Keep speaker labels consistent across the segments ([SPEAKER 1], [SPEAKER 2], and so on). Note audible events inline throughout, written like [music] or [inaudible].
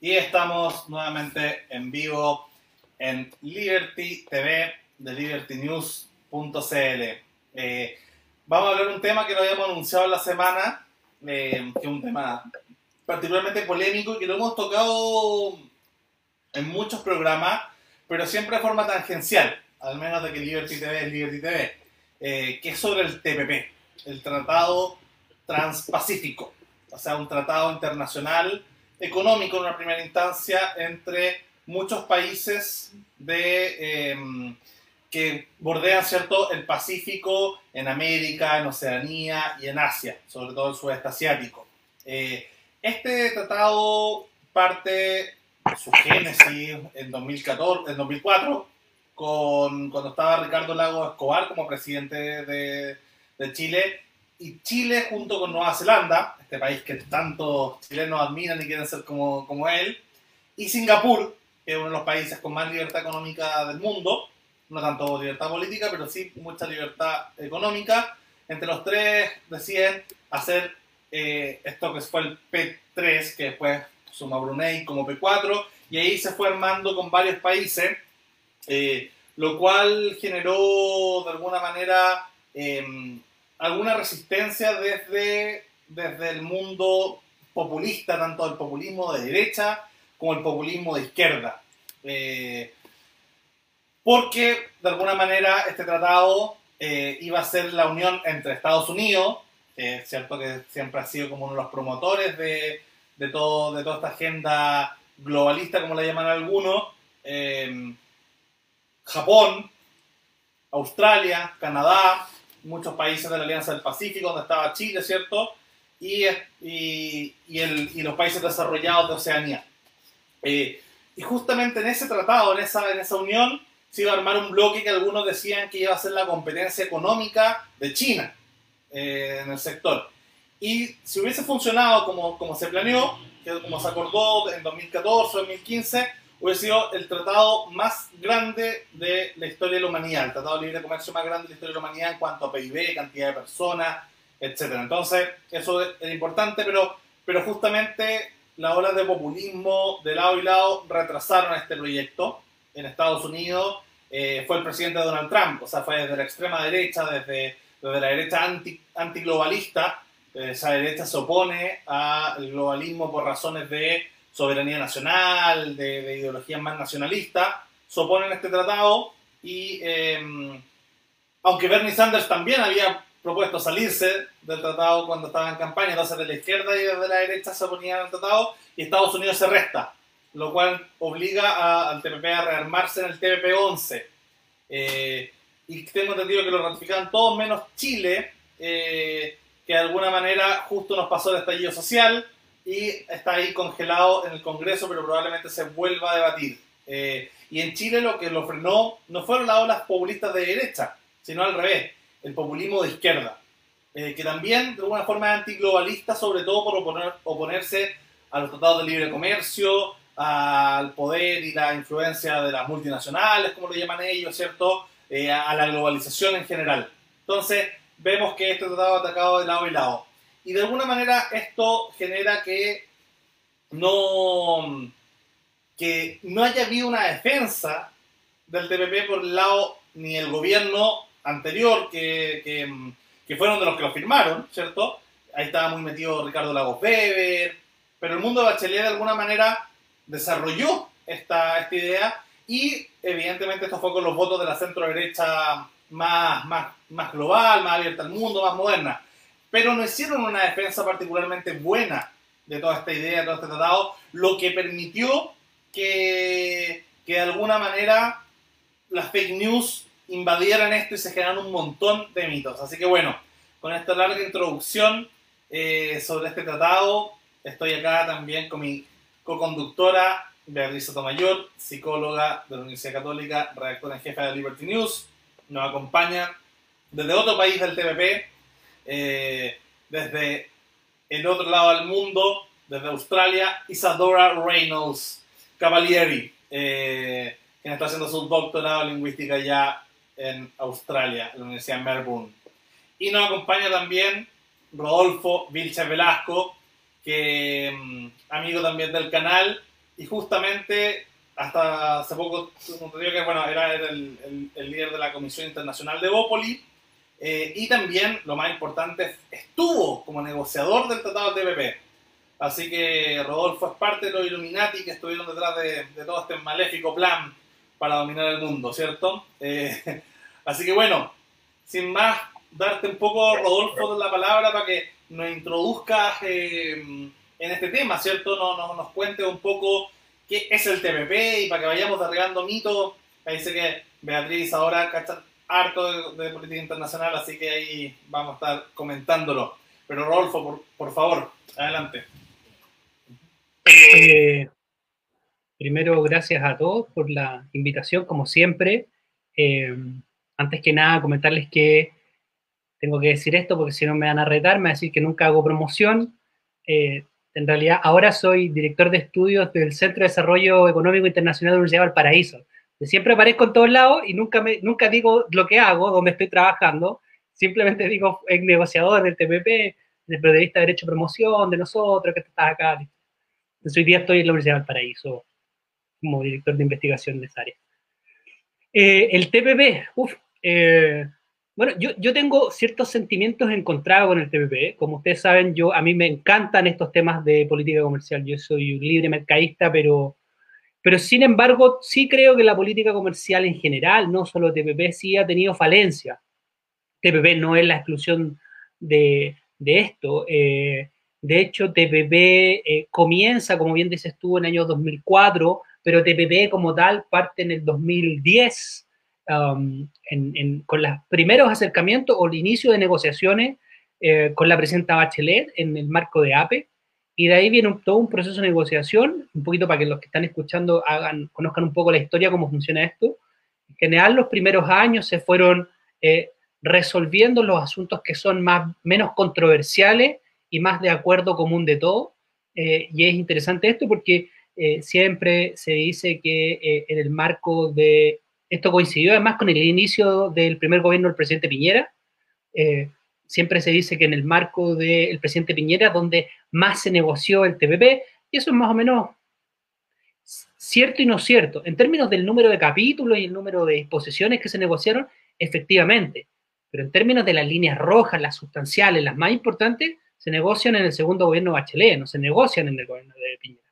[SPEAKER 1] Y estamos nuevamente en vivo en Liberty TV de libertynews.cl. Eh, vamos a hablar de un tema que lo habíamos anunciado en la semana, eh, que es un tema particularmente polémico y que lo hemos tocado en muchos programas, pero siempre de forma tangencial, al menos de que Liberty TV es Liberty TV, eh, que es sobre el TPP, el Tratado Transpacífico, o sea, un tratado internacional económico en una primera instancia entre muchos países de, em, que bordean ¿cierto? el Pacífico en América, en Oceanía y en Asia, sobre todo el sudeste asiático. Eh, este tratado parte su génesis en 2014, en 2004, con, cuando estaba Ricardo Lago Escobar como presidente de, de Chile y Chile junto con Nueva Zelanda, este país que tantos chilenos admiran y quieren ser como, como él, y Singapur, que es uno de los países con más libertad económica del mundo, no tanto libertad política, pero sí mucha libertad económica. Entre los tres deciden hacer eh, esto que fue el P3, que después suma Brunei como P4, y ahí se fue armando con varios países, eh, lo cual generó de alguna manera em, alguna resistencia desde, desde el mundo populista, tanto el populismo de derecha como el populismo de izquierda. Eh, porque de alguna manera este tratado eh, iba a ser la unión entre Estados Unidos, es cierto que siempre ha sido como uno de los promotores de, de, todo, de toda esta agenda globalista, como la llaman algunos, eh, Japón, Australia, Canadá, muchos países de la Alianza del Pacífico, donde estaba Chile, ¿cierto? Y, y, y, los países desarrollados de Oceanía. Eh, y justamente en ese tratado, en esa, en esa unión, se iba a armar un bloque que algunos decían que iba a ser la competencia económica de China eh, en el sector. Y si hubiese funcionado como, como se planeó, como se acordó en 2014 o 2015, hubiese sido el tratado más grande de la historia de la humanidad, el tratado de libre comercio más grande de la historia de la humanidad en cuanto a PIB, cantidad de personas, etc. Entonces, eso es importante, pero, pero justamente las olas de populismo de lado y lado retrasaron este proyecto. En Estados Unidos eh, fue el presidente Donald Trump, o sea, fue desde la extrema derecha, desde, desde la derecha anti, antiglobalista, esa derecha se opone al globalismo por razones de soberanía nacional, de, ideologías más nacionalistas, se oponen a este tratado y em, aunque Bernie Sanders también había propuesto salirse del tratado cuando estaba en campaña, entonces de la izquierda y de la derecha se oponían al tratado y Estados Unidos se resta, lo cual obliga al TPP a rearmarse en el TPP-11. Eh, y tengo entendido que lo ratifican todos menos Chile, eh, que de alguna manera justo nos pasó el estallido social, y está ahí congelado en el Congreso, pero probablemente se vuelva a debatir. Eh, y en Chile lo que lo frenó no fueron las olas populistas de derecha, sino al revés, el populismo de izquierda, eh, que también de alguna forma es antiglobalista, sobre todo por oponer, oponerse a los tratados de libre comercio, al poder y la influencia de las multinacionales, como lo llaman ellos, ¿cierto? Eh, a la globalización en general. Entonces, vemos que este tratado ha atacado de lado y lado. Y de alguna manera esto genera que no, que no haya habido una defensa del TPP por el lado ni el gobierno anterior, que, que, fueron de los que lo firmaron, ¿cierto? Ahí estaba muy metido Ricardo Lagos Weber, pero el mundo de Bachelet de alguna manera desarrolló esta, esta idea y evidentemente esto fue con los votos de la centro derecha más, más, más global, más abierta al mundo, más moderna pero no hicieron una defensa particularmente buena de toda esta idea, de todo este tratado, lo que permitió que, que de alguna manera las fake news invadieran esto y se generaron un montón de mitos. Así que bueno, con esta larga introducción eh, sobre este tratado, estoy acá también con mi co-conductora Beatriz Sotomayor, psicóloga de la Universidad Católica, redactora en jefe de Liberty News. Nos acompaña desde otro país del TPP, eh, desde el otro lado del mundo, desde Australia, Isadora Reynolds Cavalieri, eh, quien está haciendo su doctorado en lingüística ya en Australia, en la Universidad de Melbourne. Y nos acompaña también Rodolfo Vilches Velasco, que mm, amigo también del canal, y justamente hasta hace poco, que bueno, era el, el, líder de la Comisión Internacional de Bópoli, eh, y también, lo más importante, estuvo como negociador del Tratado de TPP. Así que Rodolfo es parte de los Illuminati que estuvieron detrás de, de todo este maléfico plan para dominar el mundo, ¿cierto? Eh, [laughs] así que bueno, sin más, darte un poco, Rodolfo, la palabra para que nos introduzcas eh, en este tema, ¿cierto? Nos, nos, cuente un poco qué es el TPP y para que vayamos derribando mitos. Ahí sé que Beatriz ahora harto de, política internacional, así que ahí vamos a estar comentándolo. Pero Rodolfo, por, por favor, adelante.
[SPEAKER 2] Eh, primero, gracias a todos por la invitación, como siempre. Eh, antes que nada, comentarles que tengo que decir esto porque si no me van a retar, me van a decir que nunca hago promoción. Eh, en realidad, ahora soy director de estudios del Centro de Desarrollo Económico Internacional de la Universidad de Valparaíso. Siempre aparezco en todos lados y nunca, me, nunca digo lo que hago, donde estoy trabajando. Simplemente digo, el negociador del TPP, del periodista de Derecho de Promoción, de nosotros, que estás acá. Entonces, hoy día estoy en la Universidad de Valparaíso como director de investigación de esa área. Eh, el TPP, uff, eh, bueno, yo, yo, tengo ciertos sentimientos encontrados con el TPP. Como ustedes saben, yo, a mí me encantan estos temas de política comercial. Yo soy un libre mercadista, pero, pero sin embargo, sí creo que la política comercial en general, no solo TPP, sí ha tenido falencia. TPP no es la exclusión de, de esto. Eh, de hecho, TPP eh, comienza, como bien dices tú, en el año 2004, pero TPP como tal parte en el 2010 um, con los primeros acercamientos o el inicio de negociaciones eh, con la presidenta Bachelet en el marco de APE. Y de ahí viene todo un proceso de negociación, un poquito para que los que están escuchando hagan, conozcan un poco la historia, cómo funciona esto. En general, los primeros años se fueron eh, resolviendo los asuntos que son más, menos controversiales y más de acuerdo común de todo. Eh, y es interesante esto porque eh, siempre se dice que eh, en el marco de, esto coincidió además con el inicio del primer gobierno del presidente Piñera, siempre se dice que en el marco del presidente Piñera, donde más se negoció el TPP, y eso es más o menos cierto y no cierto. En términos del número de capítulos y el número de disposiciones que se negociaron, efectivamente, pero en términos de las líneas rojas, las sustanciales, las más importantes, se negocian en el segundo gobierno Bachelet, no se negocian en el gobierno de Piñera.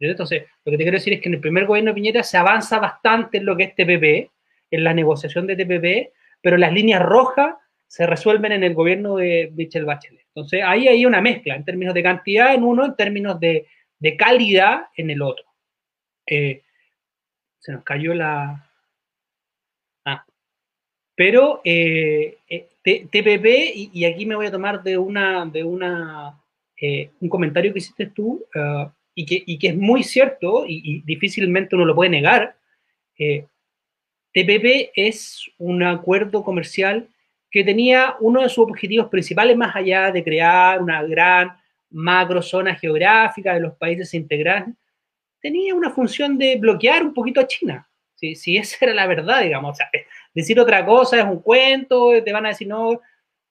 [SPEAKER 2] Entonces, lo que te quiero decir es que en el primer gobierno de Piñera se avanza bastante en lo que es TPP, en la negociación de TPP, pero las líneas rojas se resuelven en el gobierno de Michel Bachelet. Entonces, ahí hay una mezcla en términos de cantidad en uno, en términos de, calidad en el otro. Eh, se nos cayó la... Ah. Pero eh, eh, TPP, y, aquí me voy a tomar de una, de una, un comentario que hiciste tú, y, que, y, que, es muy cierto, y, difícilmente uno lo puede negar, TPP es un acuerdo comercial que tenía uno de sus objetivos principales, más allá de crear una gran macro zona geográfica de los países integrales, tenía una función de bloquear un poquito a China. Si, si [laughs] esa era la verdad, digamos. O sea, decir otra cosa es un cuento, te van a decir no.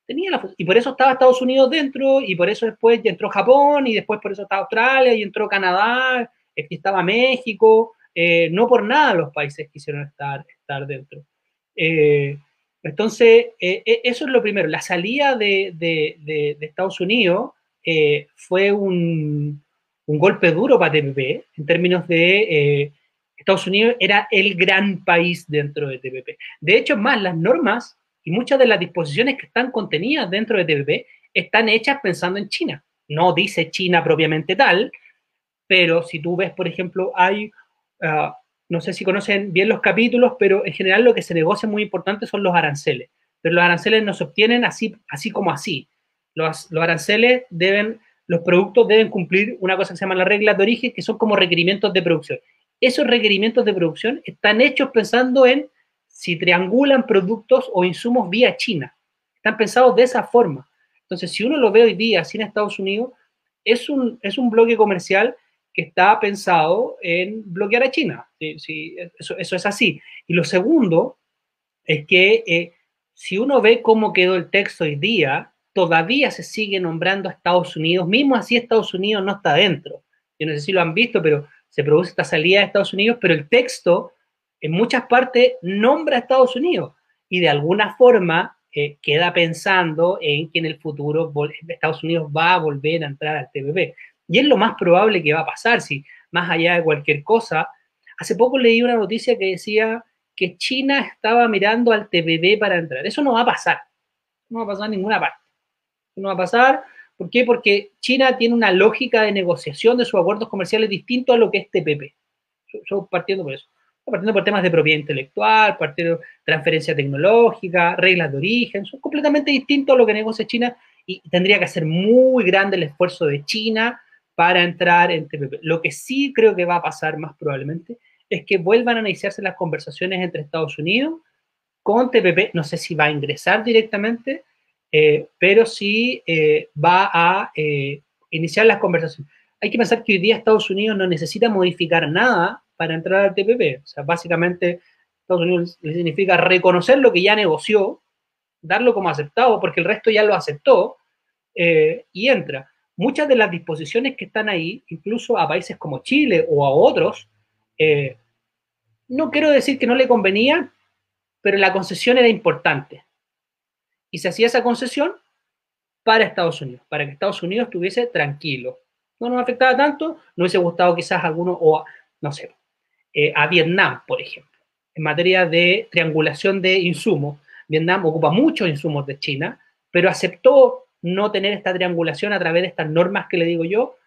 [SPEAKER 2] Tenía la, y por eso estaba Estados Unidos dentro, y por eso después ya entró Japón, y después por eso estaba Australia, y entró Canadá, estaba México. Eh, no por nada los países quisieron estar, estar dentro. Eh, entonces, eh, eso es lo primero. La salida de, Estados Unidos fue un, golpe duro para TPP en términos de Estados Unidos era el gran país dentro de TPP. De hecho, más las normas y muchas de las disposiciones que están contenidas dentro de TPP están hechas pensando en China. No dice China propiamente tal, pero si tú ves, por ejemplo, hay, uh, no sé si conocen bien los capítulos, pero en general lo que se negocia muy importante son los aranceles. Pero los aranceles no se obtienen así, así como así. Los, aranceles deben, los productos deben cumplir una cosa que se llama la regla de origen, que son como requerimientos de producción esos requerimientos de producción están hechos pensando en si triangulan productos o insumos vía China. Están pensados de esa forma. Entonces, si uno lo ve hoy día así Estados Unidos, es un, es un bloque comercial que está pensado en bloquear a China. Sí, eso, es así. Y lo segundo es que eh, si uno ve cómo quedó el texto hoy día, todavía se sigue nombrando a Estados Unidos, mismo así Estados Unidos no está dentro. Yo no sé si lo han visto, pero se produce esta salida de Estados Unidos, pero el texto en muchas partes nombra a Estados Unidos y de alguna forma eh, queda pensando en que en el futuro Estados Unidos va a volver a entrar al TPP. Y es lo más probable que va a pasar, si más allá de cualquier cosa. Hace poco leí una noticia que decía que China estaba mirando al TPP para entrar. Eso no va a pasar. No va a pasar en ninguna parte. No va a pasar. ¿Por qué? Porque China tiene una lógica de negociación de sus acuerdos comerciales distinto a lo que es TPP. Yo, partiendo por eso. Partiendo por temas de propiedad intelectual, partiendo de transferencia tecnológica, reglas de origen, son completamente distintos a lo que negocia China y tendría que ser muy grande el esfuerzo de China para entrar en TPP. Lo que sí creo que va a pasar más probablemente es que vuelvan a iniciarse las conversaciones entre Estados Unidos con TPP. No sé si va a ingresar directamente, eh, pero sí eh, va a eh, iniciar las conversaciones. Hay que pensar que hoy día Estados Unidos no necesita modificar nada para entrar al TPP. O sea, básicamente Estados Unidos le significa reconocer lo que ya negoció, darlo como aceptado, porque el resto ya lo aceptó y entra muchas de las disposiciones que están ahí, incluso a países como Chile o a otros, eh, no quiero decir que no le convenía, pero la concesión era importante. Y se hacía esa concesión para Estados Unidos, para que Estados Unidos estuviese tranquilo. No nos afectaba tanto, no hubiese gustado quizás a alguno, o no sé, eh, a Vietnam, por ejemplo, en materia de triangulación de insumos. Vietnam ocupa muchos insumos de China, pero aceptó no tener esta triangulación a través de estas normas que le digo yo.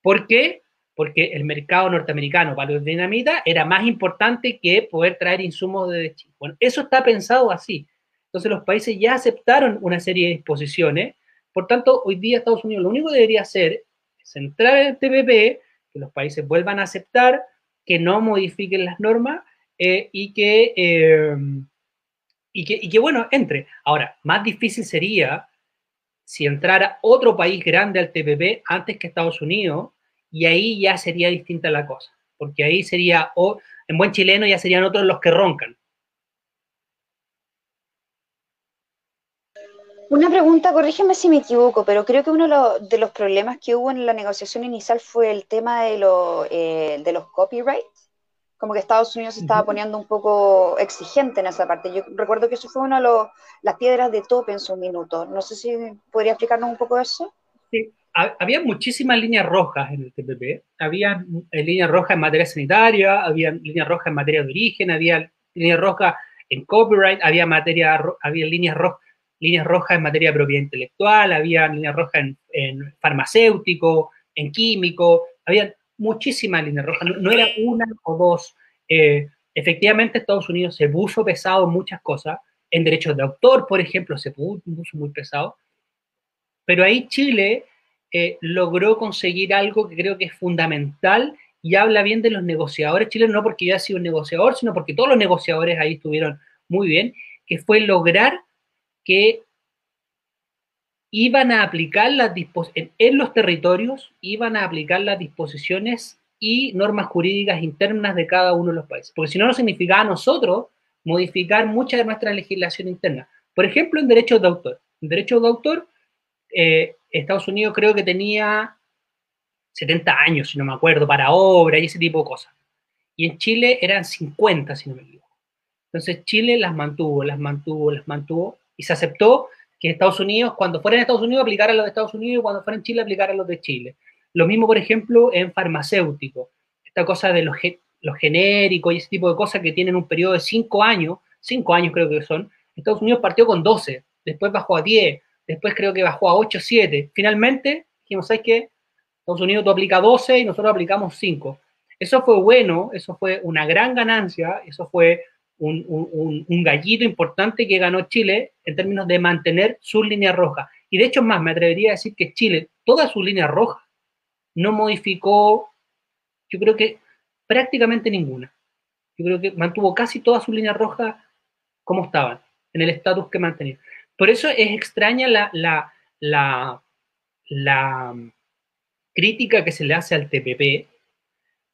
[SPEAKER 2] ¿Por qué? Porque el mercado norteamericano para los dinamitas era más importante que poder traer insumos de China. Bueno, eso está pensado así. Entonces los países ya aceptaron una serie de disposiciones. Por tanto, hoy día Estados Unidos lo único que debería hacer es entrar en el TPP, que los países vuelvan a aceptar, que no modifiquen las normas eh, y, que, eh, y, que, y que, bueno, entre. Ahora, más difícil sería si entrara otro país grande al TPP antes que Estados Unidos, y ahí ya sería distinta la cosa, porque ahí sería, o en buen chileno ya serían otros los que roncan.
[SPEAKER 3] Una pregunta, corrígeme si me equivoco, pero creo que uno de los problemas que hubo en la negociación inicial fue el tema de, eh, de los copyrights como que Estados Unidos se estaba poniendo un poco exigente en esa parte. Yo recuerdo que eso fue una de las piedras de tope en su minuto. No sé si podría explicarnos un poco eso.
[SPEAKER 2] Sí, había muchísimas líneas rojas en el TPP. Había eh, líneas rojas en materia sanitaria, había líneas rojas en materia de origen, había líneas rojas en copyright, había, materia, había líneas, rojas líneas rojas en materia de propiedad intelectual, había líneas rojas en, en farmacéutico, en químico, había muchísimas líneas rojas, no, era una o dos. Eh, efectivamente, Estados Unidos se puso pesado en muchas cosas, en derechos de autor, por ejemplo, se puso muy pesado, pero ahí Chile eh, logró conseguir algo que creo que es fundamental y habla bien de los negociadores chilenos, no porque yo haya sido un negociador, sino porque todos los negociadores ahí estuvieron muy bien, que fue lograr que iban a aplicar las disposiciones, en los territorios iban a aplicar las disposiciones y normas jurídicas internas de cada uno de los países. Porque si no, no significaba a nosotros modificar mucha de nuestra legislación interna. Por ejemplo, en derechos de autor. En derechos de autor, eh, Estados Unidos creo que tenía 70 años, si no me acuerdo, para obra y ese tipo de cosas. Y en Chile eran 50, si no me equivoco. Entonces Chile las mantuvo, las mantuvo, las mantuvo y se aceptó que Estados Unidos, cuando fuera en Estados Unidos, aplicara los de Estados Unidos y cuando fuera en Chile, aplicara los de Chile. Lo mismo, por ejemplo, en farmacéutico. Esta cosa de los, los genéricos y ese tipo de cosas que tienen un periodo de cinco años, cinco años creo que son. Estados Unidos partió con 12, después bajó a 10, después creo que bajó a 8, 7. Finalmente, dijimos, ¿sabes qué? Estados Unidos tú aplica 12 y nosotros aplicamos 5. Eso fue bueno, eso fue una gran ganancia, eso fue un, gallito importante que ganó Chile en términos de mantener sus líneas rojas. Y de hecho, más, me atrevería a decir que Chile, toda su línea roja, no modificó, yo creo que prácticamente ninguna. Yo creo que mantuvo casi toda su línea roja como estaban, en el estatus que mantenía. Por eso es extraña la, la, la, la crítica que se le hace al TPP,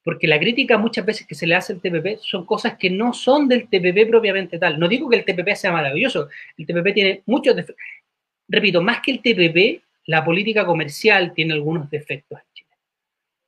[SPEAKER 2] porque la crítica muchas veces que se le hace al TPP son cosas que no son del TPP propiamente tal. No digo que el TPP sea maravilloso, el TPP tiene muchos defectos. Repito, más que el TPP, la política comercial tiene algunos defectos en Chile.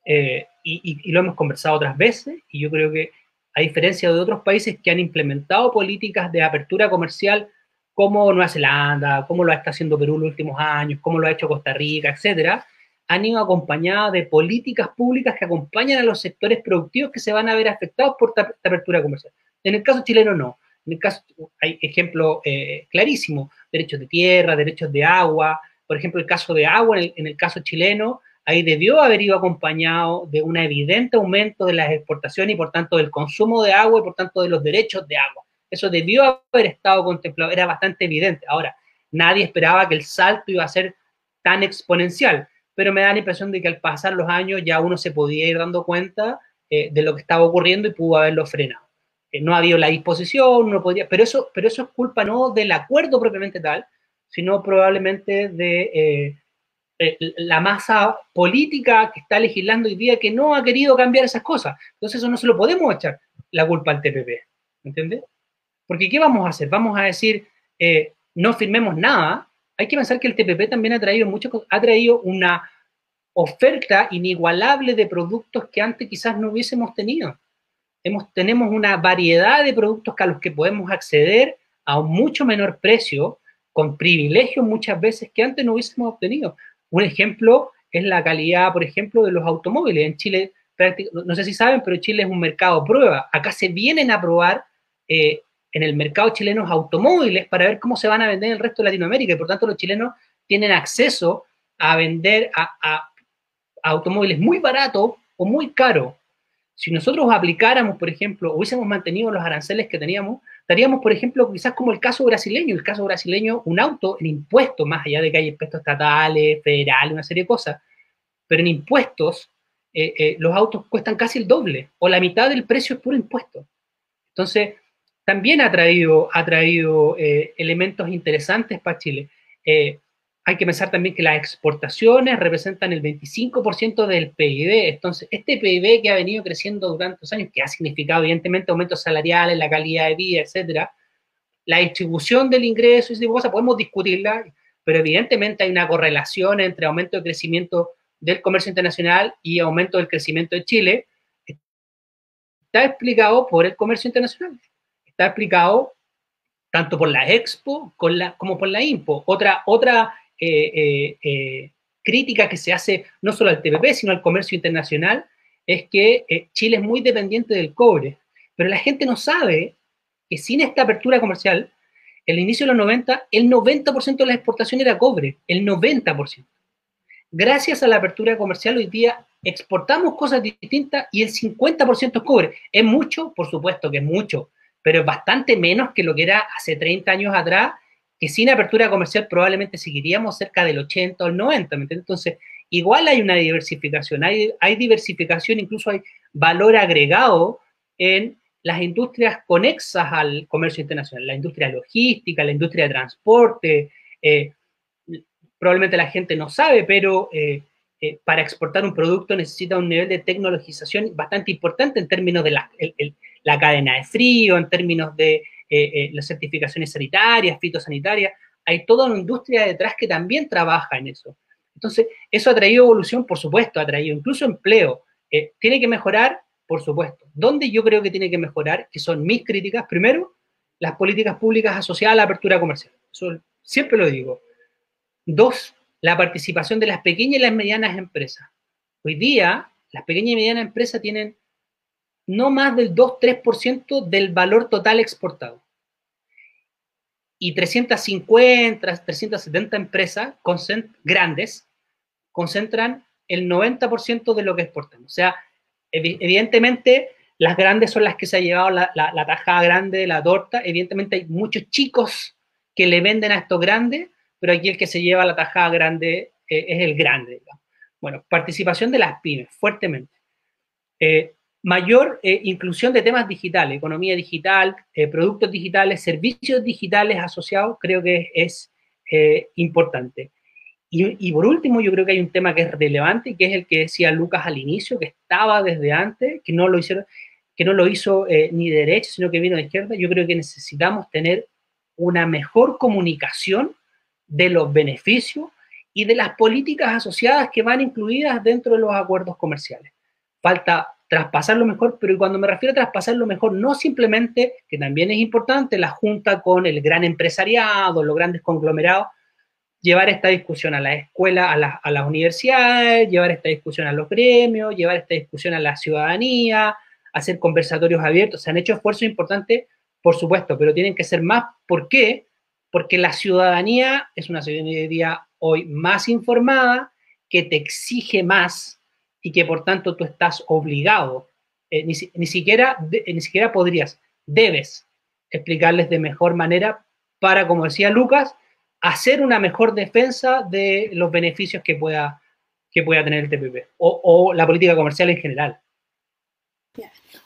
[SPEAKER 2] Eh, y, lo hemos conversado otras veces, y yo creo que a diferencia de otros países que han implementado políticas de apertura comercial como Nueva Zelanda, como lo está haciendo Perú en los últimos años, como lo ha hecho Costa Rica, etcétera, han ido acompañadas de políticas públicas que acompañan a los sectores productivos que se van a ver afectados por esta, apertura comercial. En el caso chileno no. En el caso, hay ejemplos eh, clarísimos, derechos de tierra, derechos de agua. Por ejemplo, el caso de agua, en el, caso chileno, ahí debió haber ido acompañado de un evidente aumento de las exportaciones y por tanto del consumo de agua y por tanto de los derechos de agua. Eso debió haber estado contemplado, era bastante evidente. Ahora, nadie esperaba que el salto iba a ser tan exponencial pero me da la impresión de que al pasar los años ya uno se podía ir dando cuenta eh, de lo que estaba ocurriendo y pudo haberlo frenado. Eh, no ha habido la disposición, no podía, pero eso, pero eso es culpa no del acuerdo propiamente tal, sino probablemente de eh, la masa política que está legislando hoy día que no ha querido cambiar esas cosas. Entonces eso no se lo podemos echar la culpa al TPP, ¿entiendes? Porque ¿qué vamos a hacer? Vamos a decir, no firmemos nada, hay que pensar que el TPP también ha traído mucho, ha traído una oferta inigualable de productos que antes quizás no hubiésemos tenido. Tenemos una variedad de productos a los que podemos acceder a un mucho menor precio, con privilegios muchas veces que antes no hubiésemos obtenido. Un ejemplo es la calidad, por ejemplo, de los automóviles. En Chile, no sé si saben, pero Chile es un mercado prueba. Acá se vienen a probar eh, en el mercado chileno automóviles para ver cómo se van a vender en el resto de Latinoamérica y por tanto los chilenos tienen acceso a vender a, automóviles muy baratos o muy caros. Si nosotros aplicáramos, por ejemplo, hubiésemos mantenido los aranceles que teníamos, estaríamos, por ejemplo, quizás como el caso brasileño. El caso brasileño, un auto en impuestos, más allá de que hay impuestos estatales, federales, una serie de cosas, pero en impuestos, eh, eh, los autos cuestan casi el doble o la mitad del precio es puro impuesto. Entonces, también ha traído, ha traído eh, elementos interesantes para Chile. Eh, hay que pensar también que las exportaciones representan el 25% del PIB. Entonces, este PIB que ha venido creciendo durante los años, que ha significado evidentemente aumentos salariales, la calidad de vida, etcétera, la distribución del ingreso y ese cosas, podemos discutirla, pero evidentemente hay una correlación entre aumento de crecimiento del comercio internacional y aumento del crecimiento de Chile. Está explicado por el comercio internacional está explicado tanto por la Expo como por la IMPO. Otra, otra eh, eh, eh, crítica que se hace no solo al TPP, sino al comercio internacional, es que Chile es muy dependiente del cobre. Pero la gente no sabe que sin esta apertura comercial, el inicio de los 90, el 90% de la exportación era cobre, el 90%. Gracias a la apertura comercial hoy día exportamos cosas distintas y el 50% es cobre. ¿Es mucho? Por supuesto que es mucho, pero es bastante menos que lo que era hace 30 años atrás, que sin apertura comercial probablemente seguiríamos cerca del 80 o el 90, ¿me entiendes? Entonces, igual hay una diversificación, hay, hay diversificación, incluso hay valor agregado en las industrias conexas al comercio internacional, la industria logística, la industria de transporte, eh, probablemente la gente no sabe, pero eh, eh, para exportar un producto necesita un nivel de tecnologización bastante importante en términos de la, la cadena de frío, en términos de eh, eh, las certificaciones sanitarias, fitosanitarias. Hay toda una industria detrás que también trabaja en eso. Entonces, eso ha traído evolución, por supuesto, ha traído incluso empleo. Eh, ¿Tiene que mejorar? Por supuesto. ¿Dónde yo creo que tiene que mejorar? Que son mis críticas. Primero, las políticas públicas asociadas a la apertura comercial. Eso siempre lo digo. Dos, la participación de las pequeñas y las medianas empresas. Hoy día, las pequeñas y medianas empresas tienen no más del 2-3% del valor total exportado. Y 350, 370 empresas grandes concentran el 90% de lo que exportan. O sea, evidentemente las grandes son las que se ha llevado la, la, tajada grande de la torta. Evidentemente hay muchos chicos que le venden a estos grandes, pero aquí el que se lleva la tajada grande eh, es el grande. Bueno, participación de las pymes, fuertemente. Eh, mayor eh, inclusión de temas digitales, economía digital, eh, productos digitales, servicios digitales asociados, creo que es eh, importante. Y, por último, yo creo que hay un tema que es relevante, que es el que decía Lucas al inicio, que estaba desde antes, que no lo hizo ni de derecha, sino que vino de izquierda. Yo creo que necesitamos tener una mejor comunicación de los beneficios y de las políticas asociadas que van incluidas dentro de los acuerdos comerciales falta traspasar lo mejor, pero cuando me refiero a traspasar lo mejor, no simplemente, que también es importante, la junta con el gran empresariado, los grandes conglomerados, llevar esta discusión a la escuela, a, las universidades, llevar esta discusión a los gremios, llevar esta discusión a la ciudadanía, hacer conversatorios abiertos. Se han hecho esfuerzos importantes, por supuesto, pero tienen que ser más. ¿Por qué? Porque la ciudadanía es una ciudadanía hoy más informada, que te exige más y que por tanto tú estás obligado, eh, ni, siquiera, ni siquiera podrías, debes explicarles de mejor manera para, como decía Lucas, hacer una mejor defensa de los beneficios que pueda, que pueda tener el TPP o, la política comercial en general.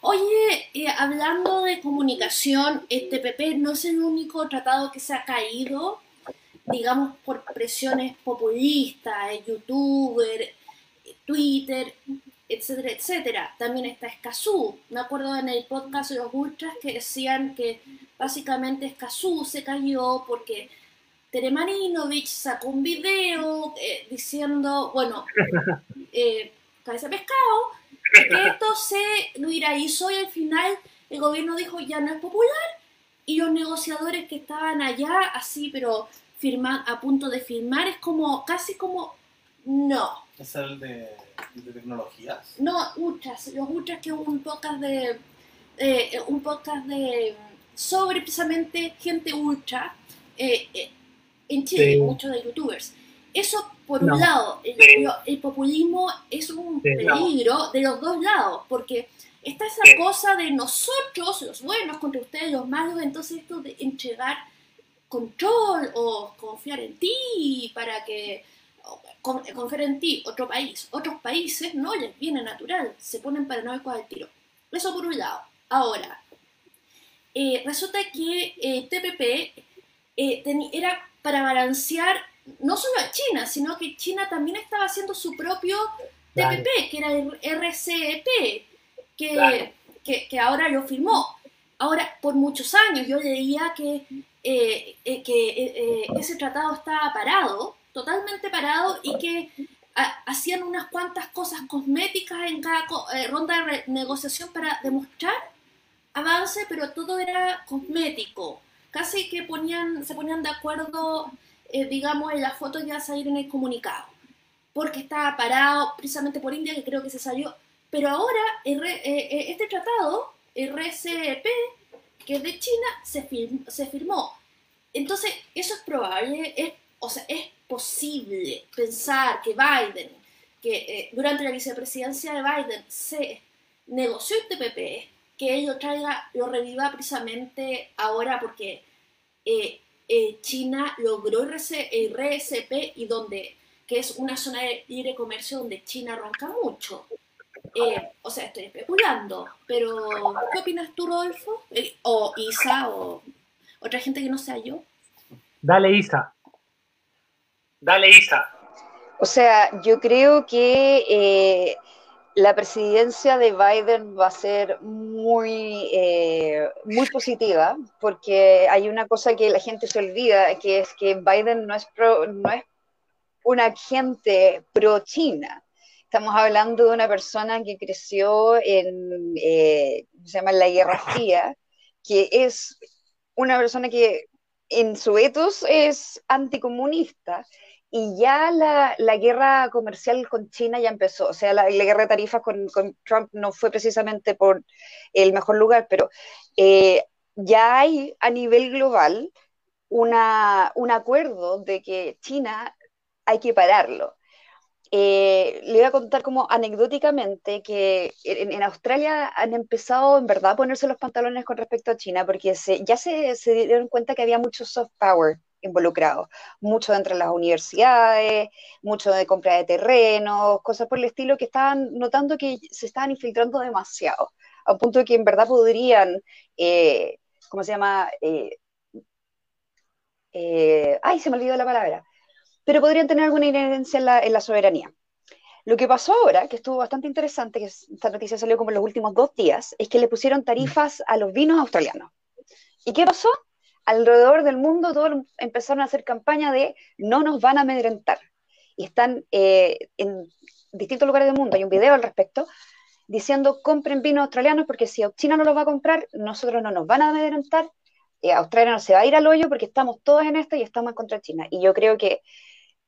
[SPEAKER 4] Oye, eh, hablando de comunicación, el TPP no es el único tratado que se ha caído, digamos, por presiones populistas, youtuber, Twitter, etcétera, etcétera. También está Escazú. Me acuerdo en el podcast de los ultras que decían que básicamente Escazú se cayó porque Teremarinovich sacó un video eh, diciendo, bueno, [laughs] eh, cabeza pescado, que esto se lo hizo y al final el gobierno dijo ya no es popular y los negociadores que estaban allá así pero firman, a punto de firmar es como casi como no.
[SPEAKER 1] ¿Es el de, tecnologías?
[SPEAKER 4] No, Ultras, los Ultras que es un podcast de eh, un podcast de sobre precisamente gente ultra eh, eh, en Chile, muchos de youtubers. Eso por un lado, el, populismo es un peligro de los dos lados, porque está esa cosa de nosotros, los buenos, contra ustedes, los malos, entonces esto de entregar control o confiar en ti para que confiar en ti otro país, otros países no les viene natural, se ponen paranoicos al tiro. Eso por un lado. Ahora, eh, resulta que eh, TPP eh, era para balancear no solo a China, sino que China también estaba haciendo su propio TPP, que era el RCEP, que, que, ahora lo firmó. Ahora, por muchos años yo leía que, eh, que ese tratado estaba parado, totalmente parado, y que hacían unas cuantas cosas cosméticas en cada ronda de negociación para demostrar avance, pero todo era cosmético. Casi que ponían, se ponían de acuerdo eh, digamos, en la foto ya salir en el comunicado, porque estaba parado precisamente por India, que creo que se salió. Pero ahora eh, eh, este tratado, RCP, que es de China, se, firmó. Entonces, eso es probable, o sea, es posible pensar que Biden, que durante la vicepresidencia de Biden se negoció el TPP, que ello traiga, lo reviva precisamente ahora porque eh, China logró el RSP y donde, que es una zona de libre comercio donde China arranca mucho. Eh, o sea, estoy especulando, pero ¿qué opinas tú, Rodolfo? Eh, o Isa, o otra gente que no sea yo.
[SPEAKER 2] Dale, Isa. Dale, Isa.
[SPEAKER 3] O sea, yo creo que la presidencia de Biden va a ser muy, eh, muy positiva, porque hay una cosa que la gente se olvida, que es que Biden no es, no es un agente pro-China. Estamos hablando de una persona que creció en, eh, se llama la Guerra Fría, que es una persona que en su etos es anticomunista, y ya la, la, guerra comercial con China ya empezó, o sea, la, guerra de tarifas con, con, Trump no fue precisamente por el mejor lugar, pero eh, ya hay a nivel global una, un acuerdo de que China hay que pararlo. Eh, le voy a contar como anecdóticamente que en, en, Australia han empezado en verdad a ponerse los pantalones con respecto a China porque se, ya se, se dieron cuenta que había mucho soft power involucrados, mucho dentro de las universidades, mucho de compra de terrenos, cosas por el estilo que estaban notando que se estaban infiltrando demasiado, a un punto de que en verdad podrían, eh, ¿cómo se llama? Eh, eh, ay, se me olvidó la palabra, pero podrían tener alguna inherencia en la, en la soberanía. Lo que pasó ahora, que estuvo bastante interesante, que esta noticia salió como en los últimos dos días, es que le pusieron tarifas a los vinos australianos. ¿Y qué pasó? Alrededor del mundo todos empezaron a hacer campaña de no nos van a amedrentar. Y están eh, en distintos lugares del mundo, hay un video al respecto, diciendo compren vinos australianos porque si China no los va a comprar, nosotros no nos van a amedrentar, eh, Australia no se va a ir al hoyo porque estamos todos en esto y estamos en contra de China. Y yo creo que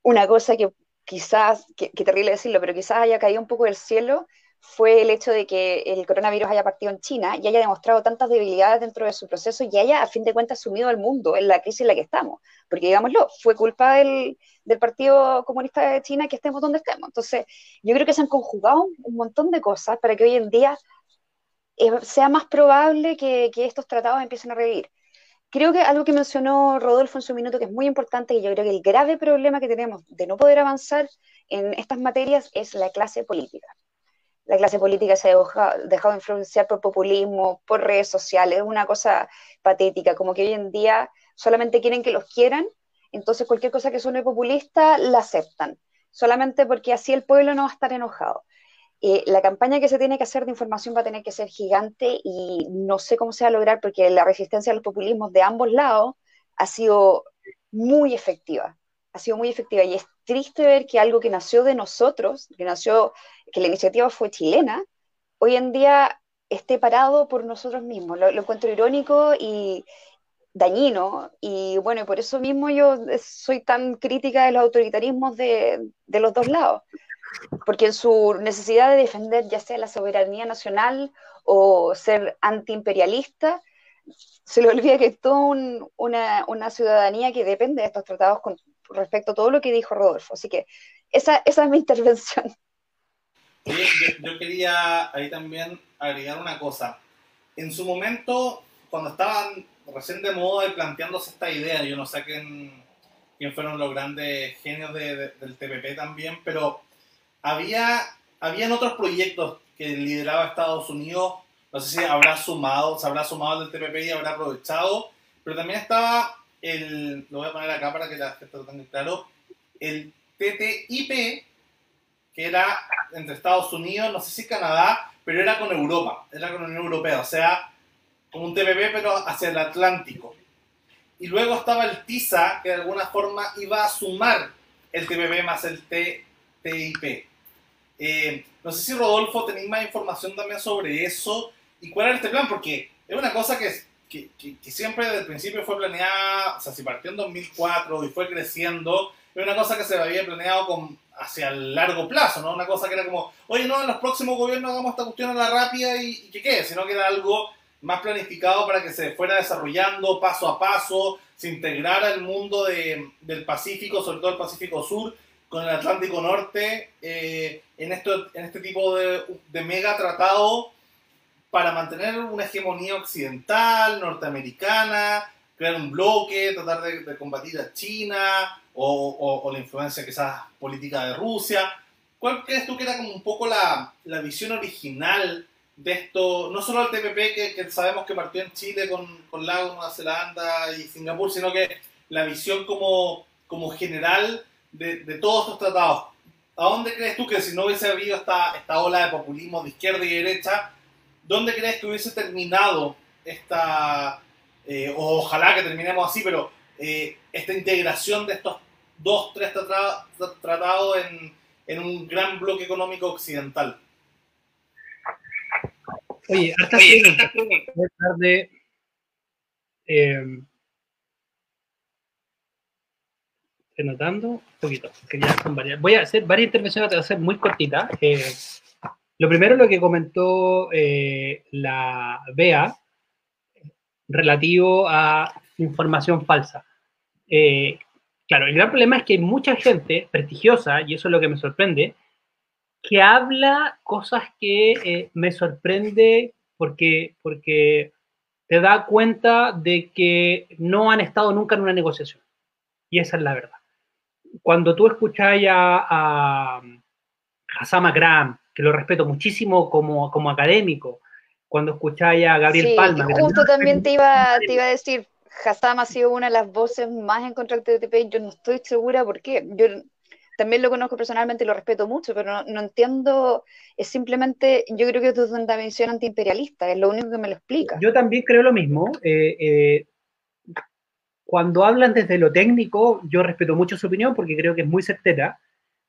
[SPEAKER 3] una cosa que quizás, que, que terrible decirlo, pero quizás haya caído un poco del cielo, fue el hecho de que el coronavirus haya partido en China y haya demostrado tantas debilidades dentro de su proceso y haya, a fin de cuentas, sumido al mundo en la crisis en la que estamos. Porque, digámoslo, fue culpa del, del Partido Comunista de China que estemos donde estemos. Entonces, yo creo que se han conjugado un montón de cosas para que hoy en día eh, sea más probable que, que estos tratados empiecen a revivir. Creo que algo que mencionó Rodolfo en su minuto que es muy importante y yo creo que el grave problema que tenemos de no poder avanzar en estas materias es la clase política la clase política se ha dejado influenciar por populismo, por redes sociales, es una cosa patética, como que hoy en día solamente quieren que los quieran, entonces cualquier cosa que suene populista la aceptan, solamente porque así el pueblo no va a estar enojado. Eh, la campaña que se tiene que hacer de información va a tener que ser gigante y no sé cómo se va a lograr porque la resistencia a los populismos de ambos lados ha sido muy efectiva, ha sido muy efectiva y es triste ver que algo que nació de nosotros, que nació, que la iniciativa fue chilena, hoy en día esté parado por nosotros mismos. Lo, encuentro irónico y dañino, y bueno, por eso mismo yo soy tan crítica de los autoritarismos de, los dos lados, porque en su necesidad de defender ya sea la soberanía nacional o ser antiimperialista, se le olvida que es toda una, una, ciudadanía que depende de estos tratados con, respecto a todo lo que dijo Rodolfo. Así que esa, esa es mi [laughs] intervención.
[SPEAKER 1] yo, quería ahí también agregar una cosa. En su momento, cuando estaban recién de moda y planteándose esta idea, yo no sé quién, fueron los grandes genios del TPP también, pero había habían otros proyectos que lideraba Estados Unidos, no sé si habrá sumado, se habrá sumado del TPP y habrá aprovechado, pero también estaba el, lo voy a poner acá para que la gente lo tenga claro, el TTIP, que era entre Estados Unidos, no sé si Canadá, pero era con Europa, era con la Unión Europea, o sea, como un TPP, pero hacia el Atlántico. Y luego estaba el TISA, que de alguna forma iba a sumar el TPP más el TTIP. Eh, no sé si Rodolfo tenéis más información también sobre eso y cuál era este plan, porque es una cosa que que, siempre desde el principio fue planeada, o sea, si partió en 2004 y fue creciendo, era una cosa que se había planeado con, hacia el largo plazo, ¿no? Una cosa que era como, oye, no, en los próximos gobiernos hagamos esta cuestión a la rápida y, que quede, sino que era algo más planificado para que se fuera desarrollando paso a paso, se integrara el mundo de, del Pacífico, sobre todo el Pacífico Sur, con el Atlántico Norte, eh, en, esto, en este tipo de, de mega tratado para mantener una hegemonía occidental, norteamericana, crear un bloque, tratar de, combatir a China o, la influencia quizás política de Rusia. ¿Cuál crees tú que era como un poco la, la visión original de esto, no solo el TPP que, sabemos que partió en Chile con, con Nueva Zelanda y Singapur, sino que la visión como, como general de, de todos estos tratados? ¿A dónde crees tú que si no hubiese habido esta, esta ola de populismo de izquierda y derecha, ¿dónde crees que hubiese terminado esta, eh, ojalá que terminemos así, pero eh, esta integración de estos dos, tres tratados en, en, un gran bloque económico occidental?
[SPEAKER 2] Oye, hasta preguntas. Voy a de... Eh, estoy notando un poquito, que ya son varias. Voy a hacer varias intervenciones, voy a hacer muy cortitas. Lo primero, lo que comentó eh, la BEA relativo a información falsa. Eh, claro, el gran problema es que hay mucha gente prestigiosa, y eso es lo que me sorprende, que habla cosas que eh, me sorprende porque, porque te da cuenta de que no han estado nunca en una negociación. Y esa es la verdad. Cuando tú escuchas a, a Hassama Graham, que lo respeto muchísimo como, como académico, cuando escucháis a Gabriel Palma.
[SPEAKER 3] Justo también te [laughs] iba, te iba a decir, Hassam ha sido una de las voces más en contra del TTP, yo no estoy segura por qué. Yo también lo conozco personalmente y lo respeto mucho, pero no, entiendo, es simplemente, yo creo que es una visión antiimperialista, es lo único que me lo explica.
[SPEAKER 2] Yo también creo lo mismo. Eh, eh, cuando hablan desde lo técnico, yo respeto mucho su opinión porque creo que es muy certera,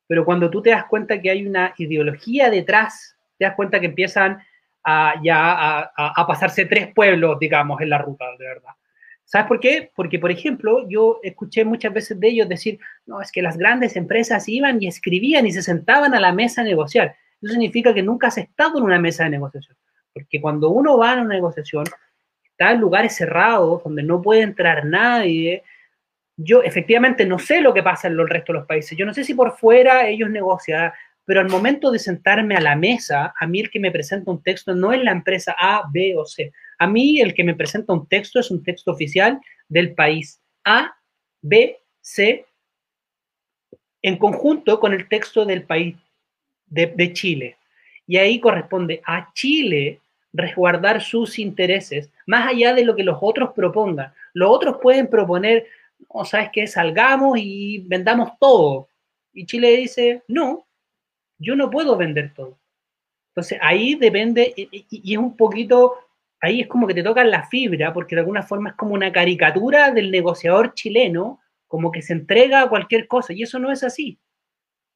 [SPEAKER 2] pero cuando tú te das cuenta que hay una ideología detrás de te das cuenta que empiezan a, ya a, a, pasarse tres pueblos, digamos, en la ruta, de verdad. ¿Sabes por qué? Porque, por ejemplo, yo escuché muchas veces de ellos decir, no, es que las grandes empresas iban y escribían y se sentaban a la mesa a negociar. Eso significa que nunca has estado en una mesa de negociación. Porque cuando uno va a una negociación, está en lugares cerrados donde no puede entrar nadie. Yo efectivamente no sé lo que pasa en el resto de los países. Yo no sé si por fuera ellos negocian, pero al momento de sentarme a la mesa, a mí el que me presenta un texto no es la empresa A, B o C. A mí el que me presenta un texto es un texto oficial del país A, B, C, en conjunto con el texto del país de, Chile. Y ahí corresponde a Chile resguardar sus intereses, más allá de lo que los otros propongan. Los otros pueden proponer, no, ¿sabes qué? Salgamos y vendamos todo. Y Chile dice, no, yo no puedo vender todo. Entonces ahí depende, y, es un poquito, ahí es como que te tocan la fibra, porque de alguna forma es como una caricatura del negociador chileno, como que se entrega a cualquier cosa, y eso no es así.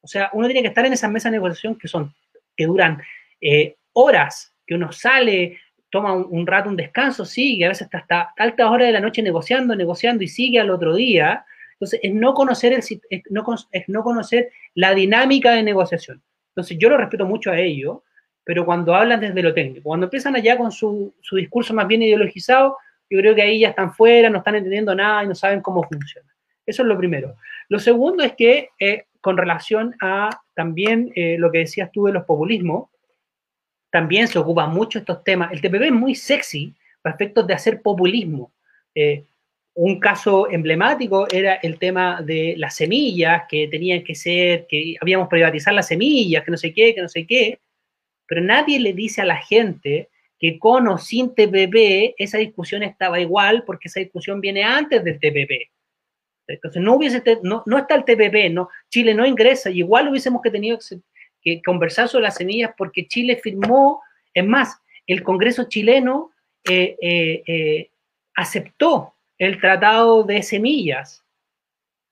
[SPEAKER 2] O sea, uno tiene que estar en esas mesas de negociación que son, que duran eh, horas, que uno sale, toma un, rato, un descanso, sigue, a veces está hasta altas horas de la noche negociando, negociando y sigue al otro día. Entonces, es no conocer, el, no, es no conocer la dinámica de negociación. Entonces, yo lo respeto mucho a ellos, pero cuando hablan desde lo técnico, cuando empiezan allá con su, su discurso más bien ideologizado, yo creo que ahí ya están fuera, no están entendiendo nada y no saben cómo funciona. Eso es lo primero. Lo segundo es que eh, con relación a también eh, lo que decías tú de los populismos, también se ocupan mucho estos temas. El TPP es muy sexy para efectos de hacer populismo. Eh, un caso emblemático era el tema de las semillas, que tenían que ser, que habíamos privatizar las semillas, que no sé qué, que no sé qué, pero nadie le dice a la gente que con o sin TPP esa discusión estaba igual porque esa discusión viene antes del TPP. Entonces no hubiese, no, no está el TPP, no, Chile no ingresa, y igual hubiésemos que tenido conversar sobre las semillas porque Chile firmó, es más, el Congreso chileno eh, eh, eh, aceptó el tratado de semillas.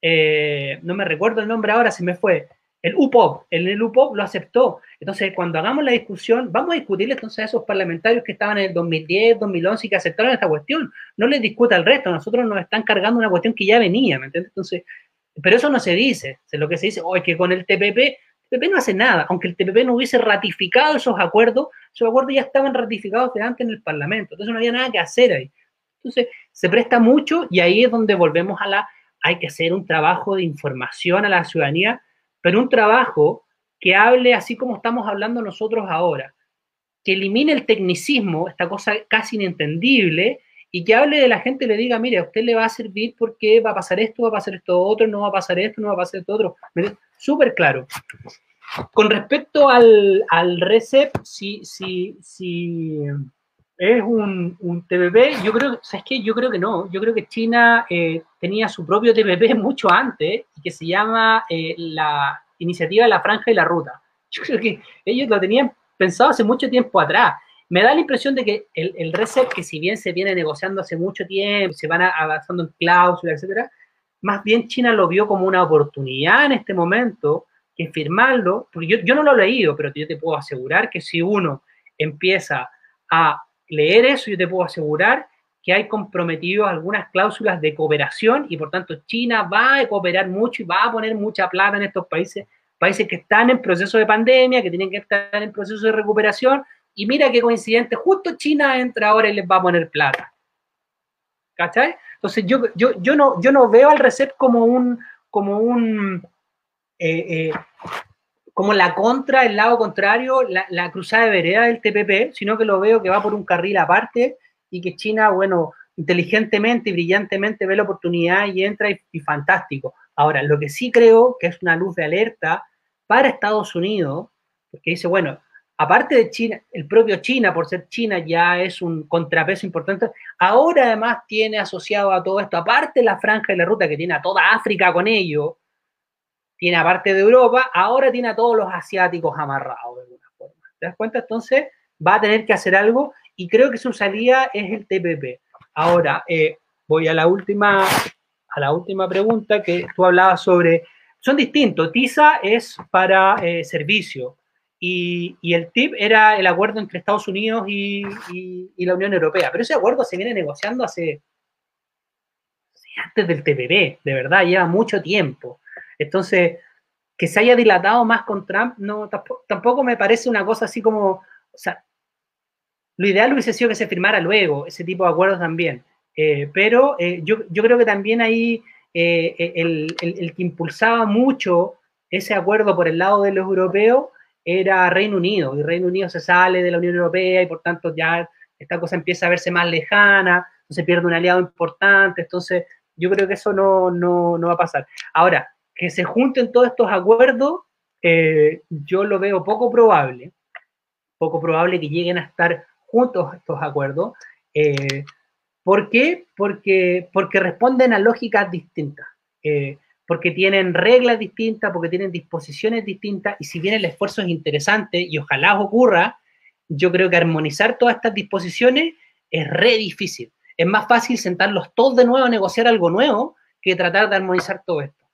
[SPEAKER 2] no me recuerdo el nombre ahora, se me fue. El UPOP, el, el UPOP lo aceptó. Entonces, cuando hagamos la discusión, vamos a discutirle entonces a esos parlamentarios que estaban en el 2010, 2011 y que aceptaron esta cuestión. No les discuta el resto, nosotros nos están cargando una cuestión que ya venía, ¿me entiendes? Entonces, pero eso no se dice. Lo que se dice, oh, es que con el TPP, TPP no hace nada. Aunque el TPP no hubiese ratificado esos acuerdos, esos acuerdos ya estaban ratificados de antes en el Parlamento. Entonces, no había nada que hacer ahí. Entonces, se presta mucho y ahí es donde volvemos a la, hay que hacer un trabajo de información a la ciudadanía pero un trabajo que hable así como estamos hablando nosotros ahora, que elimine el tecnicismo, esta cosa casi inentendible, y que hable de la gente y le diga, mire, a usted le va a servir porque va a pasar esto, va a pasar esto otro, no va a pasar esto, no va a pasar esto otro. Súper claro. Con respecto al, al RECEP, si, si, si es un, un TPP, yo creo, ¿sabes qué? Yo creo que no. Yo creo que China eh, tenía su propio TPP [laughs] mucho antes que se llama eh, la Iniciativa la Franja y la Ruta. Yo creo que ellos lo tenían pensado hace mucho tiempo atrás. Me da la impresión de que el, el RECEP, que si bien se viene negociando hace mucho tiempo, se van avanzando en cláusulas, etcétera, más bien China lo vio como una oportunidad en este momento que firmarlo, porque yo, yo no lo he leído, pero yo te puedo asegurar que si uno empieza a leer eso, yo te puedo asegurar que hay comprometidos algunas cláusulas de cooperación y por tanto China va a cooperar mucho y va a poner mucha plata en estos países, países que están en proceso de pandemia, que tienen que estar en proceso de recuperación y mira qué coincidente, justo China entra ahora y les va a poner plata. ¿Cachai? Entonces yo, yo, yo, no, yo no veo al RECEP como un, como un eh, eh, como la contra, el lado contrario, la, cruzada de vereda del TPP, sino que lo veo que va por un carril aparte y que China, bueno, inteligentemente y brillantemente ve la oportunidad y entra y, fantástico. Ahora, lo que sí creo que es una luz de alerta para Estados Unidos, porque dice, bueno, aparte de China, el propio China, por ser China, ya es un contrapeso importante, ahora además tiene asociado a todo esto, aparte la franja de la ruta que tiene a toda África con ello, tiene aparte de Europa, ahora tiene a todos los asiáticos amarrados de alguna forma. ¿Te das cuenta? Entonces va a tener que hacer algo y creo que su salida es el TPP. Ahora, eh, voy a la última a la última pregunta que tú hablabas sobre, son distintos. TISA es para eh, servicio y, el TIP era el acuerdo entre Estados Unidos y, la Unión Europea. Pero ese acuerdo se viene negociando hace, antes del TPP, de verdad, lleva mucho tiempo. Entonces, que se haya dilatado más con Trump, no, tampoco, me parece una cosa así como, o sea, lo ideal hubiese sido que se firmara luego, ese tipo de acuerdos también. Eh, pero eh, yo, creo que también ahí eh, el, que impulsaba mucho ese acuerdo por el lado de los europeos era Reino Unido, y Reino Unido se sale de la Unión Europea y por tanto ya esta cosa empieza a verse más lejana, se pierde un aliado importante, entonces yo creo que eso no, no, no va a pasar. Ahora, que se junten todos estos acuerdos, eh, yo lo veo poco probable, poco probable que lleguen a estar juntos estos acuerdos. Eh, ¿Por qué? Porque, porque responden a lógicas distintas. Eh, porque tienen reglas distintas, porque tienen disposiciones distintas, y si bien el esfuerzo es interesante y ojalá ocurra, yo creo que armonizar todas estas disposiciones es re difícil. Es más fácil sentarlos todos de nuevo a negociar algo nuevo que tratar de armonizar todo esto.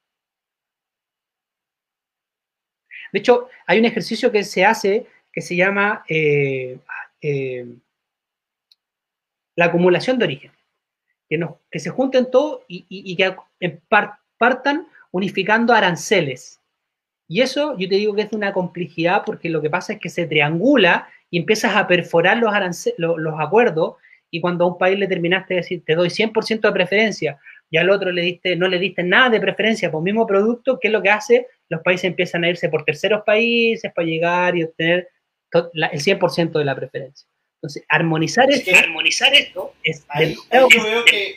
[SPEAKER 2] De hecho, hay un ejercicio que se hace que se llama eh, eh, la acumulación de origen. Que, que se junten todos y, que en parte partan unificando aranceles. Y eso yo te digo que es una complejidad porque lo que pasa es que se triangula y empiezas a perforar los, los, acuerdos y cuando a un país le terminaste de decir, te doy 100% de preferencia y al otro le diste, no le diste nada de preferencia por el mismo producto, ¿qué es lo que hace? Los países empiezan a irse por terceros países para llegar y obtener el 100% de la preferencia. Entonces, armonizar, esto, armonizar esto es...
[SPEAKER 1] Ahí, yo veo que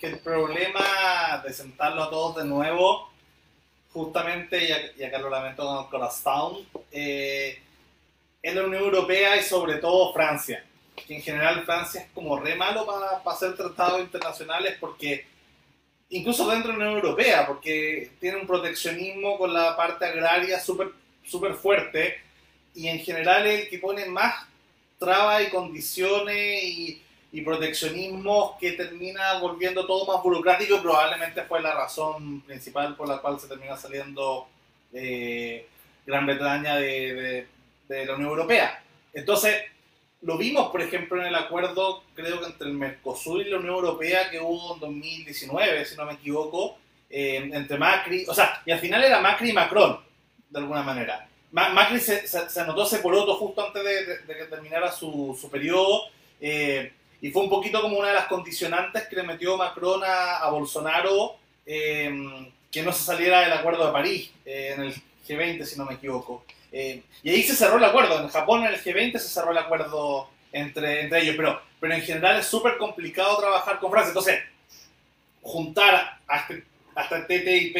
[SPEAKER 1] que el problema de sentarlo a todos de nuevo, justamente, y acá lo lamento con el corazón, eh, es la Unión Europea y sobre todo Francia. Que en general Francia es como re malo para, hacer tratados internacionales porque, incluso dentro de la Unión Europea, porque tiene un proteccionismo con la parte agraria súper super fuerte y en general es el que pone más trabas y condiciones y y proteccionismo que termina volviendo todo más burocrático y probablemente fue la razón principal por la cual se termina saliendo eh, Gran Bretaña de, de, la Unión Europea. Entonces, lo vimos, por ejemplo, en el acuerdo, creo que entre el Mercosur y la Unión Europea que hubo en 2019, si no me equivoco, eh, entre Macri, o sea, y al final era Macri y Macron, de alguna manera. Macri se, se, anotó ese poroto justo antes de, que terminara su, su periodo. Eh, y fue un poquito como una de las condicionantes que le metió Macron a, Bolsonaro em, que no se saliera del Acuerdo de París eh, en el G20, si no me equivoco. Eh, y ahí se cerró el acuerdo. En Japón, en el G20, se cerró el acuerdo entre, entre ellos. Pero, pero en general es súper complicado trabajar con Francia. Entonces, juntar hasta, hasta el TTIP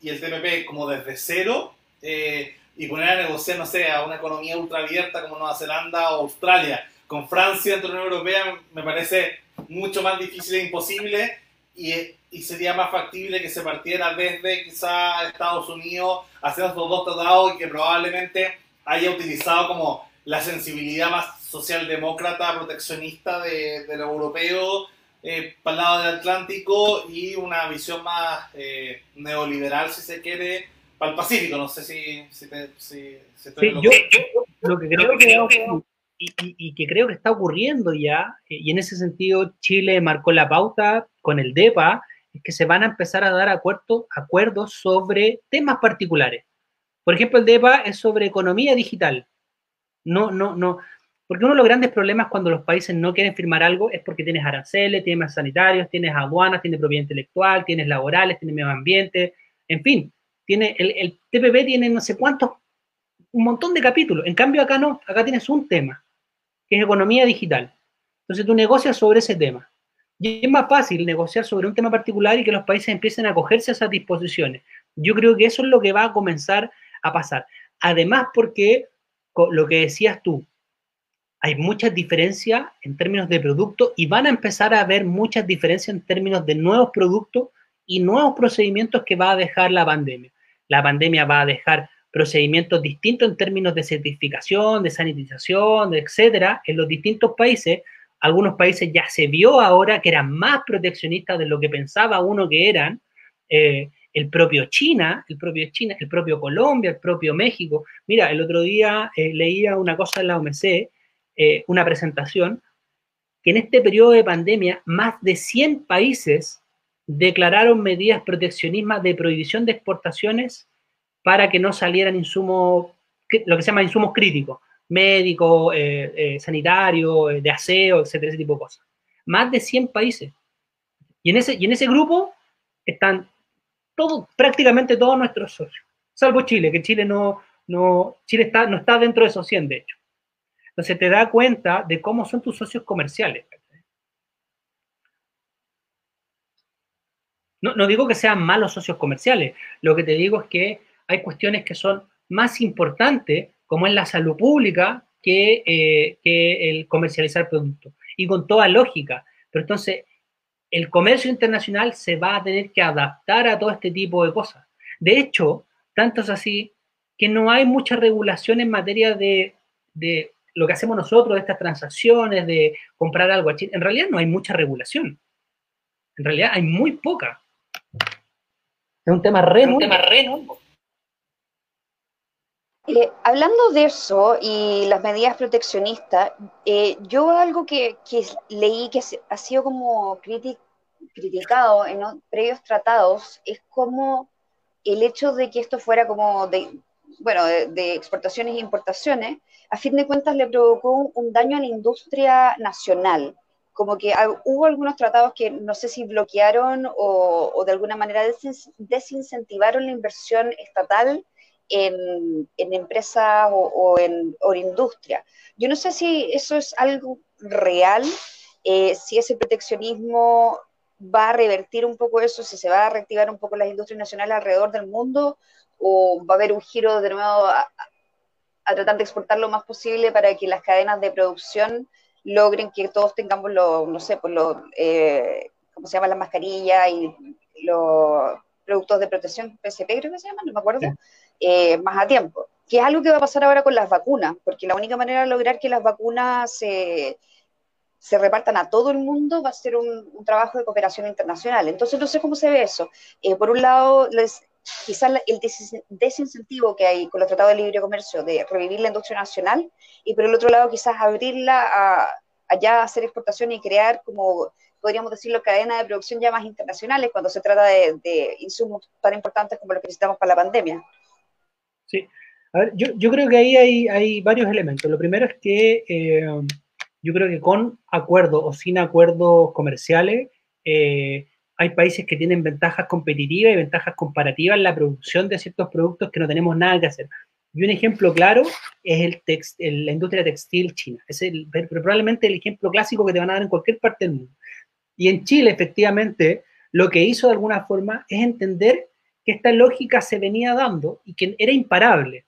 [SPEAKER 1] y el TPP como desde cero eh, y poner a negociar, no sé, a una economía ultra abierta como Nueva Zelanda o Australia con Francia dentro de la Unión Europea me parece mucho más difícil e imposible y, y, sería más factible que se partiera desde quizá Estados Unidos haciendo estos dos tratados y que probablemente haya utilizado como la sensibilidad más socialdemócrata, proteccionista de, de lo europeo eh, para el lado del Atlántico y una visión más eh, neoliberal, si se quiere, para el Pacífico. No sé si, si, te, si,
[SPEAKER 2] estoy yo, lo que creo que y, que creo que está ocurriendo ya, eh, y en ese sentido Chile marcó la pauta con el DEPA, es que se van a empezar a dar acuerdos, acuerdos sobre temas particulares. Por ejemplo, el DEPA es sobre economía digital. No, no, no. Porque uno de los grandes problemas cuando los países no quieren firmar algo es porque tienes aranceles, tienes sanitarios, tienes aduanas, tienes propiedad intelectual, tienes laborales, tienes medio ambiente, en fin. Tiene, el, el TPP tiene no sé cuántos, un montón de capítulos. En cambio, acá no, acá tienes un tema que es economía digital. Entonces tú negocias sobre ese tema. Y es más fácil negociar sobre un tema particular y que los países empiecen a acogerse a esas disposiciones. Yo creo que eso es lo que va a comenzar a pasar. Además, porque lo que decías tú, hay muchas diferencias en términos de producto y van a empezar a haber muchas diferencias en términos de nuevos productos y nuevos procedimientos que va a dejar la pandemia. La pandemia va a dejar procedimientos distintos en términos de certificación, de sanitización, etcétera, en los distintos países. Algunos países ya se vio ahora que eran más proteccionistas de lo que pensaba uno que eran, eh, el propio China, el propio China, el propio Colombia, el propio México. Mira, el otro día eh, leía una cosa en la OMC, eh, una presentación, que en este periodo de pandemia más de 100 países declararon medidas proteccionistas de prohibición de exportaciones para que no salieran insumos, lo que se llama insumos críticos, médicos, eh, sanitarios, de aseo, etcétera, ese tipo de cosas. Más de 100 países. Y en ese, y en ese grupo están prácticamente todos nuestros socios, salvo Chile, que Chile no, no, Chile está, no está dentro de esos 100, de hecho. Entonces te da cuenta de cómo son tus socios comerciales. No digo que sean malos socios comerciales, lo que te digo es que hay cuestiones que son más importantes, como es la salud pública, que, eh, que el comercializar productos. Y con toda lógica. Pero entonces, el comercio internacional se va a tener que adaptar a todo este tipo de cosas. De hecho, tanto es así que no hay mucha regulación en materia de, lo que hacemos nosotros, de estas transacciones, de comprar algo a Chile. En realidad no hay mucha regulación. En realidad hay muy poca. Es un tema re, un tema re
[SPEAKER 3] eh, hablando de eso y las medidas proteccionistas, eh, yo algo que, leí que ha sido como criticado en previos tratados es como el hecho de que esto fuera como de, bueno, de, exportaciones e importaciones, a fin de cuentas le provocó un, daño a la industria nacional. Como que hubo algunos tratados que no sé si bloquearon o de alguna manera desincentivaron la inversión estatal en, empresas o, en, industria. Yo no sé si eso es algo real, eh, si ese proteccionismo va a revertir un poco eso, si se va a reactivar un poco las industrias nacionales alrededor del mundo, o va a haber un giro de nuevo a, tratar de exportar lo más posible para que las cadenas de producción logren que todos tengamos los, no sé, pues los, eh, ¿cómo se llama? Las mascarillas y los productos de protección, PCP creo que se llaman, no me acuerdo, eh, más a tiempo. Que es algo que va a pasar ahora con las vacunas, porque la única manera de lograr que las vacunas se, se repartan a todo el mundo va a ser un, trabajo de cooperación internacional. Entonces, no sé cómo se ve eso. Eh, por un lado, quizás el desincentivo que hay con los tratados de libre comercio de revivir la industria nacional, y por el otro lado, quizás abrirla a, allá hacer exportación y crear como podríamos decirlo, cadenas de producción ya más internacionales cuando se trata de, de insumos tan importantes como los que necesitamos para la pandemia.
[SPEAKER 2] Sí. A ver, yo, yo creo que ahí hay, hay, varios elementos. Lo primero es que eh, yo creo que con acuerdos o sin acuerdos comerciales, eh, hay países que tienen ventajas competitivas y ventajas comparativas en la producción de ciertos productos que no tenemos nada que hacer. Y un ejemplo claro es el text, la industria textil china. Es el, probablemente el ejemplo clásico que te van a dar en cualquier parte del mundo. Y en Chile, efectivamente, lo que hizo de alguna forma es entender que esta lógica se venía dando y que era imparable.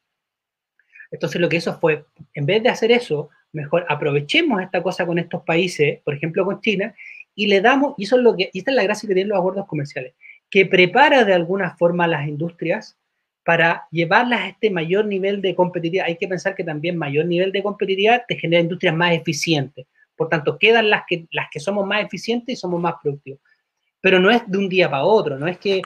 [SPEAKER 2] Entonces lo que hizo fue, en vez de hacer eso, mejor aprovechemos esta cosa con estos países, por ejemplo con China, y le damos, y eso es lo que, y esta es la gracia que tienen los acuerdos comerciales, que prepara de alguna forma a las industrias para llevarlas a este mayor nivel de competitividad. Hay que pensar que también mayor nivel de competitividad te genera industrias más eficientes. Por tanto, quedan las que, las que somos más eficientes y somos más productivos. Pero no es de un día para otro, no es que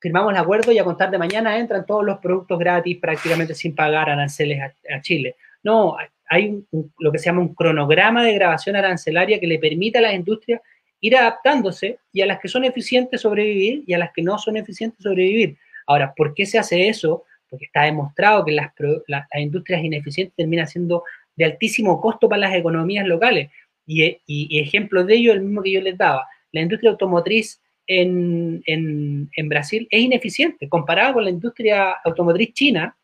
[SPEAKER 2] firmamos el acuerdo y a contar de mañana entran todos los productos gratis prácticamente sin pagar aranceles a, Chile. No, hay lo que se llama un cronograma de grabación arancelaria que le permite a las industrias ir adaptándose y a las que son eficientes sobrevivir y a las que no son eficientes sobrevivir. Ahora, ¿por qué se hace eso? Porque está demostrado que las, las industrias ineficientes terminan siendo de altísimo costo para las economías locales. Y, y, ejemplo de ello, el mismo que yo les daba. La industria automotriz en, en, Brasil es ineficiente, comparado con la industria automotriz china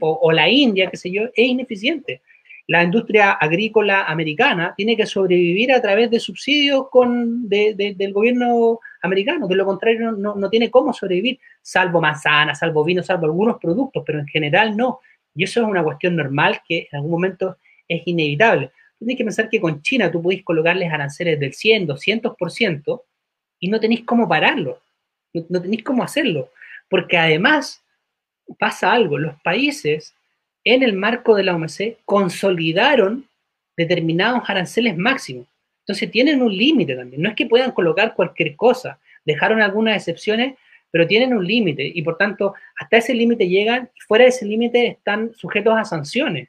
[SPEAKER 2] o, la India, qué sé yo, es ineficiente. La industria agrícola americana tiene que sobrevivir a través de subsidios con, del gobierno americano, de lo contrario no, no, tiene cómo sobrevivir, salvo manzanas, salvo vino, salvo algunos productos, pero en general no. Y eso es una cuestión normal que en algún momento es inevitable. tienes que pensar que con China tú podéis colocarles aranceles del 100, 200% y no tenéis cómo pararlo, no, tenéis cómo hacerlo, porque además pasa algo, los países en el marco de la OMC consolidaron determinados aranceles máximos. Entonces tienen un límite también. No es que puedan colocar cualquier cosa. Dejaron algunas excepciones pero tienen un límite y por tanto hasta ese límite llegan y fuera de ese límite están sujetos a sanciones.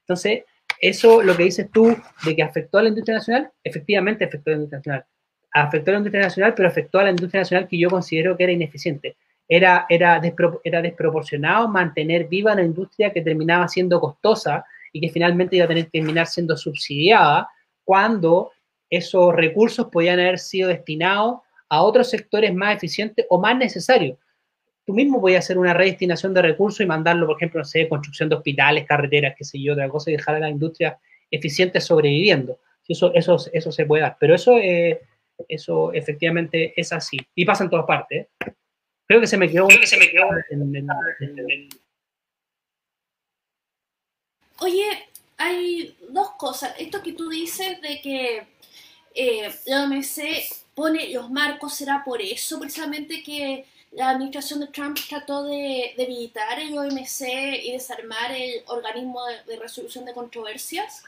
[SPEAKER 2] Entonces, eso lo que dices tú de que afectó a la industria nacional, efectivamente afectó a la industria nacional. Afectó a la industria nacional, pero afectó a la industria nacional que yo considero que era ineficiente. Era, era, era desproporcionado mantener viva una industria que terminaba siendo costosa y que finalmente iba a tener que terminar siendo subsidiada cuando esos recursos podían haber sido destinados a otros sectores más eficientes o más necesarios. Tú mismo podías hacer una redestinación de recursos y mandarlo, por ejemplo, no sé, construcción de hospitales, carreteras, qué sé yo, otra cosa, y dejar a la industria eficiente sobreviviendo. Eso, eso, eso se puede dar. Pero eso, eh, eso efectivamente es así. Y pasa en todas partes. ¿eh? Creo que se me quedó. se me quedó
[SPEAKER 4] Oye, hay dos cosas. Esto que tú dices de que eh, la OMC pone los marcos, ¿será por eso precisamente que la administración de Trump trató de debilitar el OMC y desarmar el organismo de, resolución de controversias?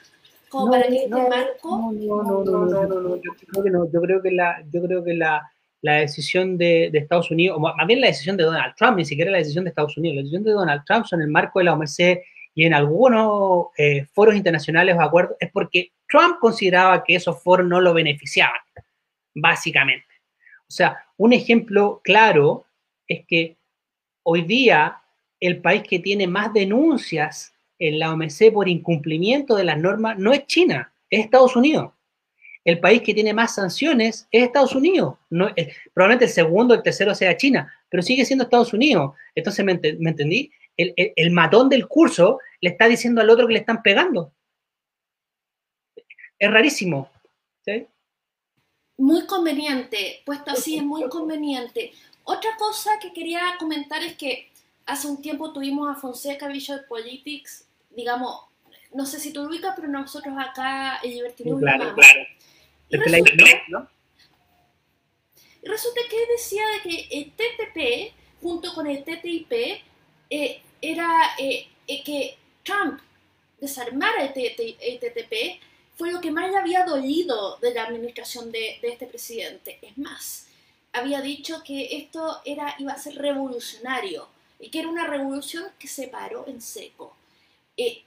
[SPEAKER 4] Como para que este marco...
[SPEAKER 2] No, no, no, no, no, no, yo creo que no, yo creo que la, yo creo que la, la decisión de, de, Estados Unidos, o más bien la decisión de Donald Trump, ni siquiera la decisión de Estados Unidos, la decisión de Donald Trump son el marco de la OMC y en algunos eh, foros internacionales o acuerdos, es porque Trump consideraba que esos foros no lo beneficiaban básicamente. O sea, un ejemplo claro es que hoy día el país que tiene más denuncias en la OMC por incumplimiento de las normas no es China, es Estados Unidos. El país que tiene más sanciones es Estados Unidos. No, eh, probablemente el segundo, el tercero sea China, pero sigue siendo Estados Unidos. Entonces, ¿me, entendí? El, el, matón del curso le está diciendo al otro que le están pegando. Es rarísimo. ¿sí?
[SPEAKER 4] muy conveniente, puesto así es muy [laughs] conveniente. Otra cosa que quería comentar es que hace un tiempo tuvimos a Fonseca Visual Politics, digamos, no sé si tú ubicas, pero nosotros acá en Liberty News claro, claro. Y resulta, y resulta que decía de que el TTP, junto con el TTIP, eh, era eh, eh, que Trump desarmara el, el TTP fue lo que más le había dolido de la administración de, este presidente. Es más, había dicho que esto era, iba a ser revolucionario y que era una revolución que se paró en seco. Eh,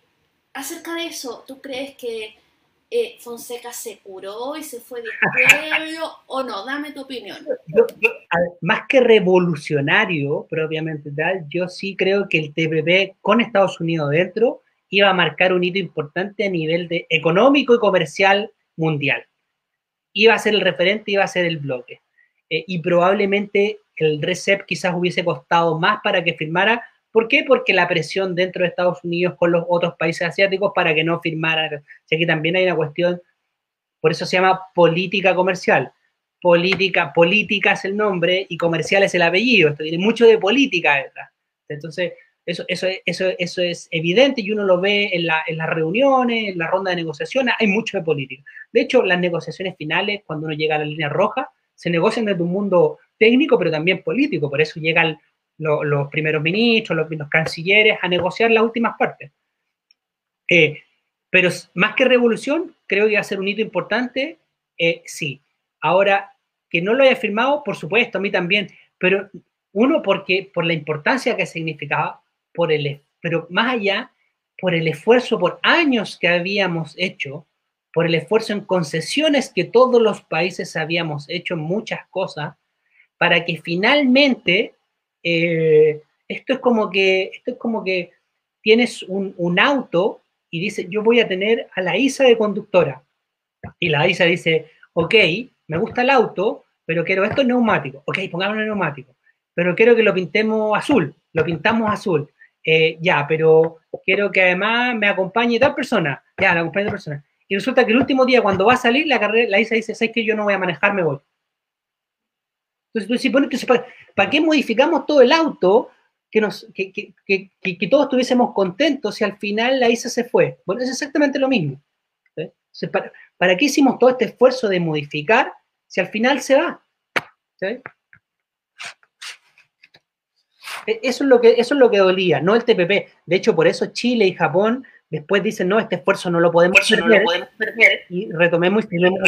[SPEAKER 4] acerca de eso, ¿tú crees que eh, Fonseca se curó y se fue de o no? Dame tu opinión.
[SPEAKER 2] más que revolucionario, propiamente tal, yo sí creo que el TPP con Estados Unidos dentro iba a marcar un hito importante a nivel de económico y comercial mundial. Iba a ser el referente, iba a ser el bloque. Eh, y probablemente el RECEP quizás hubiese costado más para que firmara. ¿Por qué? Porque la presión dentro de Estados Unidos con los otros países asiáticos para que no firmara. O sea, que también hay una cuestión, por eso se llama política comercial. Política, política es el nombre y comercial es el apellido. Esto tiene mucho de política detrás. Entonces, eso, eso, eso, eso es evidente y uno lo ve en, la, en las reuniones, en la ronda de negociaciones, hay mucho de política. De hecho, las negociaciones finales, cuando uno llega a la línea roja, se negocian desde un mundo técnico, pero también político. Por eso llegan los primeros ministros, los, cancilleres a negociar las últimas partes. Eh, pero más que revolución, creo que va a ser un hito importante, eh, sí. Ahora, que no lo haya firmado, por supuesto, a mí también, pero uno porque por la importancia que significaba, por el, pero más allá, por el esfuerzo por años que habíamos hecho, por el esfuerzo en concesiones que todos los países habíamos hecho en muchas cosas, para que finalmente, eh, esto es como que, esto es como que tienes un, auto y dice, yo voy a tener a la ISA de conductora. Y la ISA dice, ok, me gusta el auto, pero quiero esto neumático. Ok, pongámoslo neumático. Pero quiero que lo pintemos azul, lo pintamos azul. Eh, ya, pero quiero que además me acompañe tal persona, ya, la acompañe tal persona. Y resulta que el último día, cuando va a salir, la carrera, la ISA dice, ¿sabes que yo no voy a manejar, me voy? Entonces, tú ¿para, ¿para qué modificamos todo el auto que, nos, que, que, que, todos estuviésemos contentos si al final la ISA se fue? Bueno, es exactamente lo mismo. ¿Para, ¿Para, qué hicimos todo este esfuerzo de modificar si al final se va? ¿sí? E, eso es lo que, eso es lo que dolía, no el TPP. De hecho, por eso Chile y Japón después dicen, no, este esfuerzo no lo podemos, perder, no lo podemos perder. Y retomemos y firmemos.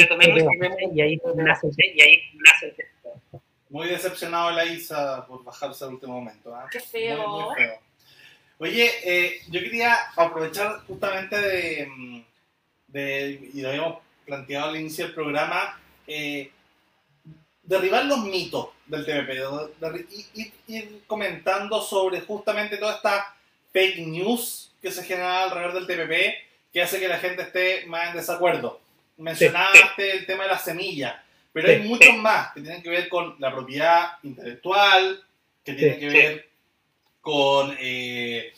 [SPEAKER 2] y ahí nace, y ahí nace
[SPEAKER 1] Muy decepcionado la Isa por bajarse al último momento. ¿ah?
[SPEAKER 4] Qué feo.
[SPEAKER 1] Muy, muy feo. Oye, eh, yo quería aprovechar justamente de, mm, de- y lo habíamos planteado al inicio del programa, eh, derribar los mitos del TPP de- de- y y- ir comentando sobre justamente toda esta fake news que se genera alrededor del TPP que hace que la gente esté más en desacuerdo. Mencionaste el tema de las semillas, pero hay
[SPEAKER 2] Sí.
[SPEAKER 1] muchos más que tienen que ver con la propiedad intelectual, que tienen
[SPEAKER 2] Sí.
[SPEAKER 1] que ver con... eh,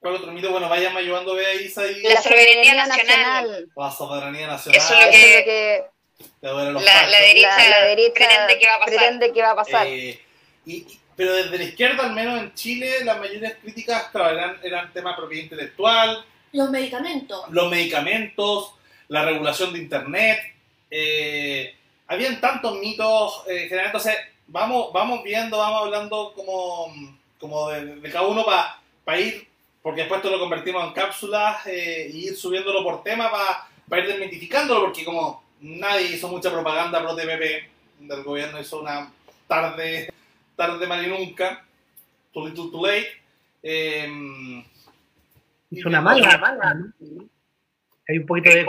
[SPEAKER 1] ¿Cuál otro mito? Bueno, vayan ayudando, vea Isa y
[SPEAKER 5] La soberanía nacional.
[SPEAKER 1] la soberanía nacional.
[SPEAKER 5] Eso es lo
[SPEAKER 3] Eso es lo
[SPEAKER 5] que la, la derecha,
[SPEAKER 3] la, la derecha
[SPEAKER 5] pretende que va a pasar.
[SPEAKER 3] pretende que va a pasar.
[SPEAKER 1] Eh, y, y- pero desde la izquierda, al menos en Chile, las mayores críticas claro, eran, eran tema de propiedad intelectual,
[SPEAKER 4] Los medicamentos.
[SPEAKER 1] los medicamentos, la regulación de Internet. Eh, habían tantos mitos eh, generales. Entonces, vamos, vamos viendo, vamos hablando como, como de, de cada uno para ir, porque después esto lo convertimos en cápsulas eh, y ir subiéndolo por tema para ir desmitificándolo, porque como nadie hizo mucha propaganda pro TPP, del gobierno hizo una tarde, tarde mal y nunca, too little too late. eh,
[SPEAKER 2] Hizo una mala. Hay un poquito de.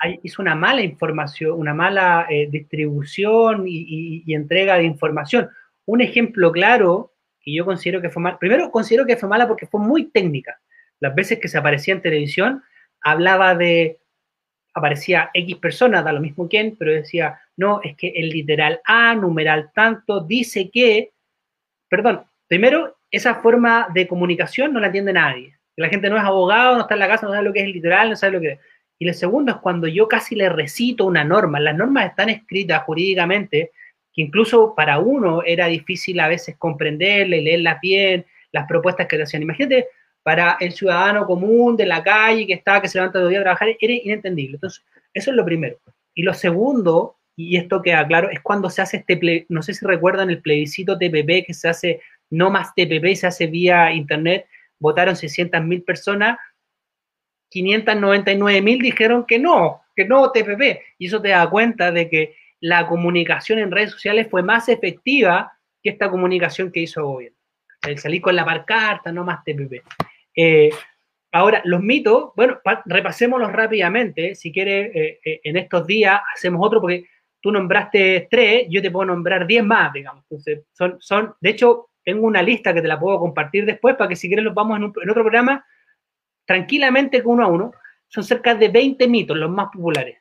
[SPEAKER 2] hay- hizo una mala información, una mala eh, distribución y, y- y entrega de información. Un ejemplo claro que yo considero que fue mal. Primero, considero que fue mala porque fue muy técnica. Las veces que se aparecía en televisión, hablaba de. Aparecía X personas, da lo mismo quién, pero decía, no, es que el literal A, numeral tanto, dice que. Perdón, primero, esa forma de comunicación no la entiende nadie. La gente no es abogado, no está en la casa, no sabe lo que es el literal, no sabe lo que es. Y lo segundo es cuando yo casi le recito una norma. Las normas están escritas jurídicamente que incluso para uno era difícil a veces comprenderla y leerlas bien, las propuestas que te hacían. Imagínate, para el ciudadano común de la calle que está, que se levanta todo el día a trabajar, era inentendible. Entonces, eso es lo primero. Y lo segundo, y esto queda claro, es cuando se hace este, ple- no sé si recuerdan el plebiscito TPP que se hace, no más TPP, se hace vía internet, votaron 600.000 personas, 599.000 dijeron que no, que no TPP. Y eso te da cuenta de que la comunicación en redes sociales fue más efectiva que esta comunicación que hizo el gobierno. El salir con la parcarta, no más TPP. Eh, ahora, los mitos, bueno, pa- repasémoslos rápidamente. Si quieres, eh, eh, en estos días hacemos otro, porque tú nombraste tres, yo te puedo nombrar diez más, digamos. Entonces, son, son, de hecho, tengo una lista que te la puedo compartir después para que si quieres los vamos en, otro programa tranquilamente con uno a uno. Son cerca de 20 mitos, los más populares.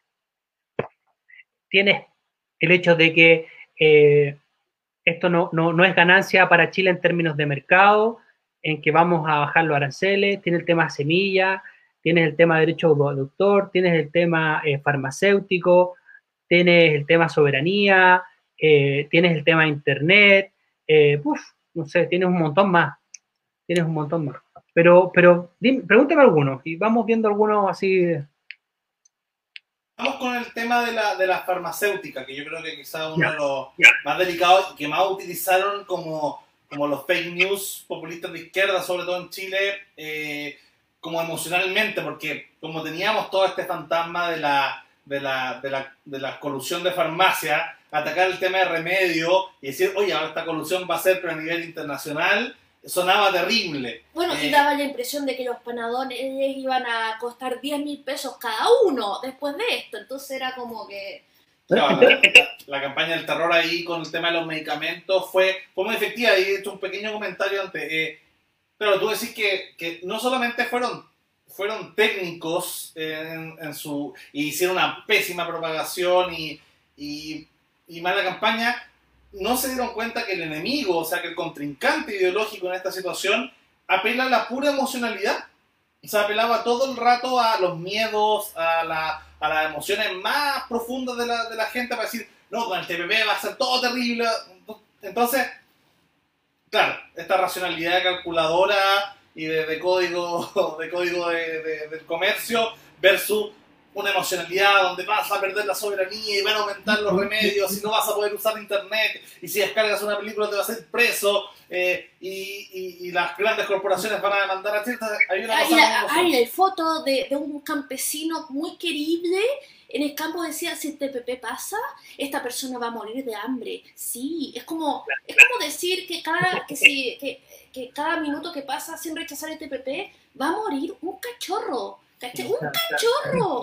[SPEAKER 2] Tienes el hecho de que eh, esto no, no, no es ganancia para Chile en términos de mercado, en que vamos a bajar los aranceles, tiene el tema semilla, tienes el tema derecho de autor, tienes el tema eh, farmacéutico, tienes el tema soberanía, eh, tienes el tema internet, eh, uf, no sé, tienes un montón más, tienes un montón más. Pero, pero dime, pregúntame algunos y vamos viendo algunos así.
[SPEAKER 1] Vamos con el tema de la, de la farmacéutica, que yo creo que quizás uno de los más delicados y que más utilizaron como, como los fake news populistas de izquierda, sobre todo en Chile, eh, como emocionalmente, porque como teníamos todo este fantasma de la, de la, de la, de la colusión de farmacia, atacar el tema de remedio y decir, oye, ahora esta colusión va a ser pero a nivel internacional, sonaba terrible.
[SPEAKER 4] Bueno, y
[SPEAKER 1] Eh,
[SPEAKER 4] daba la impresión de que los panadores iban a costar 10 mil pesos cada uno después de esto. Entonces era como que.
[SPEAKER 1] La, la- la campaña del terror ahí con el tema de los medicamentos fue, fue muy efectiva. Y he hecho un pequeño comentario antes. Eh, pero tú decís que, que no solamente fueron, fueron técnicos en, en su. y hicieron una pésima propagación y, y, y mala campaña, no se dieron cuenta que el enemigo, o sea, que el contrincante ideológico en esta situación, apela a la pura emocionalidad. O sea, apelaba todo el rato a los miedos, a, la, a las emociones más profundas de la, de la gente para decir, no, con el TPP va a ser todo terrible. Entonces, claro, esta racionalidad calculadora y de, de código, [laughs] de código de- del comercio versus una emocionalidad donde vas a perder la soberanía y van a aumentar los remedios y no vas a poder usar internet y si descargas una película te vas a ser preso eh, y, y, las grandes corporaciones van a demandar a ciertas... Hay una
[SPEAKER 4] hay, hay foto de, de un campesino muy querible en el campo decía, si este TPP pasa, esta persona va a morir de hambre. Sí, es como, es como decir que cada, que, si, que, que cada minuto que pasa sin rechazar el TPP va a morir un cachorro. ¡Un cachorro!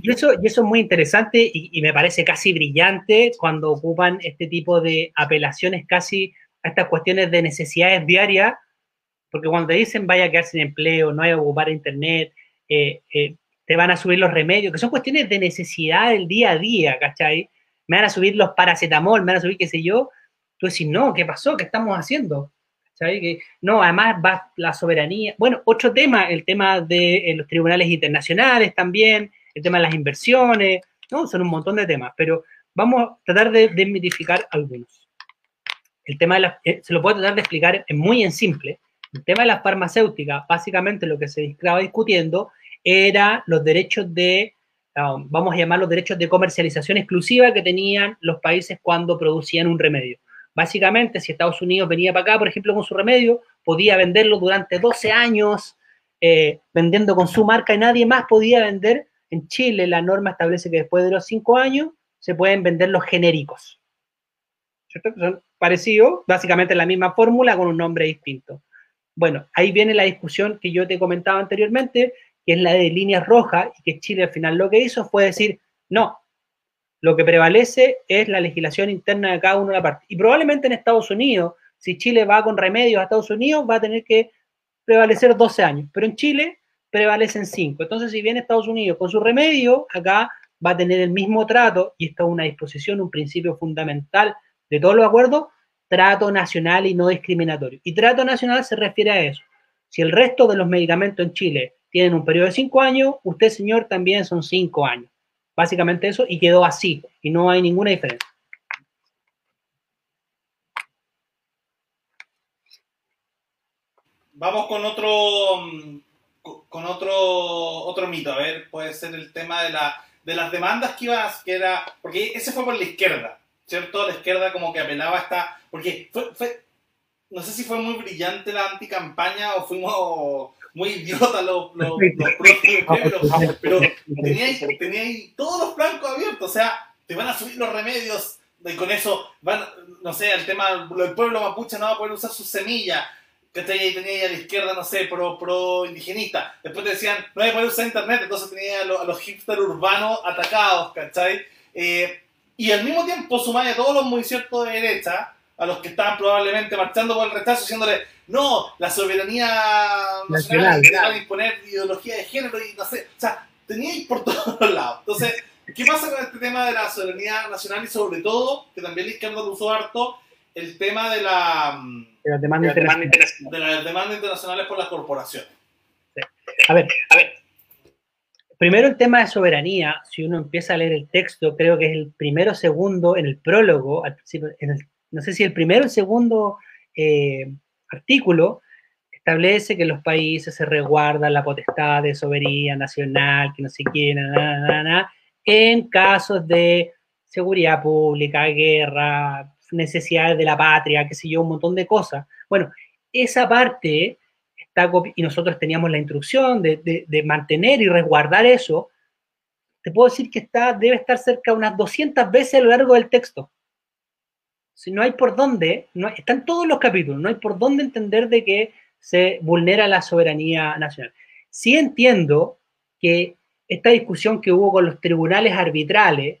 [SPEAKER 2] Y eso, y eso es muy interesante y, y, me parece casi brillante cuando ocupan este tipo de apelaciones casi a estas cuestiones de necesidades diarias, porque cuando te dicen vaya a quedar sin empleo, no hay que ocupar internet, eh, eh, te van a subir los remedios, que son cuestiones de necesidad del día a día, ¿cachai? Me van a subir los paracetamol, me van a subir qué sé yo. Tú decís, no, ¿qué pasó? ¿Qué estamos haciendo? Que, no, además va la soberanía. Bueno, otro tema, el tema de eh, los tribunales internacionales también, el tema de las inversiones, ¿no? Son un montón de temas, pero vamos a tratar de desmitificar algunos. El tema de las, eh, se lo puedo tratar de explicar muy en simple. El tema de las farmacéuticas, básicamente lo que se estaba discutiendo era los derechos de, um, vamos a llamar los derechos de comercialización exclusiva que tenían los países cuando producían un remedio. Básicamente, si Estados Unidos venía para acá, por ejemplo, con su remedio, podía venderlo durante 12 años, eh, vendiendo con su marca y nadie más podía vender. En Chile la norma establece que después de los 5 años se pueden vender los genéricos. ¿Cierto? Son parecidos, básicamente la misma fórmula con un nombre distinto. Bueno, ahí viene la discusión que yo te comentaba anteriormente, que es la de líneas rojas, y que Chile al final lo que hizo fue decir, no, lo que prevalece es la legislación interna de cada una de las partes. Y probablemente en Estados Unidos, si Chile va con remedios a Estados Unidos, va a tener que prevalecer 12 años, pero en Chile prevalecen 5. Entonces, si viene Estados Unidos con su remedio, acá va a tener el mismo trato, y esto es una disposición, un principio fundamental de todos los acuerdos, trato nacional y no discriminatorio. Y trato nacional se refiere a eso. Si el resto de los medicamentos en Chile tienen un periodo de cinco años, usted, señor, también son cinco años. Básicamente eso, y quedó así, y no hay ninguna diferencia.
[SPEAKER 1] Vamos con otro, con otro, otro mito, a ver, puede ser el tema de, la, de las demandas que ibas, que era, porque ese fue por la izquierda, ¿cierto? La izquierda como que apelaba a esta, porque fue, fue no sé si fue muy brillante la anticampaña o fuimos muy idiotas los, los, los pero teníais, teníais todos los blancos abiertos, o sea, te van a subir los remedios, y con eso van, no sé, el tema, el pueblo mapuche no va a poder usar sus semillas, que Ahí tenía a la izquierda, no sé, pro, pro indigenista. Después te decían, no hay poder usar internet, entonces tenía a, los, los hipsters urbanos atacados, ¿cachai? Eh, y al mismo tiempo sumáis a todos los movimientos de derecha, a los que estaban probablemente marchando por el rechazo, diciéndole, no, la soberanía nacional, a imponer ideología de género y no sé, o sea, teníais por [laughs] todos lados. Entonces, ¿qué pasa con este tema de la soberanía nacional y sobre todo, que también la izquierda lo usó harto, el tema de la...
[SPEAKER 2] Mm, de las demandas
[SPEAKER 1] internacionales. De las demandas internacionales por las corporaciones.
[SPEAKER 2] A ver, a ver. Primero el tema de soberanía, si uno empieza a leer el texto, creo que es el primero segundo en el prólogo, al principio, en el no sé si el primero o el segundo eh, artículo establece que los países se resguardan la potestad de soberanía nacional, que no se quiere, nada, en casos de seguridad pública, guerra, necesidades de la patria, qué sé yo, un montón de cosas. Bueno, esa parte está, y nosotros teníamos la instrucción de, de, mantener y resguardar eso, te puedo decir que está, debe estar cerca unas 200 veces a lo largo del texto si no hay por dónde, no están todos los capítulos, no hay por dónde entender de que se vulnera la soberanía nacional. Sí entiendo que esta discusión que hubo con los tribunales arbitrales,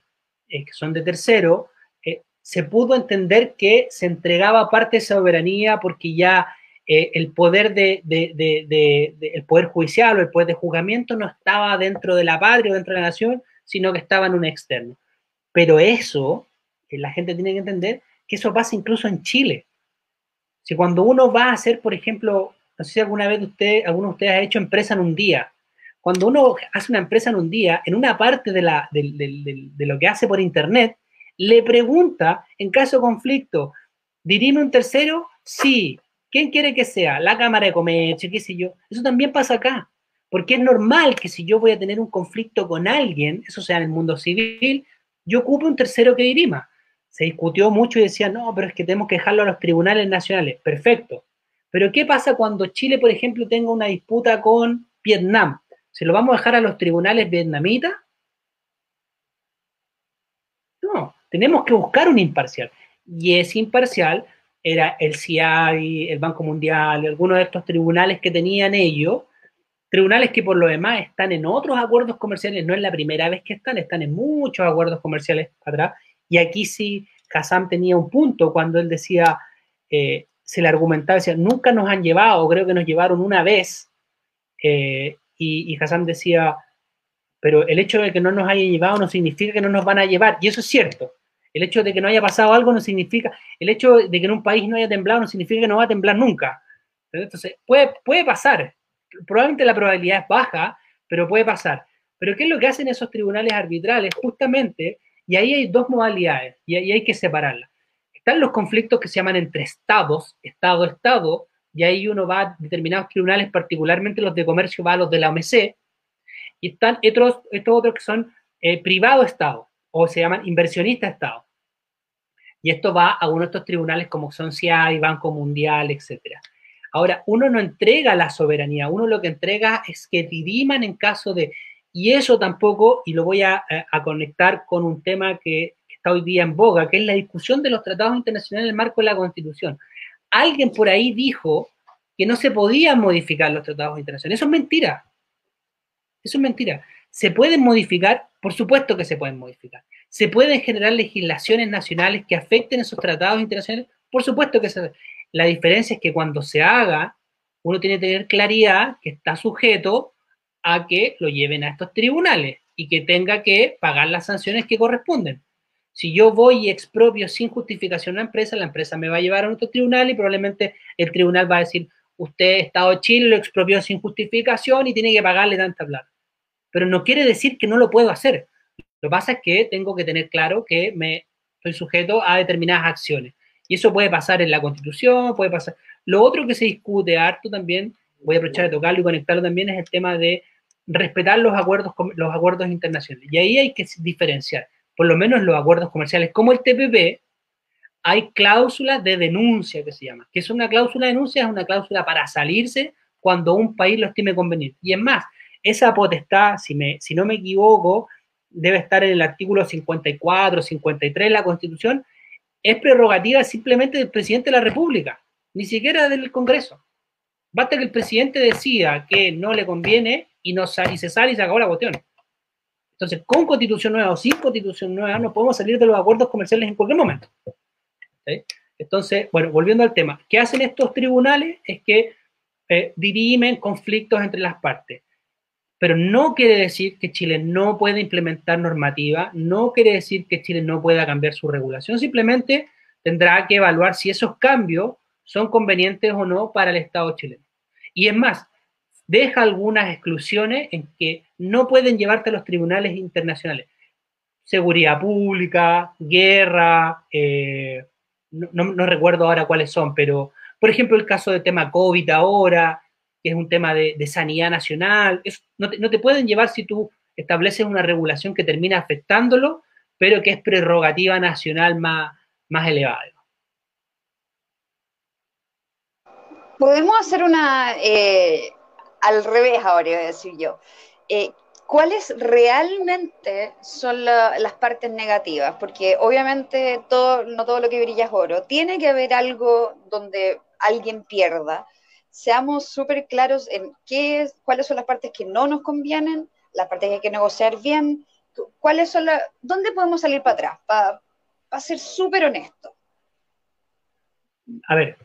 [SPEAKER 2] eh, que son de tercero, eh, se pudo entender que se entregaba parte de soberanía porque ya eh, el poder de, el poder judicial o el poder de juzgamiento no estaba dentro de la patria o dentro de la nación, sino que estaba en un externo. Pero eso, la gente tiene que entender, que eso pasa incluso en Chile. Si cuando uno va a hacer, por ejemplo, no sé si alguna vez usted, alguno de ustedes ha hecho empresa en un día, cuando uno hace una empresa en un día, en una parte de, la, de, lo que hace por internet, le pregunta, en caso de conflicto, ¿dirime un tercero? Sí. ¿Quién quiere que sea? La Cámara de Comercio, qué sé yo. Eso también pasa acá. Porque es normal que si yo voy a tener un conflicto con alguien, eso sea en el mundo civil, yo ocupe un tercero que dirima. Se discutió mucho y decía, no, pero es que tenemos que dejarlo a los tribunales nacionales. Perfecto. Pero ¿qué pasa cuando Chile, por ejemplo, tenga una disputa con Vietnam? ¿Se lo vamos a dejar a los tribunales vietnamitas? No, tenemos que buscar un imparcial. Y ese imparcial era el CIAI, el Banco Mundial, algunos de estos tribunales que tenían ellos, tribunales que por lo demás están en otros acuerdos comerciales, no es la primera vez que están, están en muchos acuerdos comerciales atrás, y aquí sí Kazam tenía un punto cuando él decía, eh, se le argumentaba, decía, nunca nos han llevado, creo que nos llevaron una vez, eh, y, y Hassan decía, pero el hecho de que no nos hayan llevado no significa que no nos van a llevar, y eso es cierto. El hecho de que no haya pasado algo no significa, el hecho de que en un país no haya temblado no significa que no va a temblar nunca. Entonces, puede, puede pasar. Probablemente la probabilidad es baja, pero puede pasar. Pero ¿qué es lo que hacen esos tribunales arbitrales? Justamente, y ahí hay dos modalidades, y ahí hay que separarlas. Están los conflictos que se llaman entre estados, estado-estado, y ahí uno va a determinados tribunales, particularmente los de comercio, va a los de la OMC, y están estos, estos otros que son eh, privado-estado, o se llaman inversionista-estado. Y esto va a uno de estos tribunales como son CIAI, Banco Mundial, etc. Ahora, uno no entrega la soberanía, uno lo que entrega es que diriman en caso de... Y eso tampoco, y lo voy a, a conectar con un tema que está hoy día en boga, que es la discusión de los tratados internacionales en el marco de la Constitución. Alguien por ahí dijo que no se podían modificar los tratados internacionales. Eso es mentira. Eso es mentira. ¿Se pueden modificar? Por supuesto que se pueden modificar. ¿Se pueden generar legislaciones nacionales que afecten esos tratados internacionales? Por supuesto que se La diferencia es que cuando se haga, uno tiene que tener claridad que está sujeto a que lo lleven a estos tribunales y que tenga que pagar las sanciones que corresponden. Si yo voy y expropio sin justificación a la empresa, la empresa me va a llevar a otro tribunal y probablemente el tribunal va a decir, usted, Estado de Chile, lo expropió sin justificación y tiene que pagarle tanta plata pero no quiere decir que no lo puedo hacer. Lo que pasa es que tengo que tener claro que me estoy sujeto a determinadas acciones. Y eso puede pasar en la Constitución, puede pasar. Lo otro que se discute harto también, voy a aprovechar de tocarlo y conectarlo también, es el tema de respetar los acuerdos, los acuerdos internacionales. Y ahí hay que diferenciar. Por lo menos los acuerdos comerciales como el TPP, hay cláusulas de denuncia que se llama. ¿Qué es una cláusula de denuncia? Es una cláusula para salirse cuando un país lo estime conveniente. Y es más, esa potestad, si, me, si no me equivoco, debe estar en el artículo 54, 53 de la Constitución, es prerrogativa simplemente del presidente de la República, ni siquiera del Congreso. Basta que el presidente decida que no le conviene y, no y se sale y se acabó la cuestión. Entonces, con constitución nueva o sin constitución nueva, no podemos salir de los acuerdos comerciales en cualquier momento. Entonces, bueno, volviendo al tema, ¿qué hacen estos tribunales? Es que eh, dirimen conflictos entre las partes pero no quiere decir que Chile no pueda implementar normativa, no quiere decir que Chile no pueda cambiar su regulación, simplemente tendrá que evaluar si esos cambios son convenientes o no para el Estado chileno. Y es más, deja algunas exclusiones en que no pueden llevarte a los tribunales internacionales. Seguridad pública, guerra, eh, no, recuerdo ahora cuáles son, pero por ejemplo el caso del tema COVID ahora, que es un tema de, sanidad nacional. no, te, pueden llevar si tú estableces una regulación que termina afectándolo, pero que es prerrogativa nacional más, más elevada.
[SPEAKER 3] Podemos hacer una, eh, al revés ahora, voy a decir yo. Eh, ¿Cuáles realmente son las partes negativas? Porque obviamente todo, no todo lo que brilla es oro. Tiene que haber algo donde alguien pierda seamos súper claros en qué es, cuáles son las partes que no nos convienen, las partes que hay que negociar bien, cuáles son las, dónde podemos salir para atrás, para ser súper honesto.
[SPEAKER 2] A ver,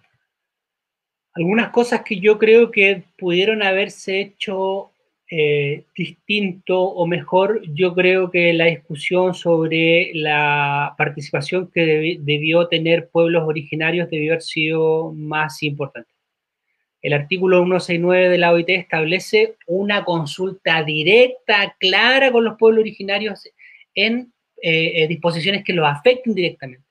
[SPEAKER 2] algunas cosas que yo creo que pudieron haberse hecho eh, distinto o mejor, yo creo que la discusión sobre la participación que debió tener pueblos originarios debió haber sido más importante. El artículo 169 de la OIT establece una consulta directa, clara con los pueblos originarios en eh, eh, disposiciones que los afecten directamente.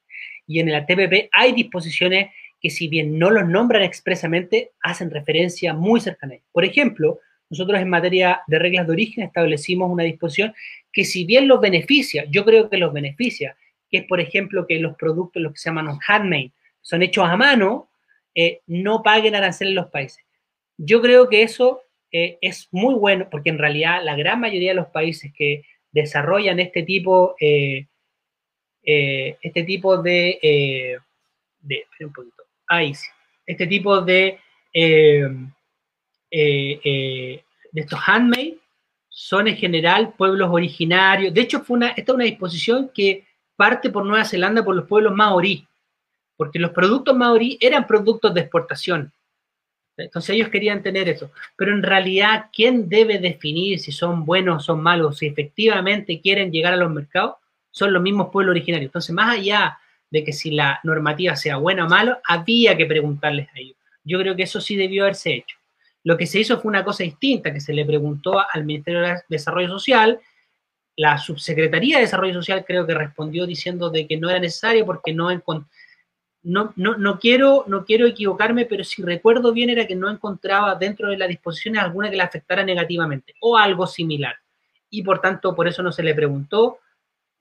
[SPEAKER 2] Y en el TPP hay disposiciones que si bien no los nombran expresamente, hacen referencia muy cercana. Por ejemplo, nosotros en materia de reglas de origen establecimos una disposición que si bien los beneficia, yo creo que los beneficia, que es por ejemplo que los productos, los que se llaman handmade, son hechos a mano, eh, no paguen arancel en los países. Yo creo que eso eh, es muy bueno, porque en realidad la gran mayoría de los países que desarrollan este tipo, eh, este tipo de, de un poquito, sí, este tipo de, de estos handmade son en general pueblos originarios. De hecho, fue una, esta es una disposición que parte por Nueva Zelanda por los pueblos maorí porque los productos maorí eran productos de exportación. Entonces ellos querían tener eso. Pero en realidad, ¿quién debe definir si son buenos o son malos, si efectivamente quieren llegar a los mercados? Son los mismos pueblos originarios. Entonces, más allá de que si la normativa sea buena o mala, había que preguntarles a ellos. Yo creo que eso sí debió haberse hecho. Lo que se hizo fue una cosa distinta, que se le preguntó al Ministerio de Desarrollo Social. La Subsecretaría de Desarrollo Social creo que respondió diciendo de que no era necesario porque no no, no, no, quiero, no quiero equivocarme, pero si recuerdo bien era que no encontraba dentro de las disposiciones alguna que la afectara negativamente o algo similar. Y por tanto, por eso no se le preguntó.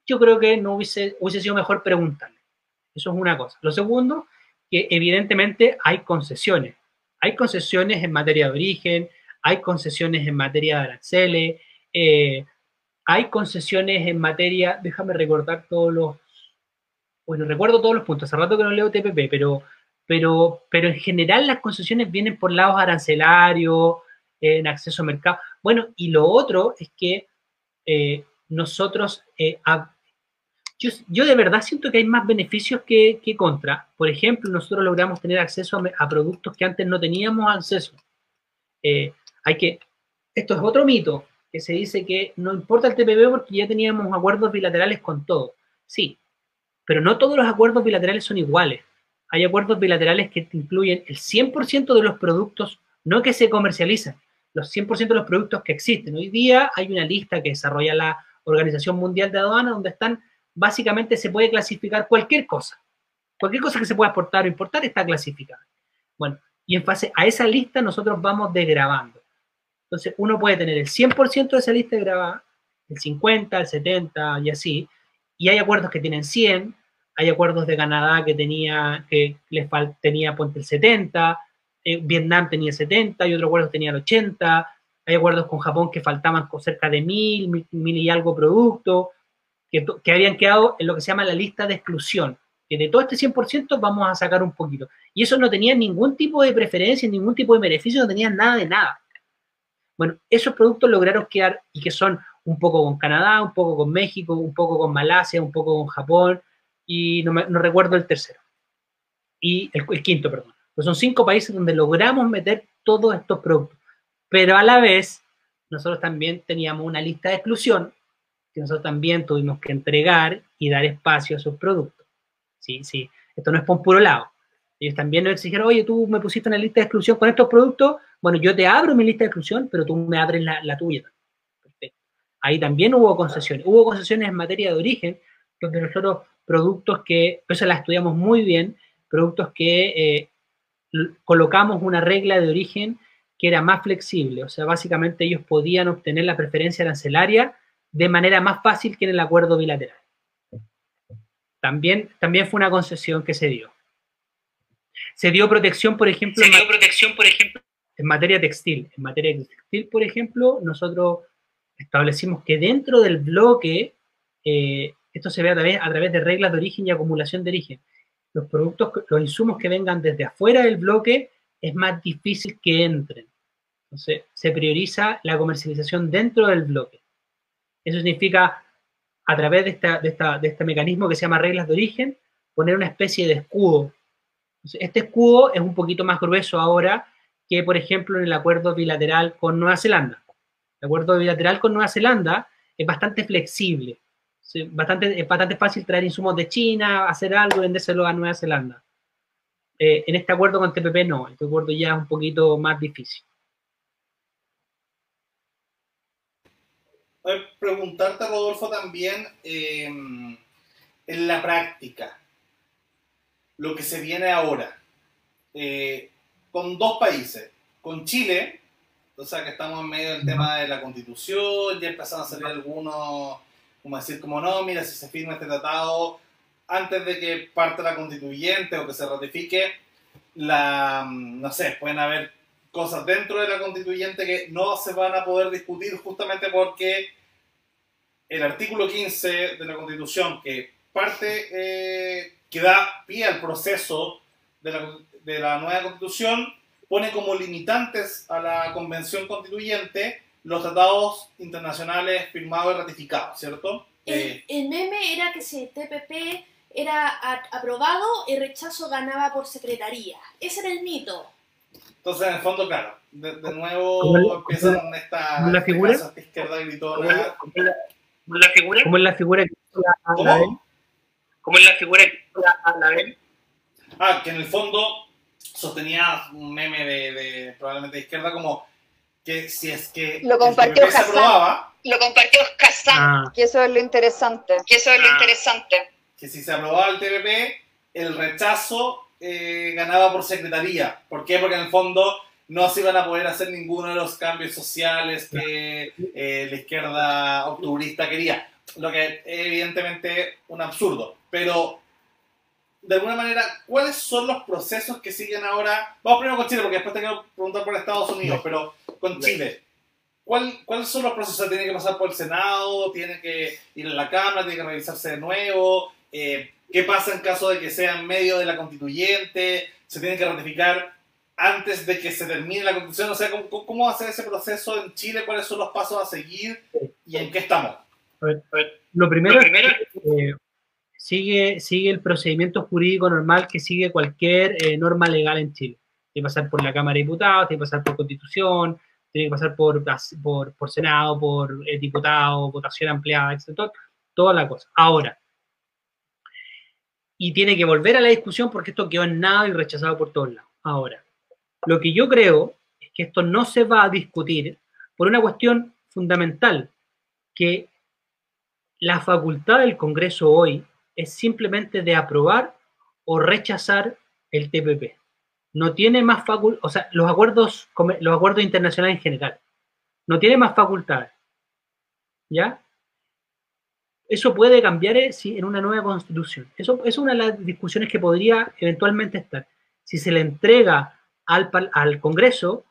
[SPEAKER 2] Yo creo que no hubiese, hubiese sido mejor preguntarle. Eso es una cosa. Lo segundo, que evidentemente hay concesiones. Hay concesiones en materia de origen, hay concesiones en materia de aranceles, eh, hay concesiones en materia, déjame recordar todos los bueno, recuerdo todos los puntos, hace rato que no leo TPP, pero, pero, pero en general las concesiones vienen por lados arancelarios, en acceso a mercado. Bueno, y lo otro es que eh, nosotros, eh, yo, de verdad siento que hay más beneficios que, que contra. Por ejemplo, nosotros logramos tener acceso a, productos que antes no teníamos acceso. Eh, hay que, esto es otro mito, que se dice que no importa el TPP porque ya teníamos acuerdos bilaterales con todo. Sí, pero no todos los acuerdos bilaterales son iguales. Hay acuerdos bilaterales que incluyen el 100% de los productos, no que se comercializan, los 100% de los productos que existen. Hoy día hay una lista que desarrolla la Organización Mundial de Aduana donde están, básicamente se puede clasificar cualquier cosa. Cualquier cosa que se pueda exportar o importar está clasificada. Bueno, y en base a esa lista nosotros vamos desgrabando. Entonces uno puede tener el 100% de esa lista grabada, el 50, el 70 y así, y hay acuerdos que tienen 100, hay acuerdos de Canadá que tenía, que les tenía ponte el 70, eh, Vietnam tenía 70 y otro acuerdo tenía el 80, hay acuerdos con Japón que faltaban cerca de mil, mil, y algo productos, que, habían quedado en lo que se llama la lista de exclusión, que de todo este 100% vamos a sacar un poquito. Y eso no tenía ningún tipo de preferencia, ningún tipo de beneficio, no tenían nada de nada. Bueno, esos productos lograron quedar y que son un poco con Canadá, un poco con México, un poco con Malasia, un poco con Japón y no, recuerdo el tercero. Y el, quinto, perdón. Pues son cinco países donde logramos meter todos estos productos. Pero a la vez, nosotros también teníamos una lista de exclusión que nosotros también tuvimos que entregar y dar espacio a esos productos. Sí, sí, esto no es por un puro lado. Ellos también nos exigieron, oye, tú me pusiste una lista de exclusión con estos productos, bueno, yo te abro mi lista de exclusión, pero tú me abres la, tuya. Ahí también hubo concesiones. Hubo concesiones en materia de origen, donde nosotros productos que, eso la estudiamos muy bien, productos que eh, colocamos una regla de origen que era más flexible. O sea, básicamente ellos podían obtener la preferencia arancelaria de manera más fácil que en el acuerdo bilateral. También, también fue una concesión que se dio. Se dio protección, por ejemplo,
[SPEAKER 5] se dio protección, por ejemplo,
[SPEAKER 2] en materia textil. En materia textil, por ejemplo, nosotros establecimos que dentro del bloque, eh, esto se ve a través, a través de reglas de origen y acumulación de origen. Los productos, los insumos que vengan desde afuera del bloque es más difícil que entren. Entonces, se prioriza la comercialización dentro del bloque. Eso significa, a través de, esta, de, esta, de este mecanismo que se llama reglas de origen, poner una especie de escudo. este escudo es un poquito más grueso ahora que, por ejemplo, en el acuerdo bilateral con Nueva Zelanda. El acuerdo bilateral con Nueva Zelanda es bastante flexible. bastante, es bastante fácil traer insumos de China, hacer algo y vendérselo a Nueva Zelanda. Eh, en este acuerdo con TPP no, este acuerdo ya es un poquito más difícil.
[SPEAKER 1] Preguntarte, Rodolfo, también em, en la práctica, lo que se viene ahora, eh, con dos países, con Chile, o sea que estamos en medio del tema de la constitución, ya empezaron a salir algunos, como decir, como no, mira, si se firma este tratado antes de que parte la constituyente o que se ratifique, la, no sé, pueden haber cosas dentro de la constituyente que no se van a poder discutir justamente porque el artículo 15 de la constitución que parte, eh, que da pie al proceso de la, de la nueva constitución, pone como limitantes a la convención constituyente los tratados internacionales firmados y ratificados, ¿cierto?
[SPEAKER 4] El,
[SPEAKER 1] Eh,
[SPEAKER 4] el meme era que si el TPP era aprobado, el rechazo ganaba por secretaría. Ese era el mito.
[SPEAKER 1] Entonces, en el fondo, claro, de, de
[SPEAKER 2] ¿Cómo
[SPEAKER 1] nuevo empiezan esta,
[SPEAKER 2] cómo la figura?
[SPEAKER 1] esta izquierda
[SPEAKER 2] ¿Cómo
[SPEAKER 1] gritona.
[SPEAKER 2] es la figura? ¿Cómo es la figura que
[SPEAKER 1] ¿Cómo?
[SPEAKER 2] ¿Cómo es la figura que?
[SPEAKER 1] Ah, que en el fondo sostenía un meme de, de probablemente de izquierda como que si es que
[SPEAKER 3] Lo compartió Hassan.
[SPEAKER 1] aprobaba,
[SPEAKER 5] Lo compartió Kazan,
[SPEAKER 2] Ah,
[SPEAKER 3] Que eso es lo interesante.
[SPEAKER 5] que eso es lo
[SPEAKER 2] Ah.
[SPEAKER 5] interesante.
[SPEAKER 1] que si se aprobaba el TPP, el rechazo eh, ganaba por secretaría. ¿Por qué? Porque en el fondo no se iban a poder hacer ninguno de los cambios sociales que eh, la izquierda octubrista quería. Lo que es evidentemente un absurdo. Pero, de alguna manera, ¿cuáles son los procesos que siguen ahora? Vamos primero con Chile, porque después te quiero preguntar por Estados Unidos, pero con Chile. ¿Cuál, ¿Cuáles son los procesos? ¿Tiene que pasar por el Senado? ¿Tiene que ir a la Cámara? ¿Tiene que revisarse de nuevo? Eh, ¿Qué pasa en caso de que sea en medio de la constituyente? ¿Se tiene que ratificar antes de que se termine la constitución? O sea, ¿cómo, cómo va a ser ese proceso en Chile? ¿Cuáles son los pasos a seguir? ¿Y en qué estamos?
[SPEAKER 2] a ver, a ver, Lo primero, es que, eh, sigue, sigue el procedimiento jurídico normal que sigue cualquier eh, norma legal en Chile. Tiene que pasar por la Cámara de Diputados, tiene que pasar por Constitución, tiene que pasar por, por, por Senado, por eh, diputado, votación ampliada, etc. Toda la cosa. Ahora, y tiene que volver a la discusión porque esto quedó en nada y rechazado por todos lados. Ahora, lo que yo creo es que esto no se va a discutir por una cuestión fundamental, que la facultad del Congreso hoy es simplemente de aprobar o rechazar el TPP. No tiene más facultad, o sea, los acuerdos, los acuerdos internacionales en general. No tiene más facultades. ¿Ya? Eso puede cambiar eh, en una nueva constitución. Eso, es una de las discusiones que podría eventualmente estar. Si se le entrega al, Congreso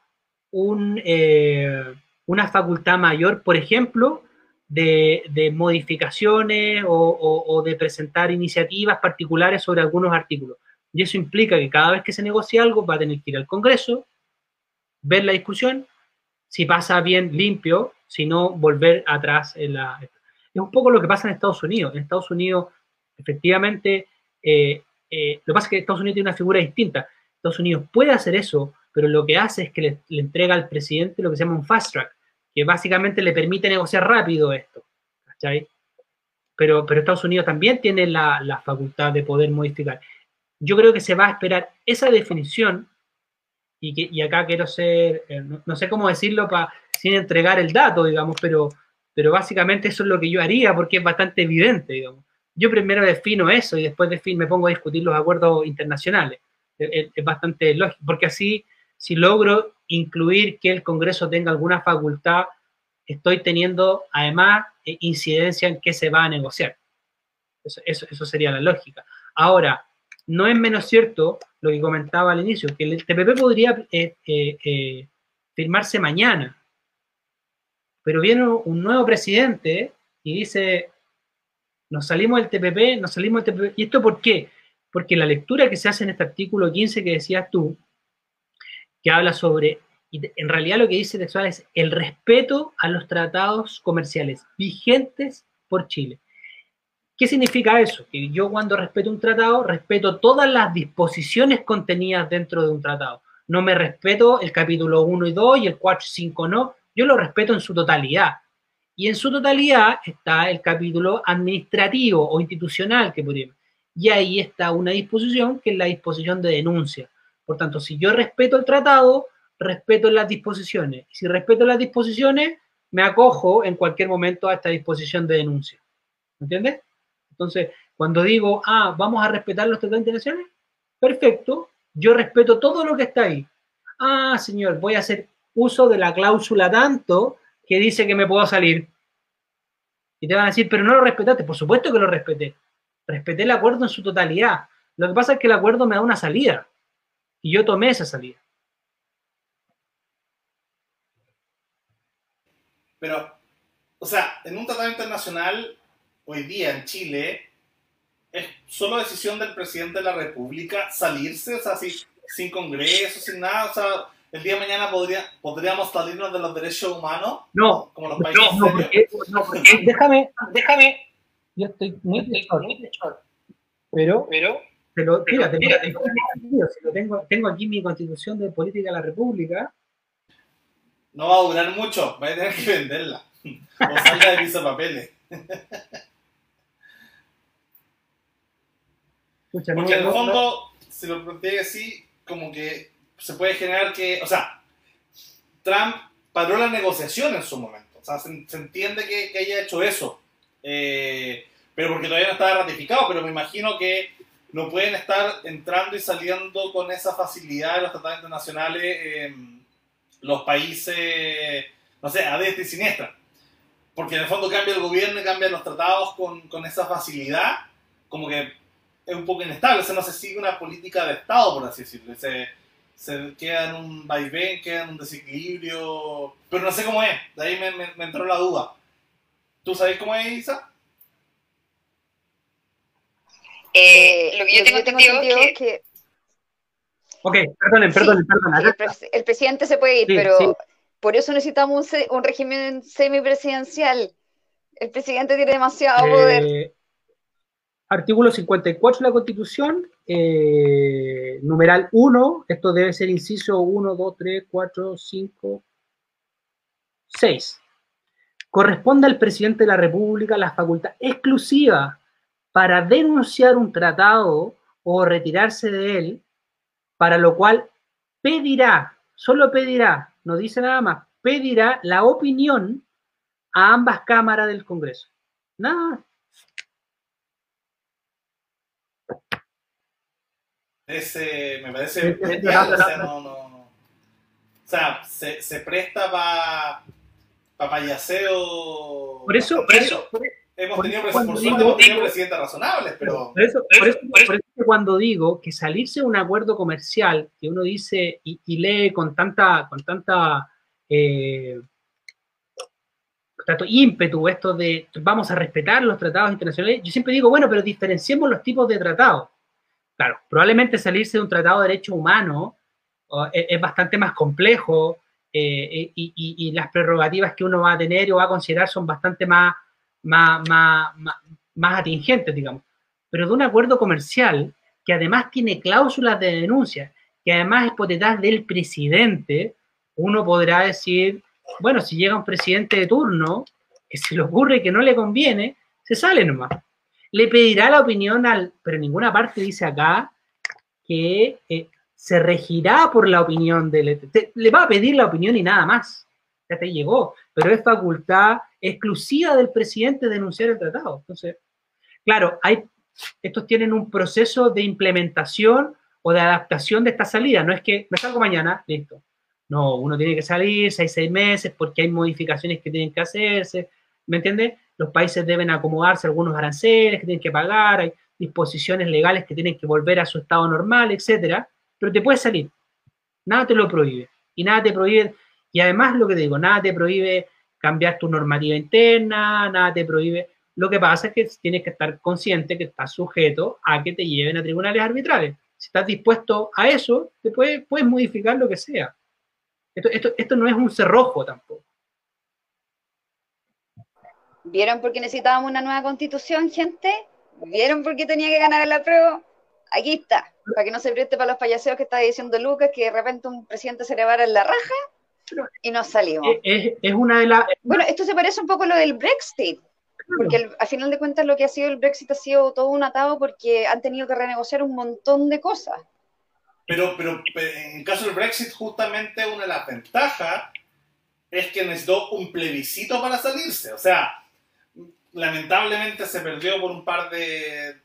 [SPEAKER 2] eh, una facultad mayor, por ejemplo, de, modificaciones o, o- o de presentar iniciativas particulares sobre algunos artículos. Y eso implica que cada vez que se negocie algo va a tener que ir al Congreso, ver la discusión, si pasa bien, limpio, si no, volver atrás en la... Es un poco lo que pasa en Estados Unidos. En Estados Unidos, efectivamente, eh, eh, lo que pasa es que Estados Unidos tiene una figura distinta. Estados Unidos puede hacer eso, pero lo que hace es que le, entrega al presidente lo que se llama un fast track, que básicamente le permite negociar rápido esto. ¿cachai? Pero, pero Estados Unidos también tiene la, la facultad de poder modificar. Yo creo que se va a esperar esa definición, y, que, y acá quiero ser, eh, no, no sé cómo decirlo pa, sin entregar el dato, digamos, pero, pero básicamente eso es lo que yo haría porque es bastante evidente, digamos. Yo primero defino eso y después defino, me pongo a discutir los acuerdos internacionales. Es, es- es bastante lógico, porque así, si logro incluir que el Congreso tenga alguna facultad, estoy teniendo además eh, incidencia en qué se va a negociar. Eso, eso, eso sería la lógica. Ahora, no es menos cierto lo que comentaba al inicio, que el TPP podría eh, eh, eh, firmarse mañana, pero viene un nuevo presidente y dice, nos salimos del TPP, nos salimos del TPP. ¿Y esto por qué? Porque la lectura que se hace en este artículo 15 que decías tú, que habla sobre, y en realidad lo que dice textual es el respeto a los tratados comerciales vigentes por Chile. ¿Qué significa eso? Que yo cuando respeto un tratado, respeto todas las disposiciones contenidas dentro de un tratado. No me respeto el capítulo 1 y 2 y el 4 y 5 no. Yo lo respeto en su totalidad. Y en su totalidad está el capítulo administrativo o institucional que podríamos. Y ahí está una disposición que es la disposición de denuncia. Por tanto, si yo respeto el tratado, respeto las disposiciones. Si respeto las disposiciones, me acojo en cualquier momento a esta disposición de denuncia. ¿Entiendes? Entonces, cuando digo, ah, vamos a respetar los tratados internacionales, perfecto, yo respeto todo lo que está ahí. Ah, señor, voy a hacer uso de la cláusula tanto que dice que me puedo salir. Y te van a decir, pero no lo respetaste. Por supuesto que lo respeté. Respeté el acuerdo en su totalidad. Lo que pasa es que el acuerdo me da una salida. Y yo tomé esa salida.
[SPEAKER 1] Pero, o sea, en un tratado internacional, hoy día en Chile, es solo decisión del presidente de la República salirse, o sea, sin, sin congreso, sin nada, o sea, el día de mañana podría, podríamos salirnos de los derechos humanos,
[SPEAKER 2] No,
[SPEAKER 1] como los países
[SPEAKER 2] no, no, porque, no, porque- déjame, déjame. Yo estoy muy short, pero,
[SPEAKER 6] Pero,
[SPEAKER 2] te lo, mira, te lo- te lo- si lo tengo, tengo aquí mi constitución de política de la República.
[SPEAKER 1] No va a durar mucho, va a tener que venderla. O salga de piso papeles.
[SPEAKER 2] Escucha,
[SPEAKER 1] Porque en el fondo, si lo planteé así, como que se puede generar que, o sea, Trump paró la negociación en su momento. O sea, se, se entiende que, que haya hecho eso. Eh, pero porque todavía no estaba ratificado, pero me imagino que no pueden estar entrando y saliendo con esa facilidad de los tratados internacionales eh, los países, no sé, a diestra y siniestra. Porque en el fondo cambia el gobierno y cambian los tratados con, con esa facilidad, como que es un poco inestable, o sea, no se sigue una política de Estado, por así decirlo. Se queda en un vaivén, queda en un desequilibrio, pero no sé cómo es, de ahí me, me- me entró la duda. ¿Tú sabes cómo es, Isa?
[SPEAKER 5] eh, lo que yo tengo entendido es que,
[SPEAKER 3] que
[SPEAKER 2] Ok, perdonen, perdonen, perdonen.
[SPEAKER 3] el, pres- el presidente se puede ir,
[SPEAKER 2] Sí,
[SPEAKER 3] pero
[SPEAKER 2] sí.
[SPEAKER 3] por eso necesitamos un, se- un régimen semipresidencial. El presidente tiene demasiado poder.
[SPEAKER 2] Eh, artículo 54 de la Constitución, eh, numeral 1, esto debe ser inciso 1, 2, 3, 4, 5, 6. Corresponde al presidente de la República la facultad exclusiva para denunciar un tratado o retirarse de él, para lo cual pedirá, solo pedirá, no dice nada más, pedirá la opinión a ambas cámaras del Congreso. Nada más.
[SPEAKER 1] Ese, me parece bestial,
[SPEAKER 2] no,
[SPEAKER 1] o
[SPEAKER 2] no,
[SPEAKER 1] sea,
[SPEAKER 2] no.
[SPEAKER 1] no. O sea, se, se presta para pa payaseo.
[SPEAKER 2] Por eso, por eso, por
[SPEAKER 1] hemos
[SPEAKER 2] por
[SPEAKER 1] tenido, por
[SPEAKER 2] digo-
[SPEAKER 1] hemos presidentes razonables, pero
[SPEAKER 2] Por eso, por eso- por eso que cuando digo que salirse de un acuerdo comercial que uno dice y, y lee con tanta, con tanta eh, tanto ímpetu esto de vamos a respetar los tratados internacionales, yo siempre digo, bueno, pero diferenciemos los tipos de tratados. Claro, probablemente salirse de un tratado de derechos humanos o, es, bastante más complejo eh, y, y- las prerrogativas que uno va a tener o va a considerar son bastante más, más, más, más, más atingentes, digamos. Pero de un acuerdo comercial que además tiene cláusulas de denuncia, que además es potestad del presidente, uno podrá decir, bueno, si llega un presidente de turno que se le ocurre que no le conviene, se sale nomás. Le pedirá la opinión al, pero en ninguna parte dice acá que eh, se regirá por la opinión del... te- le va a pedir la opinión y nada más. Ya te llegó. Pero es facultad exclusiva del presidente denunciar el tratado. Entonces, claro, hay, estos tienen un proceso de implementación o de adaptación de esta salida. No es que me salgo mañana, listo. No, uno tiene que salir seis, seis meses porque hay modificaciones que tienen que hacerse. ¿Me entiendes? Los países deben acomodarse algunos aranceles que tienen que pagar, hay disposiciones legales que tienen que volver a su estado normal, etcétera. Pero te puedes salir. Nada te lo prohíbe. Y nada te prohíbe. Y además, lo que te digo, nada te prohíbe cambiar tu normativa interna, nada te prohíbe. Lo que pasa es que tienes que estar consciente que estás sujeto a que te lleven a tribunales arbitrales. Si estás dispuesto a eso, te puedes, puedes modificar lo que sea. Esto, esto, esto no es un cerrojo tampoco.
[SPEAKER 3] ¿Vieron por qué necesitábamos una nueva constitución, gente? ¿Vieron por qué tenía que ganar el apruebo? Aquí está, para que no se preste para los payaseos que está diciendo Lucas, que de repente un presidente se le va a la raja y nos salimos.
[SPEAKER 2] Es, es- es una de las...
[SPEAKER 3] Bueno, esto se parece un poco a lo del Brexit, porque el- al final de cuentas lo que ha sido el Brexit ha sido todo un atado porque han tenido que renegociar un montón de cosas.
[SPEAKER 1] Pero, pero, pero en el caso del Brexit, justamente una de las ventajas es que necesitó un plebiscito para salirse. O sea, lamentablemente se perdió por un par de,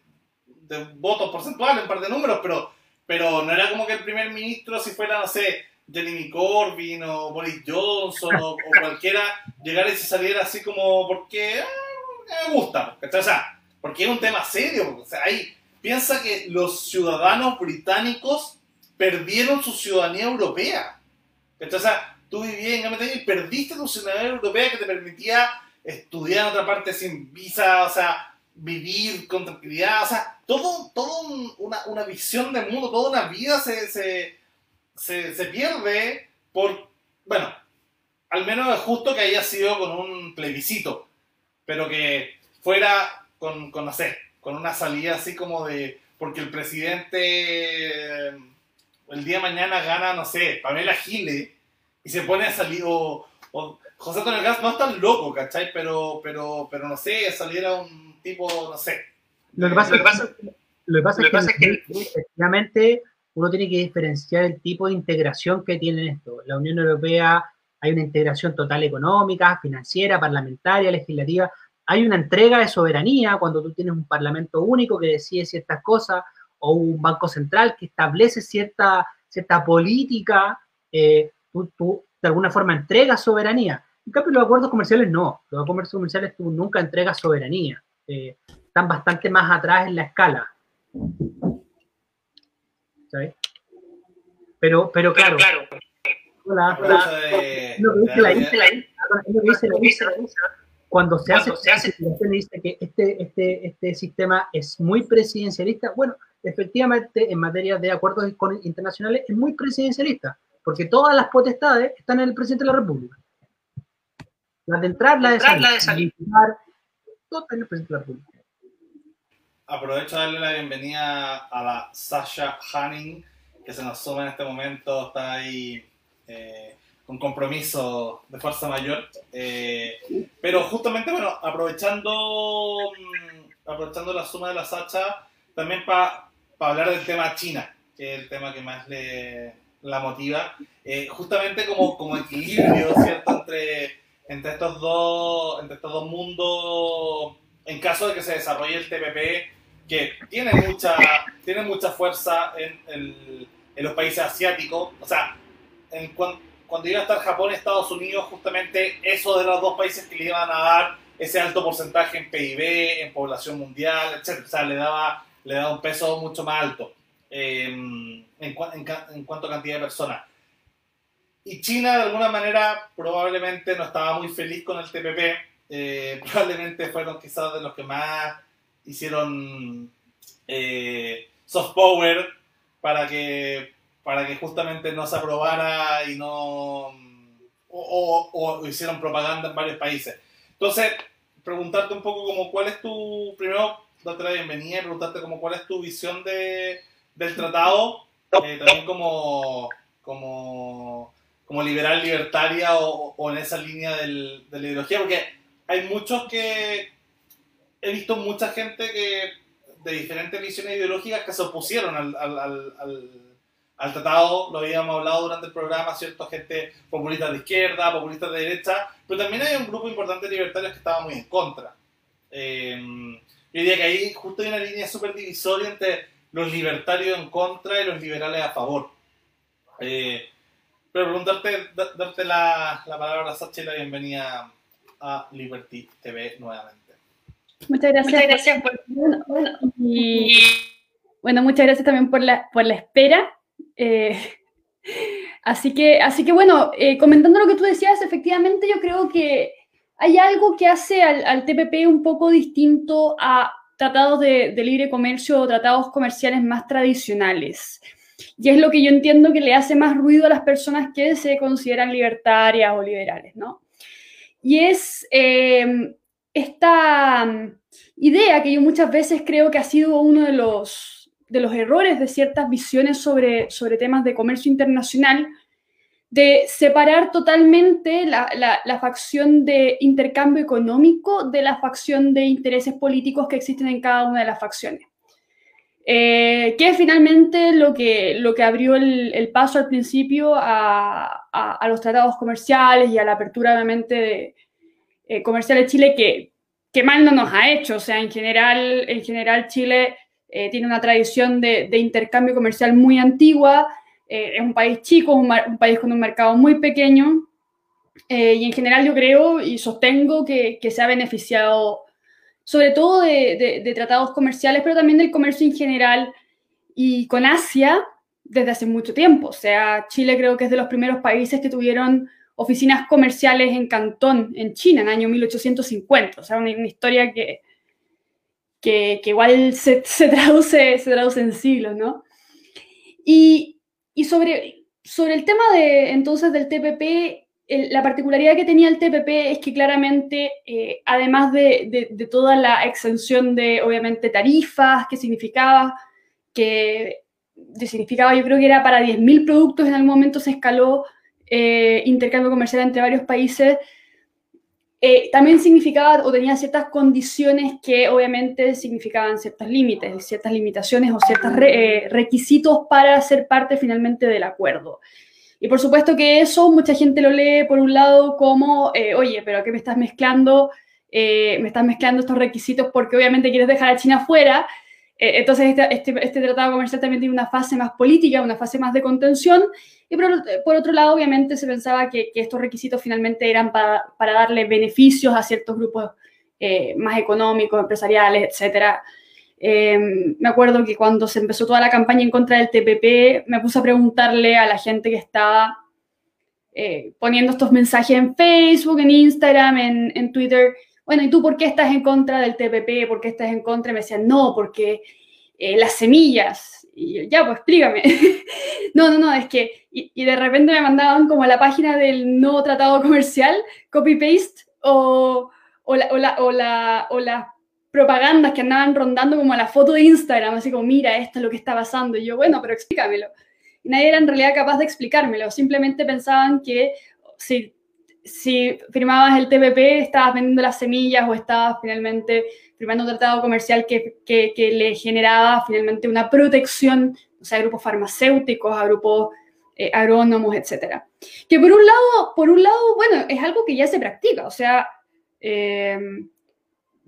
[SPEAKER 1] de votos porcentuales, un par de números, pero, pero no era como que el primer ministro, si fuera, no sé, Jeremy Corbyn o Boris Johnson o, [laughs] cualquiera llegara y se saliera así como porque ah, me gusta, O sea, porque es un tema serio. O sea, ahí piensa que los ciudadanos británicos perdieron su ciudadanía europea. O sea, tú vivías en Gran y perdiste tu ciudadanía europea que te permitía estudiar en otra parte sin visa, o sea, vivir con tranquilidad, o sea, todo, todo una, una, visión del mundo, toda una vida se, se, se, pierde por, bueno, al menos es justo que haya sido con un plebiscito, pero que fuera con, con no sé, con una salida así como de, porque el presidente el día de mañana gana, no sé, Pamela Gile y se pone a salir, o, José Antonio Gas no es tan loco, ¿cachai? Pero, pero, pero no sé, saliera un tipo, no sé.
[SPEAKER 2] Lo que pasa, lo que pasa, lo que pasa, es, que, efectivamente uno tiene que diferenciar el tipo de integración que tiene esto. La Unión Europea hay una integración total económica, financiera, parlamentaria, legislativa. Hay una entrega de soberanía cuando tú tienes un parlamento único que decide ciertas cosas o un banco central que establece cierta, cierta política. Eh, tú, tú, de alguna forma entregas soberanía. En cambio, los acuerdos comerciales no. Los acuerdos comerciales tú nunca entregas soberanía. Eh, están bastante más atrás en la escala. ¿Sabes? Pero, pero claro. claro. Hola, hola. Lo que dice la lo que dice la cuando se hace, se hace dice que este, este, este sistema es muy presidencialista, bueno, efectivamente en materia de acuerdos internacionales es muy presidencialista, porque todas las potestades están en el presidente de la República. Las de entrar, la de salir. La de salir.
[SPEAKER 1] La República. Aprovecho de darle la bienvenida a la Sasha Hanning, que se nos suma en este momento, está ahí eh, con compromiso de fuerza mayor. Eh, pero justamente, bueno, aprovechando, mm, aprovechando la suma de la Sasha, también para hablar del tema China, que es el tema que más le, la motiva, eh, justamente como, como equilibrio, ¿cierto?, entre, entre, estos dos, entre estos dos mundos, en caso de que se desarrolle el TPP, que tiene mucha, tiene mucha fuerza en, en los países asiáticos, o sea, en, cuando, iba a estar Japón y Estados Unidos, justamente eso de los dos países que le iban a dar ese alto porcentaje en PIB, en población mundial, etc. O sea, le daba, le daba un peso mucho más alto. Em, en, cuanto a cantidad de personas. Y China, de alguna manera, probablemente no estaba muy feliz con el TPP. Eh, [laughs] probablemente fueron quizás de los que más hicieron eh, soft power para que, para que justamente no se aprobara y no. O, hicieron propaganda en varios países. Entonces, preguntarte un poco como cuál es tu. Primero, darte la bienvenida y preguntarte como cuál es tu visión de, del tratado, eh, también como, como, como liberal libertaria o, o en esa línea del, de la ideología, porque hay muchos que he visto mucha gente que de diferentes visiones ideológicas que se opusieron al, al, al, al, tratado, lo habíamos hablado durante el programa, ¿cierto? Gente populista de izquierda, populista de derecha, pero también hay un grupo importante de libertarios que estaba muy en contra. Eh, yo diría que ahí justo hay una línea súper divisoria entre los libertarios en contra y los liberales a favor. Eh, pero preguntarte, darte la, la palabra a Sacha y la bienvenida a Liberty TV nuevamente.
[SPEAKER 6] Muchas gracias. Muchas gracias por... bueno, y, bueno, muchas gracias también por la, por la espera. Eh, así, que, así que bueno, eh, comentando lo que tú decías, efectivamente yo creo que hay algo que hace al, al TPP un poco distinto a tratados de, libre comercio o tratados comerciales más tradicionales. Y es lo que yo entiendo que le hace más ruido a las personas que se consideran libertarias o liberales, ¿no? Y es em, esta mm, idea que yo muchas veces creo que ha sido uno de los, de los errores de ciertas visiones sobre, sobre temas de comercio internacional, de separar totalmente la, la, facción de intercambio económico de la facción de intereses políticos que existen en cada una de las facciones. Eh, que es finalmente lo que, lo que abrió el, el paso al principio a, a, los tratados comerciales y a la apertura obviamente de, eh, comercial de Chile que, que mal no nos ha hecho. O sea, en general, en general Chile eh, tiene una tradición de, de intercambio comercial muy antigua eh, es un país chico, un, un, país con un mercado muy pequeño, eh, y en general yo creo y sostengo que, que se ha beneficiado sobre todo de, tratados comerciales, pero también del comercio en general, y con Asia desde hace mucho tiempo. O sea, Chile creo que es de los primeros países que tuvieron oficinas comerciales en Cantón, en China, en el año 1850. O sea, una, una historia que, que, que igual se, se, traduce, se traduce en siglos, ¿no? Y, y sobre, sobre el tema de, entonces del TPP, la particularidad que tenía el TPP es que claramente, eh, además de, toda la exención de, obviamente, tarifas, que significaba que significaba, yo creo que era para 10.000 productos, en algún momento se escaló eh, intercambio comercial entre varios países, eh, también significaba o tenía ciertas condiciones que obviamente significaban ciertos límites, ciertas limitaciones o ciertos re, requisitos para ser parte finalmente del acuerdo. Y por supuesto que eso mucha gente lo lee por un lado como, eh, oye, pero ¿qué me estás mezclando? Eh, me estás mezclando estos requisitos porque obviamente quieres dejar a China fuera. Eh, entonces este, este, este, tratado comercial también tiene una fase más política, una fase más de contención. Y por, otro lado, obviamente se pensaba que, que estos requisitos finalmente eran para, para, darle beneficios a ciertos grupos más económicos, empresariales, etcétera. Eh, me acuerdo que cuando se empezó toda la campaña en contra del TPP, me puse a preguntarle a la gente que estaba eh, poniendo estos mensajes en Facebook, en Instagram, en, Twitter. Bueno, ¿y tú por qué estás en contra del TPP? ¿Por qué estás en contra? Y me decían, no, porque eh, las semillas. Y yo, ya, pues explícame. [laughs] no, no, no, es que. Y, de repente me mandaban como a la página del nuevo tratado comercial, copy-paste, o, o, la, o la propagandas que andaban rondando como la foto de Instagram, así como, mira, esto es lo que está pasando. Y yo, bueno, pero explícamelo. Nadie era en realidad capaz de explicármelo. Simplemente pensaban que si, si firmabas el TPP estabas vendiendo las semillas o estabas finalmente firmando un tratado comercial que, que, que le generaba finalmente una protección, o sea, a grupos farmacéuticos, a grupos eh, agrónomos, etc. Que por un lado, por un lado, bueno, es algo que ya se practica, o sea, eh,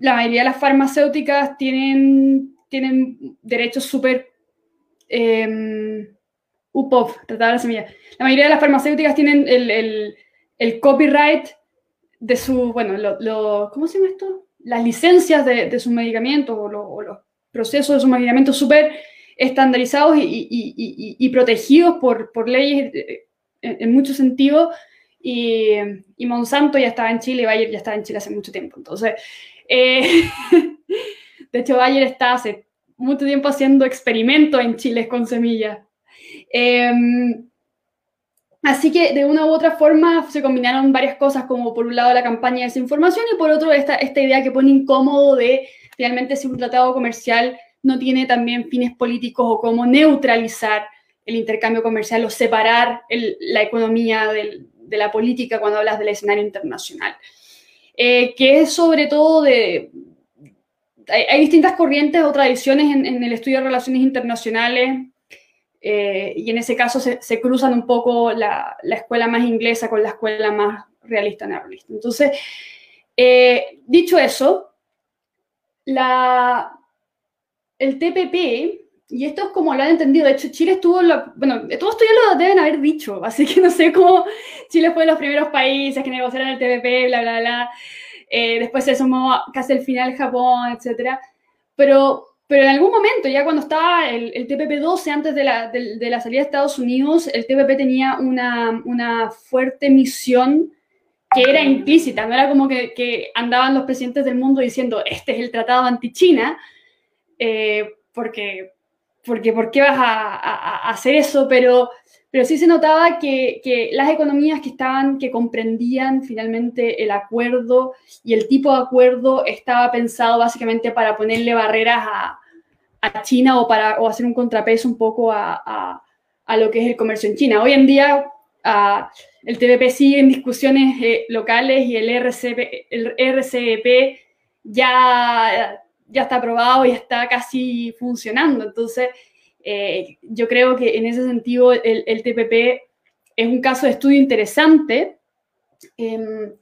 [SPEAKER 6] la mayoría de las farmacéuticas tienen, tienen derechos súper... Eh, UPOF, tratar la semilla. La mayoría de las farmacéuticas tienen el, el, copyright de su, bueno, lo, ¿cómo se llama esto? Las licencias de, de sus medicamentos o, lo, o, los procesos de sus medicamentos súper estandarizados y, protegidos por, por leyes en, en muchos sentidos. Y, Monsanto ya estaba en Chile, Bayer ya estaba en Chile hace mucho tiempo. Entonces, eh, [laughs] de hecho, Bayer está hace mucho tiempo haciendo experimentos en Chile con semillas. Eh, así que de una u otra forma se combinaron varias cosas, como por un lado la campaña de desinformación y por otro esta, esta idea que pone incómodo de realmente si un tratado comercial no tiene también fines políticos o cómo neutralizar el intercambio comercial o separar el, la economía del, de la política cuando hablas del escenario internacional eh, que es sobre todo de... Hay, distintas corrientes o tradiciones en, el estudio de relaciones internacionales eh, y en ese caso se, se cruzan un poco la, la, escuela más inglesa con la escuela más realista neorrealista. Entonces, eh, dicho eso, la, el TPP, y esto es como lo han entendido, de hecho Chile estuvo, bueno, todo esto ya lo deben haber dicho, [laughs] así que no sé cómo Chile fue de los primeros países que negociaron el TPP, bla, bla, bla, eh, después se sumó casi al final Japón, etc. Pero, pero en algún momento, ya cuando estaba el, el TPP-12, antes de la, de, de la, salida de Estados Unidos, el TPP tenía una, una fuerte misión que era implícita, no era como que, que, andaban los presidentes del mundo diciendo, este es el tratado anti-China, eh, porque porque ¿por qué vas a, hacer eso? Pero, pero sí se notaba que, las economías que estaban, que comprendían finalmente el acuerdo y el tipo de acuerdo estaba pensado básicamente para ponerle barreras a, China o para o hacer un contrapeso un poco a, a, lo que es el comercio en China. Hoy en día el TPP sigue en discusiones eh, locales y el, RCP, el RCEP ya ya está aprobado y está casi funcionando. Entonces, eh, yo creo que en ese sentido el, TPP es un caso de estudio interesante. Eh,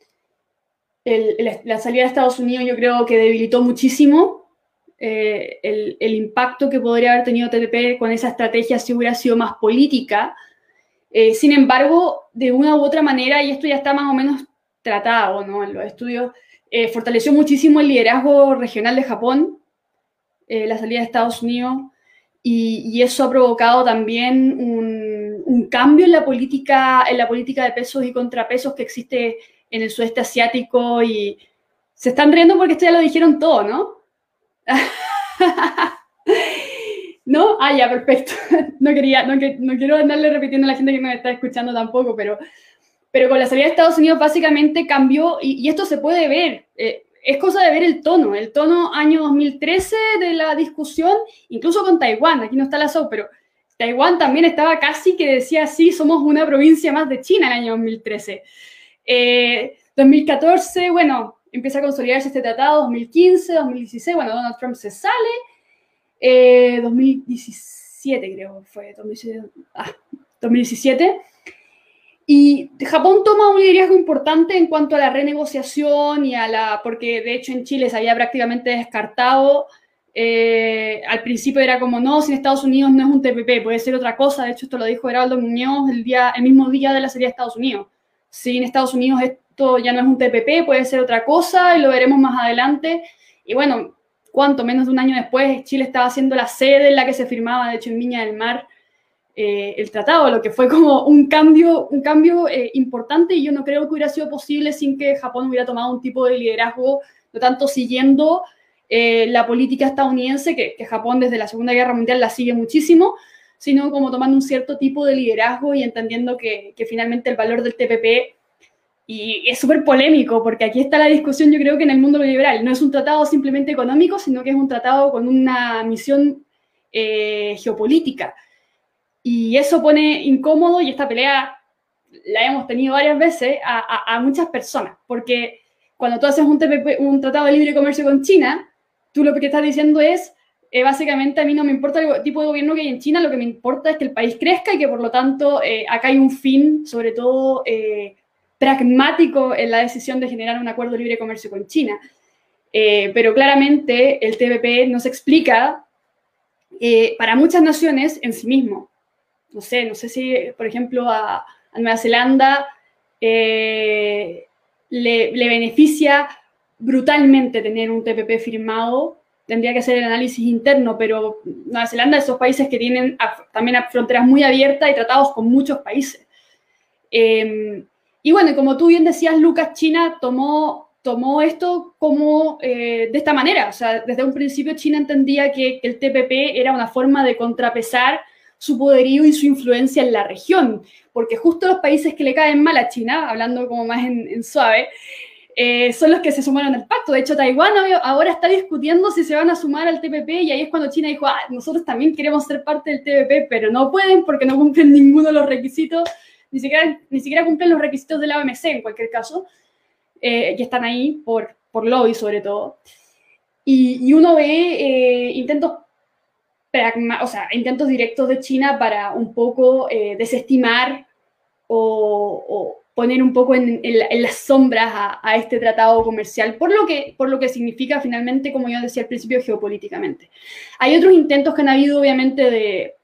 [SPEAKER 6] el, la salida de Estados Unidos yo creo que debilitó muchísimo eh, el, impacto que podría haber tenido TPP con esa estrategia si hubiera sido más política sin embargo, de una u otra manera, y esto ya está más o menos tratado ¿no? en los estudios, fortaleció muchísimo el liderazgo regional de Japón, la salida de Estados Unidos, y, eso ha provocado también un, un, cambio en la, política, en la política de pesos y contrapesos que existe en el sudeste asiático y se están riendo porque esto ya lo dijeron todo, ¿no? [laughs] ¿No? Ah, ya, perfecto. [laughs] No quería, no, no, quiero andarle repitiendo a la gente que me está escuchando tampoco, pero, pero con la salida de Estados Unidos básicamente cambió, y, esto se puede ver, eh, es cosa de ver el tono, el tono año 2013 de la discusión, incluso con Taiwán, aquí no está la SOU, pero Taiwán también estaba casi que decía, sí, somos una provincia más de China el año 2013. 2014, eh, bueno, empieza a consolidarse este tratado, 2015, 2016, bueno, Donald Trump se sale, 2017 eh, creo fue, 2017, ah, y Japón toma un liderazgo importante en cuanto a la renegociación y a la, porque de hecho en Chile se había prácticamente descartado, eh, al principio era como, no, sin Estados Unidos no es un TPP, puede ser otra cosa, de hecho esto lo dijo Heraldo Muñoz el, día, el mismo día de la salida de Estados Unidos. sin Estados Unidos esto ya no es un TPP, puede ser otra cosa y lo veremos más adelante. Y bueno, cuánto menos de un año después, Chile estaba siendo la sede en la que se firmaba, de hecho en Viña del Mar, eh, el tratado, lo que fue como un cambio, un cambio eh, importante y yo no creo que hubiera sido posible sin que Japón hubiera tomado un tipo de liderazgo, no tanto siguiendo eh, la política estadounidense, que, Japón desde la Segunda Guerra Mundial la sigue muchísimo, sino como tomando un cierto tipo de liderazgo y entendiendo que, que finalmente el valor del TPP, y es súper polémico, porque aquí está la discusión, yo creo que en el mundo liberal, no es un tratado simplemente económico, sino que es un tratado con una misión geopolítica. Y eso pone incómodo y esta pelea la hemos tenido varias veces a, muchas personas, porque cuando tú haces un, un tratado de libre comercio con China, tú lo que estás diciendo es, eh, básicamente a mí no me importa el tipo de gobierno que hay en China, lo que me importa es que el país crezca y que por lo tanto eh, acá hay un fin, sobre todo eh, pragmático, en la decisión de generar un acuerdo de libre comercio con China. pero claramente el TPP no se explica para muchas naciones en sí mismo no sé, no sé si, por ejemplo, a, Nueva Zelanda eh, le, beneficia brutalmente tener un TPP firmado. Tendría que hacer el análisis interno, pero Nueva Zelanda es esos países que tienen también fronteras muy abiertas y tratados con muchos países. Em, y bueno, como tú bien decías, Lucas, China tomó, tomó esto como eh, de esta manera. O sea, desde un principio China entendía que el TPP era una forma de contrapesar su poderío y su influencia en la región, porque justo los países que le caen mal a China, hablando como más en, suave, eh, son los que se sumaron al pacto. De hecho, Taiwán ahora está discutiendo si se van a sumar al TPP y ahí es cuando China dijo, ah, nosotros también queremos ser parte del TPP, pero no pueden porque no cumplen ninguno de los requisitos, ni siquiera, ni siquiera cumplen los requisitos de la OMC en cualquier caso, eh, están ahí por, por lobby sobre todo. Y, uno ve eh, intentos o sea, intentos directos de China para un poco eh, desestimar o, poner un poco en, las sombras a, este tratado comercial, por lo, que, por lo que significa finalmente, como yo decía al principio, geopolíticamente. Hay otros intentos que han habido, obviamente, de,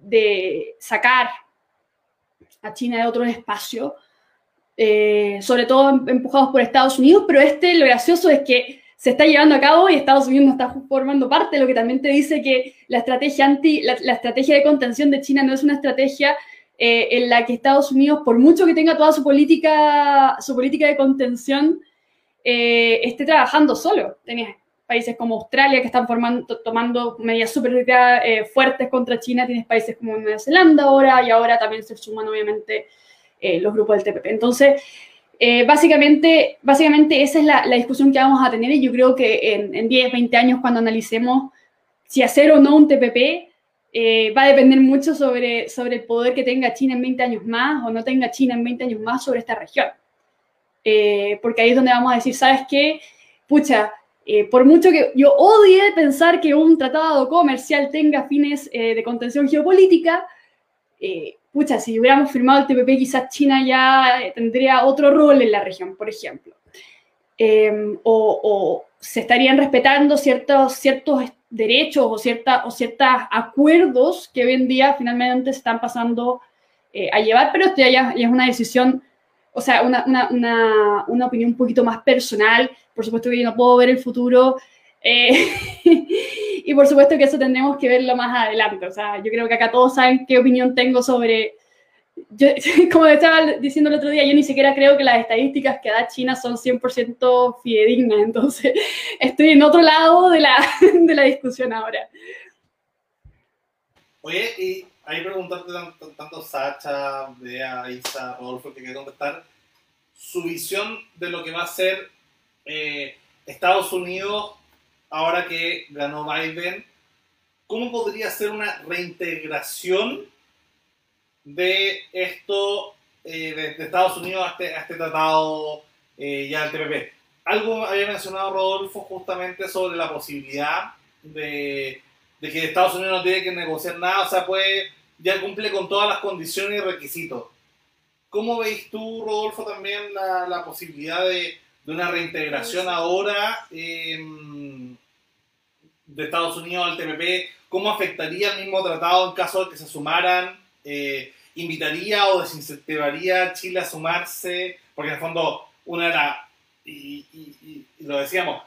[SPEAKER 6] de sacar a China de otro espacio, eh, sobre todo empujados por Estados Unidos, pero este, lo gracioso es que se está llevando a cabo y Estados Unidos no está formando parte, lo que también te dice que la estrategia, anti, la, estrategia de contención de China no es una estrategia eh, en la que Estados Unidos, por mucho que tenga toda su política, su política de contención, eh, esté trabajando solo. Tenías países como Australia que están formando, tomando medidas súper eh, fuertes contra China, tienes países como Nueva Zelanda ahora y ahora también se suman obviamente los grupos del TPP. Entonces, eh, básicamente, básicamente esa es la, discusión que vamos a tener y yo creo que en, 10, 20 años cuando analicemos si hacer o no un TPP, eh, va a depender mucho sobre, sobre el poder que tenga China en 20 años más o no tenga China en 20 años más sobre esta región. Eh, porque ahí es donde vamos a decir, ¿sabes qué? Pucha, por mucho que yo odie pensar que un tratado comercial tenga fines de contención geopolítica, pucha, si hubiéramos firmado el TPP, quizás China ya eh, tendría otro rol en la región, por ejemplo. Em, o, se estarían respetando ciertos, ciertos derechos o, o ciertos acuerdos que hoy en día finalmente se están pasando a llevar, pero esto ya, es una decisión, o sea, una, una, una, una, opinión un poquito más personal. Por supuesto que yo no puedo ver el futuro. [laughs] y por supuesto que eso tendremos que verlo más adelante. O sea, yo creo que acá todos saben qué opinión tengo sobre, yo, [laughs] como estaba diciendo el otro día, yo ni siquiera creo que las estadísticas que da China son 100% fidedignas, [laughs] entonces estoy en otro lado de la, de la discusión ahora.
[SPEAKER 1] Oye, y ahí preguntarte tanto, tanto Sacha, Bea, Isa, Rodolfo, que quiere contestar, su visión de lo que va a ser eh, Estados Unidos ahora que ganó Biden, ¿cómo podría ser una reintegración de esto eh, de, Estados Unidos a este, este tratado eh, ya del TPP. Algo había mencionado Rodolfo justamente sobre la posibilidad de, que Estados Unidos no tiene que negociar nada, o sea, puede, ya cumple con todas las condiciones y requisitos. ¿Cómo veis tú, Rodolfo, también la, posibilidad de, una reintegración ahora em, de Estados Unidos al TPP? ¿Cómo afectaría el mismo tratado en caso de que se sumaran eh, invitaría o desincentivaría a Chile a sumarse, porque en el fondo una era, y, lo decíamos,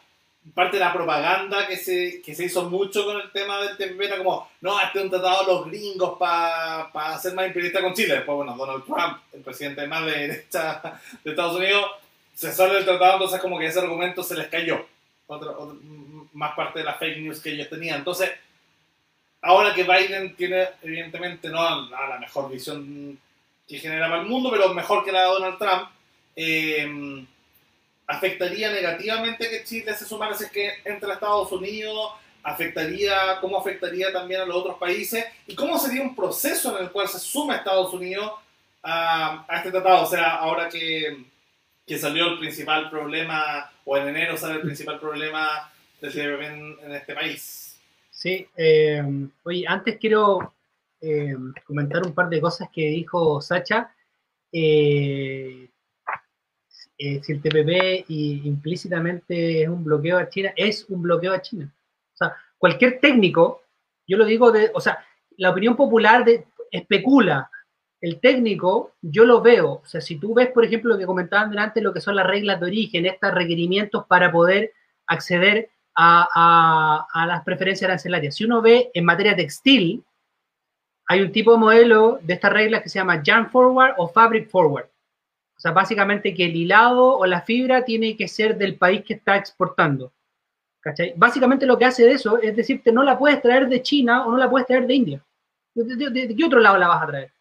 [SPEAKER 1] parte de la propaganda que se, que se hizo mucho con el tema del TPP era como, no, este es un tratado de los gringos para pa ser más imperialista con Chile. Después, bueno, Donald Trump, el presidente más de derecha de Estados Unidos, se sale del tratado, entonces como que ese argumento se les cayó. Más parte de la fake news que ellos tenían. Entonces, Ahora que Biden tiene, evidentemente, no la mejor visión que generaba el mundo, pero mejor que la de Donald Trump, eh, ¿afectaría negativamente que Chile se sumara si es que entre a Estados Unidos? ¿Afectaría, cómo afectaría también a los otros países? ¿Y cómo sería un proceso en el cual se suma Estados Unidos a, este tratado? O sea, ahora que, que, salió el principal problema, o en enero sale el principal problema del en, este país.
[SPEAKER 2] Sí, eh, oye, antes quiero eh, comentar un par de cosas que dijo Sacha. Eh, si el TPP implícitamente es un bloqueo a China, es un bloqueo a China. O sea, cualquier técnico, yo lo digo de, o sea, la opinión popular especula. El técnico, yo lo veo. O sea, si tú ves, por ejemplo, lo que comentaban delante, lo que son las reglas de origen, estos requerimientos para poder acceder a, las preferencias arancelarias. Si uno ve en materia textil, hay un tipo de modelo de estas reglas que se llama Yarn Forward o Fabric Forward. O sea, básicamente que el hilado o la fibra tiene que ser del país que está exportando. ¿Cachai? Básicamente lo que hace de eso es decirte, no la puedes traer de China o no la puedes traer de India. ¿De, qué otro lado la vas a traer?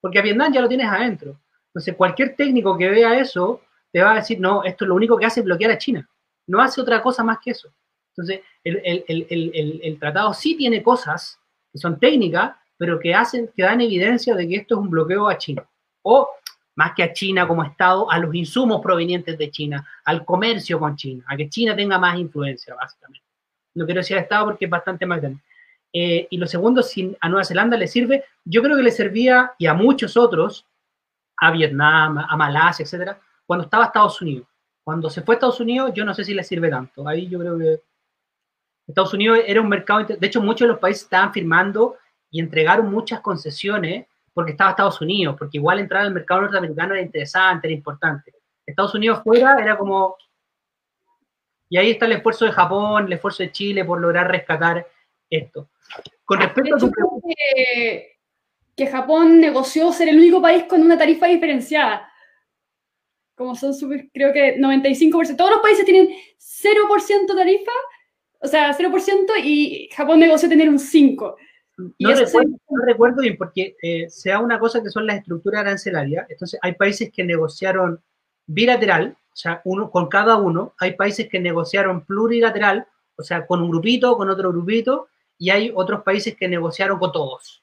[SPEAKER 2] Porque a Vietnam ya lo tienes adentro. Entonces, cualquier técnico que vea eso te va a decir, no, esto es lo único que hace es bloquear a China. No hace otra cosa más que eso. Entonces, el, tratado sí tiene cosas que son técnicas, pero que hacen, que dan evidencia de que esto es un bloqueo a China. O más que a China como Estado, a los insumos provenientes de China, al comercio con China, a que China tenga más influencia, básicamente. No quiero decir Estado porque es bastante más grande. Eh, y lo segundo, si a Nueva Zelanda le sirve, yo creo que le servía, y a muchos otros, a Vietnam, a Malasia, etcétera, cuando estaba Estados Unidos. Cuando se fue a Estados Unidos, yo no sé si le sirve tanto. Ahí yo creo que Estados Unidos era un mercado, de hecho muchos de los países estaban firmando y entregaron muchas concesiones porque estaba Estados Unidos, porque igual entrar al mercado norteamericano era interesante, era importante. Estados Unidos fuera era como... Y ahí está el esfuerzo de Japón, el esfuerzo de Chile por lograr rescatar esto. Con respecto a tu
[SPEAKER 6] que, que Japón negoció ser el único país con una tarifa diferenciada. Como son creo que 95%. Todos los países tienen 0% tarifa o sea, 0% y Japón negoció tener un 5%.
[SPEAKER 2] No recuerdo, no recuerdo, bien, porque eh, sea una cosa que son las estructuras arancelarias. Entonces, hay países que negociaron bilateral, o sea, uno con cada uno. Hay países que negociaron plurilateral, o sea, con un grupito, con otro grupito, y hay otros países que negociaron con todos.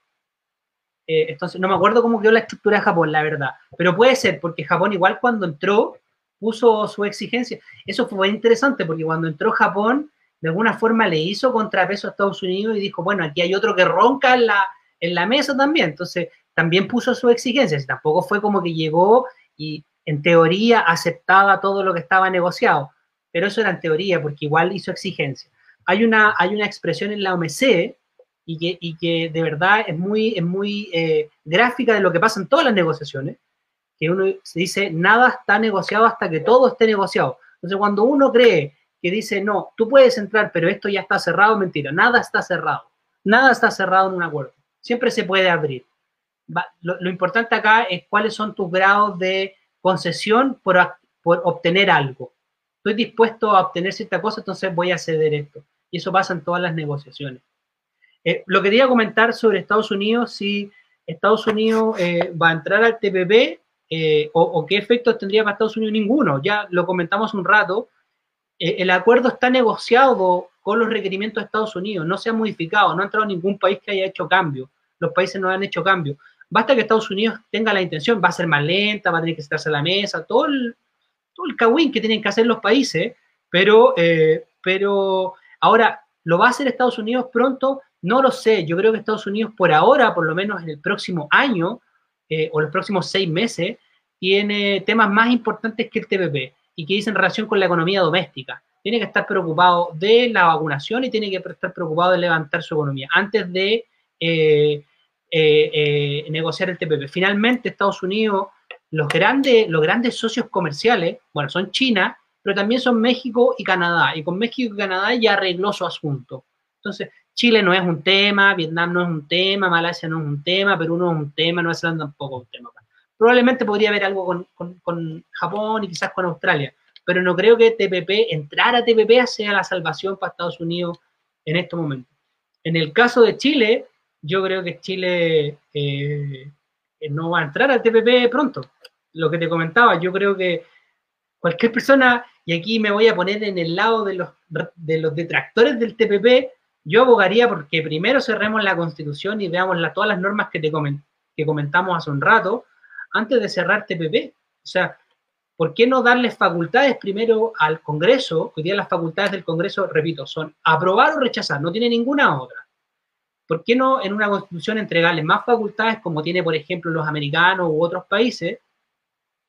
[SPEAKER 2] Eh, entonces, no me acuerdo cómo quedó la estructura de Japón, la verdad. Pero puede ser, porque Japón igual cuando entró puso su exigencia. Eso fue interesante, porque cuando entró Japón, de alguna forma le hizo contrapeso a Estados Unidos y dijo, bueno, aquí hay otro que ronca en la, en la mesa también. Entonces, también puso sus exigencias. Tampoco fue como que llegó y en teoría aceptaba todo lo que estaba negociado. Pero eso era en teoría, porque igual hizo exigencia. Hay una, hay una expresión en la OMC y que, y que de verdad es muy, es muy eh, gráfica de lo que pasa en todas las negociaciones, que uno se dice, nada está negociado hasta que todo esté negociado. Entonces, cuando uno cree que dice, no, tú puedes entrar, pero esto ya está cerrado, mentira, nada está cerrado. Nada está cerrado en un acuerdo. Siempre se puede abrir. lo, importante acá es cuáles son tus grados de concesión por, obtener algo. Estoy dispuesto a obtener cierta cosa, entonces voy a ceder esto. Y eso pasa en todas las negociaciones. Eh, lo quería comentar sobre Estados Unidos, si Estados Unidos eh, va a entrar al TPP eh, o, qué efectos tendría para Estados Unidos ninguno. Ya lo comentamos un rato. El acuerdo está negociado con los requerimientos de Estados Unidos, no se ha modificado, no ha entrado ningún país que haya hecho cambio. Los países no han hecho cambio. Basta que Estados Unidos tenga la intención, va a ser más lenta, va a tener que sentarse a la mesa, todo el, todo el cagüín que tienen que hacer los países, pero, pero ahora, ¿lo va a hacer Estados Unidos pronto? No lo sé, yo creo que Estados Unidos por ahora, por lo menos en el próximo año eh, o los próximos seis meses, tiene temas más importantes que el TPP y que dicen relación con la economía doméstica. Tiene que estar preocupado de la vacunación y tiene que estar preocupado de levantar su economía antes de eh, eh, negociar el TPP. Finalmente, Estados Unidos, los grandes, los grandes socios comerciales, bueno, son China, pero también son México y Canadá. Y con México y Canadá ya arregló su asunto. Entonces, Chile no es un tema, Vietnam no es un tema, Malasia no es un tema, Perú no es un tema, Nueva Zelanda tampoco es un tema. Probablemente podría haber algo con, Japón y quizás con Australia, pero no creo que TPP, entrar a TPP sea la salvación para Estados Unidos en estos momentos. En el caso de Chile, yo creo que Chile eh, no va a entrar al TPP pronto. Lo que te comentaba, yo creo que cualquier persona, y aquí me voy a poner en el lado de los, de los detractores del TPP, yo abogaría porque primero cerremos la constitución y veamos todas las normas que, te que comentamos hace un rato antes de cerrar TPP. O sea, ¿por qué no darles facultades primero al Congreso? Hoy día las facultades del Congreso, repito, son aprobar o rechazar, no tiene ninguna otra. ¿Por qué no en una constitución entregarles más facultades como tiene, por ejemplo, los americanos u otros países?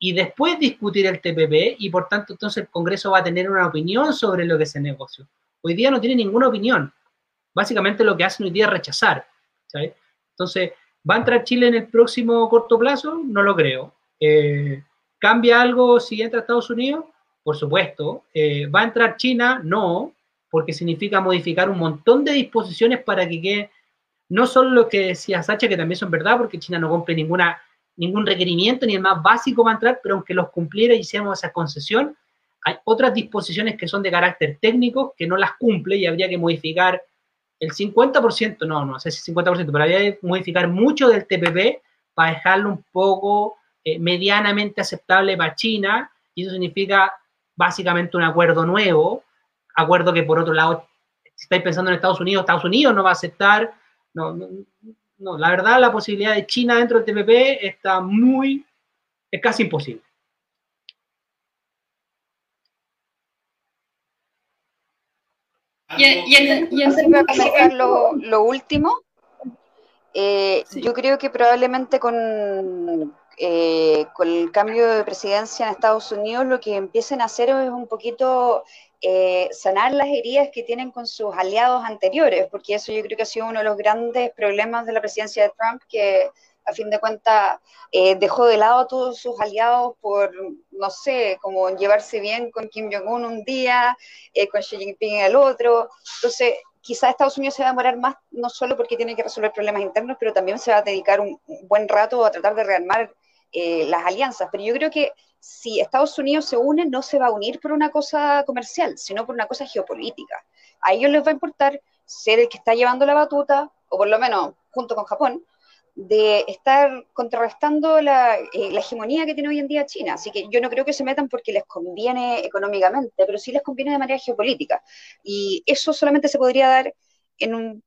[SPEAKER 2] Y después discutir el TPP y por tanto entonces el Congreso va a tener una opinión sobre lo que se negoció. Hoy día no tiene ninguna opinión básicamente lo que hacen hoy día es rechazar. Entonces, ¿va a entrar Chile en el próximo corto plazo? No lo creo. Eh, ¿Cambia algo si entra Estados Unidos? Por supuesto. Eh, ¿Va a entrar China? No, porque significa modificar un montón de disposiciones para que quede, no solo lo que decía Sacha, que también son verdad, porque China no cumple ninguna, ningún requerimiento, ni el más básico va a entrar, pero aunque los cumpliera y hiciéramos esa concesión, hay otras disposiciones que son de carácter técnico que no las cumple y habría que modificar el 50%, no, no sé si 50%, pero había que modificar mucho del TPP para dejarlo un poco eh, medianamente aceptable para China, y eso significa básicamente un acuerdo nuevo, acuerdo que por otro lado, si estáis pensando en Estados Unidos, Estados Unidos no va a aceptar, no, no, no la verdad la posibilidad de China dentro del TPP está muy, es casi imposible.
[SPEAKER 3] Y, en, y lo, lo, último, eh, yo creo que probablemente con, eh, con el cambio de presidencia en Estados Unidos lo que empiecen a hacer es un poquito eh, sanar las heridas que tienen con sus aliados anteriores, porque eso yo creo que ha sido uno de los grandes problemas de la presidencia de Trump, que a fin de cuentas eh, dejó de lado a todos sus aliados por, no sé, como llevarse bien con Kim Jong-un un día, eh, con Xi Jinping el otro. Entonces, quizás Estados Unidos se va a demorar más, no solo porque tiene que resolver problemas internos, pero también se va a dedicar un, buen rato a tratar de rearmar eh, las alianzas. Pero yo creo que si Estados Unidos se une, no se va a unir por una cosa comercial, sino por una cosa geopolítica. A ellos les va a importar ser el que está llevando la batuta, o por lo menos junto con Japón, de estar contrarrestando la, eh, la, hegemonía que tiene hoy en día China. Así que yo no creo que se metan porque les conviene económicamente, pero sí les conviene de manera geopolítica. Y eso solamente se podría dar en un,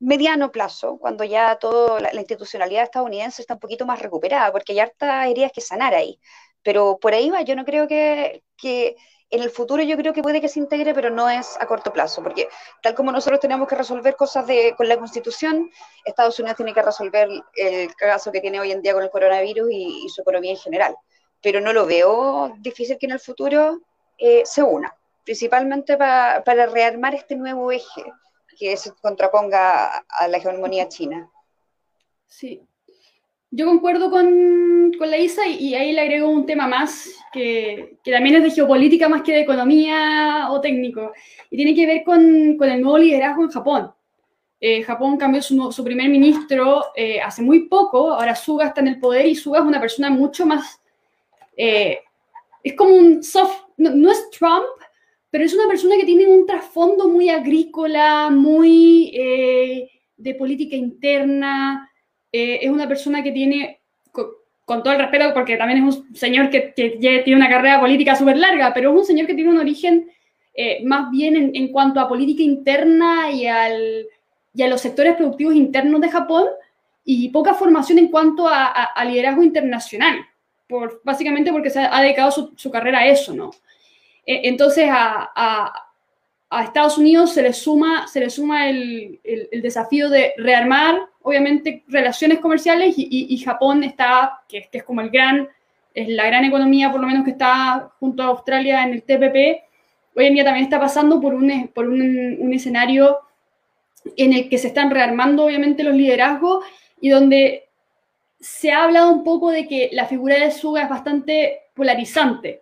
[SPEAKER 3] mediano plazo, cuando ya toda la, institucionalidad estadounidense está un poquito más recuperada, porque hay hartas heridas que sanar ahí. Pero por ahí va, yo no creo que, que en el futuro yo creo que puede que se integre, pero no es a corto plazo, porque tal como nosotros tenemos que resolver cosas de, con la Constitución, Estados Unidos tiene que resolver el caso que tiene hoy en día con el coronavirus y, su economía en general. Pero no lo veo difícil que en el futuro eh, se una, principalmente para rearmar este nuevo eje que se contraponga a la hegemonía china.
[SPEAKER 6] Sí. Yo concuerdo con, con la Isa y, ahí le agrego un tema más que, que, también es de geopolítica más que de economía o técnico y tiene que ver con, con el nuevo liderazgo en Japón. Eh, Japón cambió su, su primer ministro eh, hace muy poco, ahora Suga está en el poder y Suga es una persona mucho más... Eh, es como un soft, no, no, es Trump, pero es una persona que tiene un trasfondo muy agrícola, muy de política interna, eh, es una persona que tiene, con, todo el respeto, porque también es un señor que, tiene una carrera política súper larga, pero es un señor que tiene un origen eh, más bien en, cuanto a política interna y, al, y, a los sectores productivos internos de Japón y poca formación en cuanto a, liderazgo internacional, por, básicamente porque se ha, dedicado su, carrera a eso, ¿no? Eh, entonces, a, a Estados Unidos se le suma, se le suma el, el, desafío de rearmar, obviamente, relaciones comerciales y, y, Japón está, que, es como el gran, es la gran economía, por lo menos que está junto a Australia en el TPP, hoy en día también está pasando por un, por un, un escenario en el que se están rearmando, obviamente, los liderazgos y donde se ha hablado un poco de que la figura de Suga es bastante polarizante.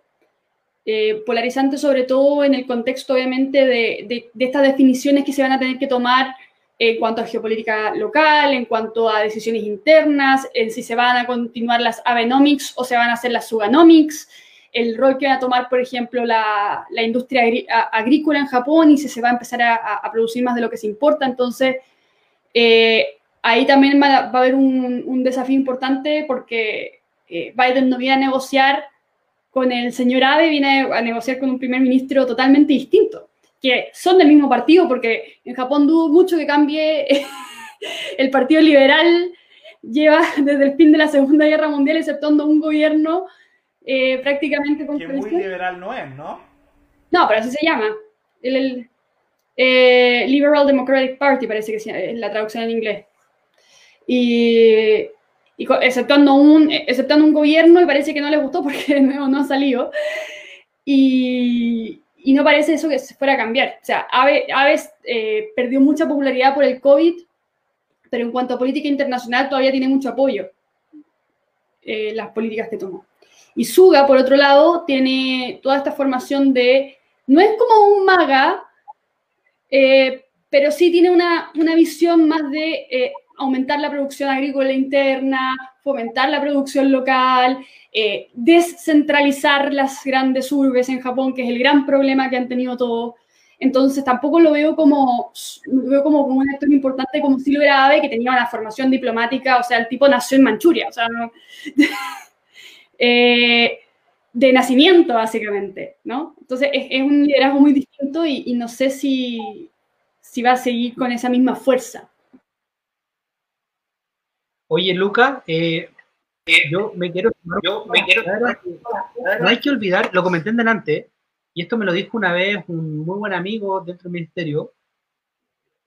[SPEAKER 6] Eh, polarizante sobre todo en el contexto, obviamente, de, estas definiciones que se van a tener que tomar en cuanto a geopolítica local, en cuanto a decisiones internas, en si se van a continuar las Abenomics o se van a hacer las Suganomics, el rol que va a tomar, por ejemplo, la, industria agrícola en Japón y si se va a empezar a, producir más de lo que se importa. Entonces, eh, ahí también va, a haber un, desafío importante porque eh, Biden no viene a negociar con el señor Abe viene a negociar con un primer ministro totalmente distinto, que son del mismo partido, porque en Japón dudo mucho que cambie [laughs] el Partido Liberal lleva desde el fin de la Segunda Guerra Mundial exceptuando un gobierno eh, prácticamente
[SPEAKER 1] Que muy liberal no es, ¿no?
[SPEAKER 6] No, pero así se llama. El, eh, Liberal Democratic Party parece que es la traducción en inglés. Y y exceptuando un, un gobierno y parece que no les gustó [laughs] porque no ha salido. Y, no parece eso que se fuera a cambiar. O sea, Aves, eh, perdió mucha popularidad por el COVID, pero en cuanto a política internacional todavía tiene mucho apoyo eh, las políticas que tomó. Y Suga, por otro lado, tiene toda esta formación de, no es como un maga, eh, pero sí tiene una, una visión más de aumentar la producción agrícola interna, fomentar la producción local, eh, descentralizar las grandes urbes en Japón, que es el gran problema que han tenido todos. Entonces tampoco lo veo como, lo veo como, un actor importante como si lo era Abe, que tenía una formación diplomática, o sea, el tipo nació en Manchuria, o sea, [laughs] eh, de nacimiento básicamente, ¿no? Entonces es, un liderazgo muy distinto y, y no sé si, si va a seguir con esa misma fuerza.
[SPEAKER 2] Oye, Luca, eh, yo me quiero. Yo me quiero. No hay que olvidar, lo comenté en delante, y esto me lo dijo una vez un muy buen amigo dentro del ministerio.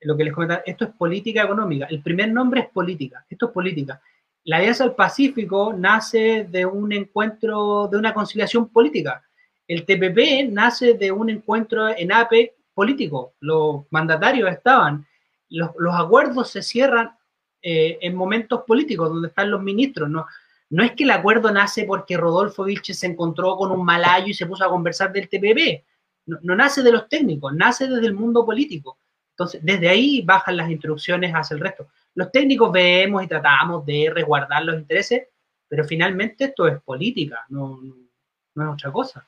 [SPEAKER 2] Lo que les comentaba, esto es política económica. El primer nombre es política. Esto es política. La Alianza del Pacífico nace de un encuentro, de una conciliación política. El TPP nace de un encuentro en APE político. Los mandatarios estaban. Los, los acuerdos se cierran eh, en momentos políticos donde están los ministros. No, no es que el acuerdo nace porque Rodolfo Vilches se encontró con un malayo y se puso a conversar del TPP. No, nace de los técnicos, nace desde el mundo político. Entonces, desde ahí bajan las instrucciones hacia el resto. Los técnicos vemos y tratamos de resguardar los intereses, pero finalmente esto es política, no, no, es otra cosa.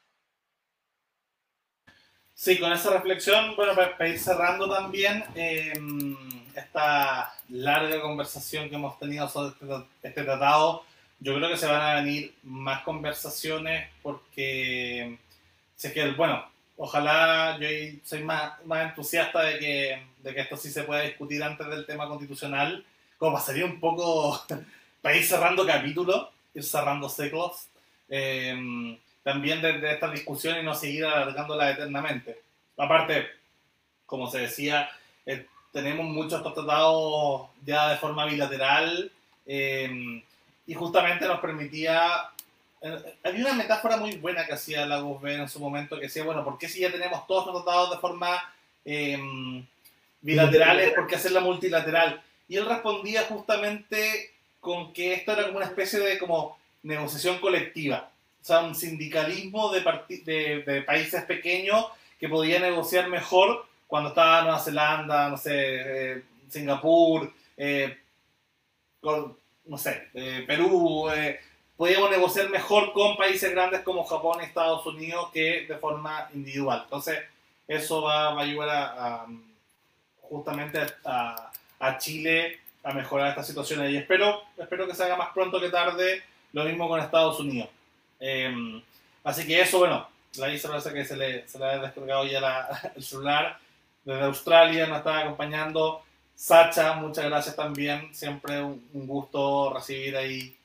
[SPEAKER 1] Sí, con esa reflexión, bueno, para, ir cerrando también, eh, esta larga conversación que hemos tenido sobre este, este, tratado, yo creo que se van a venir más conversaciones porque sé que, bueno, ojalá yo soy más, más entusiasta de que, de que esto sí se pueda discutir antes del tema constitucional, como pasaría un poco [laughs] para ir cerrando capítulos, ir cerrando ciclos, eh, también de, de esta discusión y no seguir alargándola eternamente. Aparte, como se decía, el tenemos muchos tratados ya de forma bilateral eh, y justamente nos permitía... Eh, había una metáfora muy buena que hacía la B en su momento que decía, bueno, ¿por qué si ya tenemos todos los tratados de forma eh, bilaterales, ¿por qué hacerla multilateral? Y él respondía justamente con que esto era como una especie de como negociación colectiva, sea, un sindicalismo de, de, de países pequeños que podía negociar mejor cuando estaba Nueva Zelanda, no sé, eh, Singapur, eh, no sé, eh, Perú, podíamos negociar mejor con países grandes como Japón y Estados Unidos que de forma individual. Entonces, eso va, a ayudar a, justamente a, Chile a mejorar esta situación y espero, espero que se haga más pronto que tarde, lo mismo con Estados Unidos. Así que eso, bueno, la parece que se le, se le ha descargado ya [laughs] el celular. Desde Australia nos está acompañando. Sacha, muchas gracias también. Siempre un, gusto recibir ahí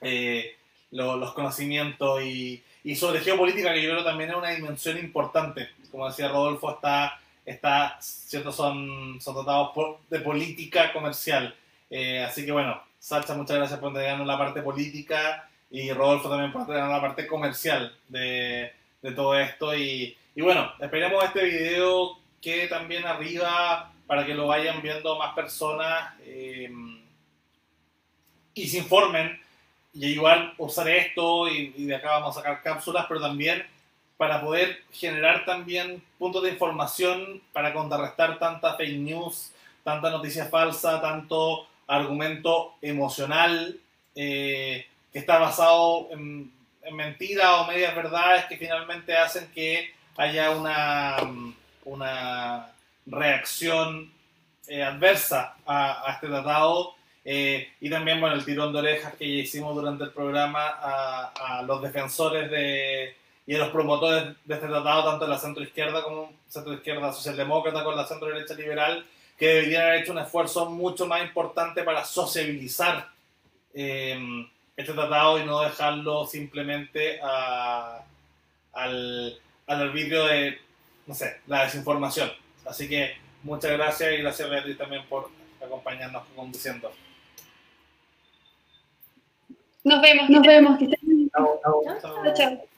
[SPEAKER 1] eh, los conocimientos y, y, sobre geopolítica, que yo creo también es una dimensión importante. Como decía Rodolfo, está, está cierto, son, son tratados de política comercial. Eh, así que bueno, Sacha, muchas gracias por entregarnos la parte política y Rodolfo también por entregarnos la parte comercial de, de todo esto. Y, y, bueno, esperemos este video que también arriba para que lo vayan viendo más personas eh, y se informen. Y igual usar esto y, de acá vamos a sacar cápsulas, pero también para poder generar también puntos de información para contrarrestar tanta fake news, tanta noticia falsa, tanto argumento emocional eh, que está basado en mentiras o medias verdades que finalmente hacen que haya una, una reacción eh, adversa a, este tratado. Eh, y también bueno el tirón de orejas que hicimos durante el programa a, los defensores de, y a los promotores de este tratado, tanto en la centro izquierda como centro izquierda socialdemócrata con la centro derecha liberal, que deberían haber hecho un esfuerzo mucho más importante para sociabilizar eh, este tratado y no dejarlo simplemente al, al arbitrio de, no sé, la desinformación. Así que muchas gracias y gracias Beatriz también por acompañarnos conduciendo.
[SPEAKER 5] Nos vemos.
[SPEAKER 6] Nos vemos.
[SPEAKER 5] Chao, chao. chao.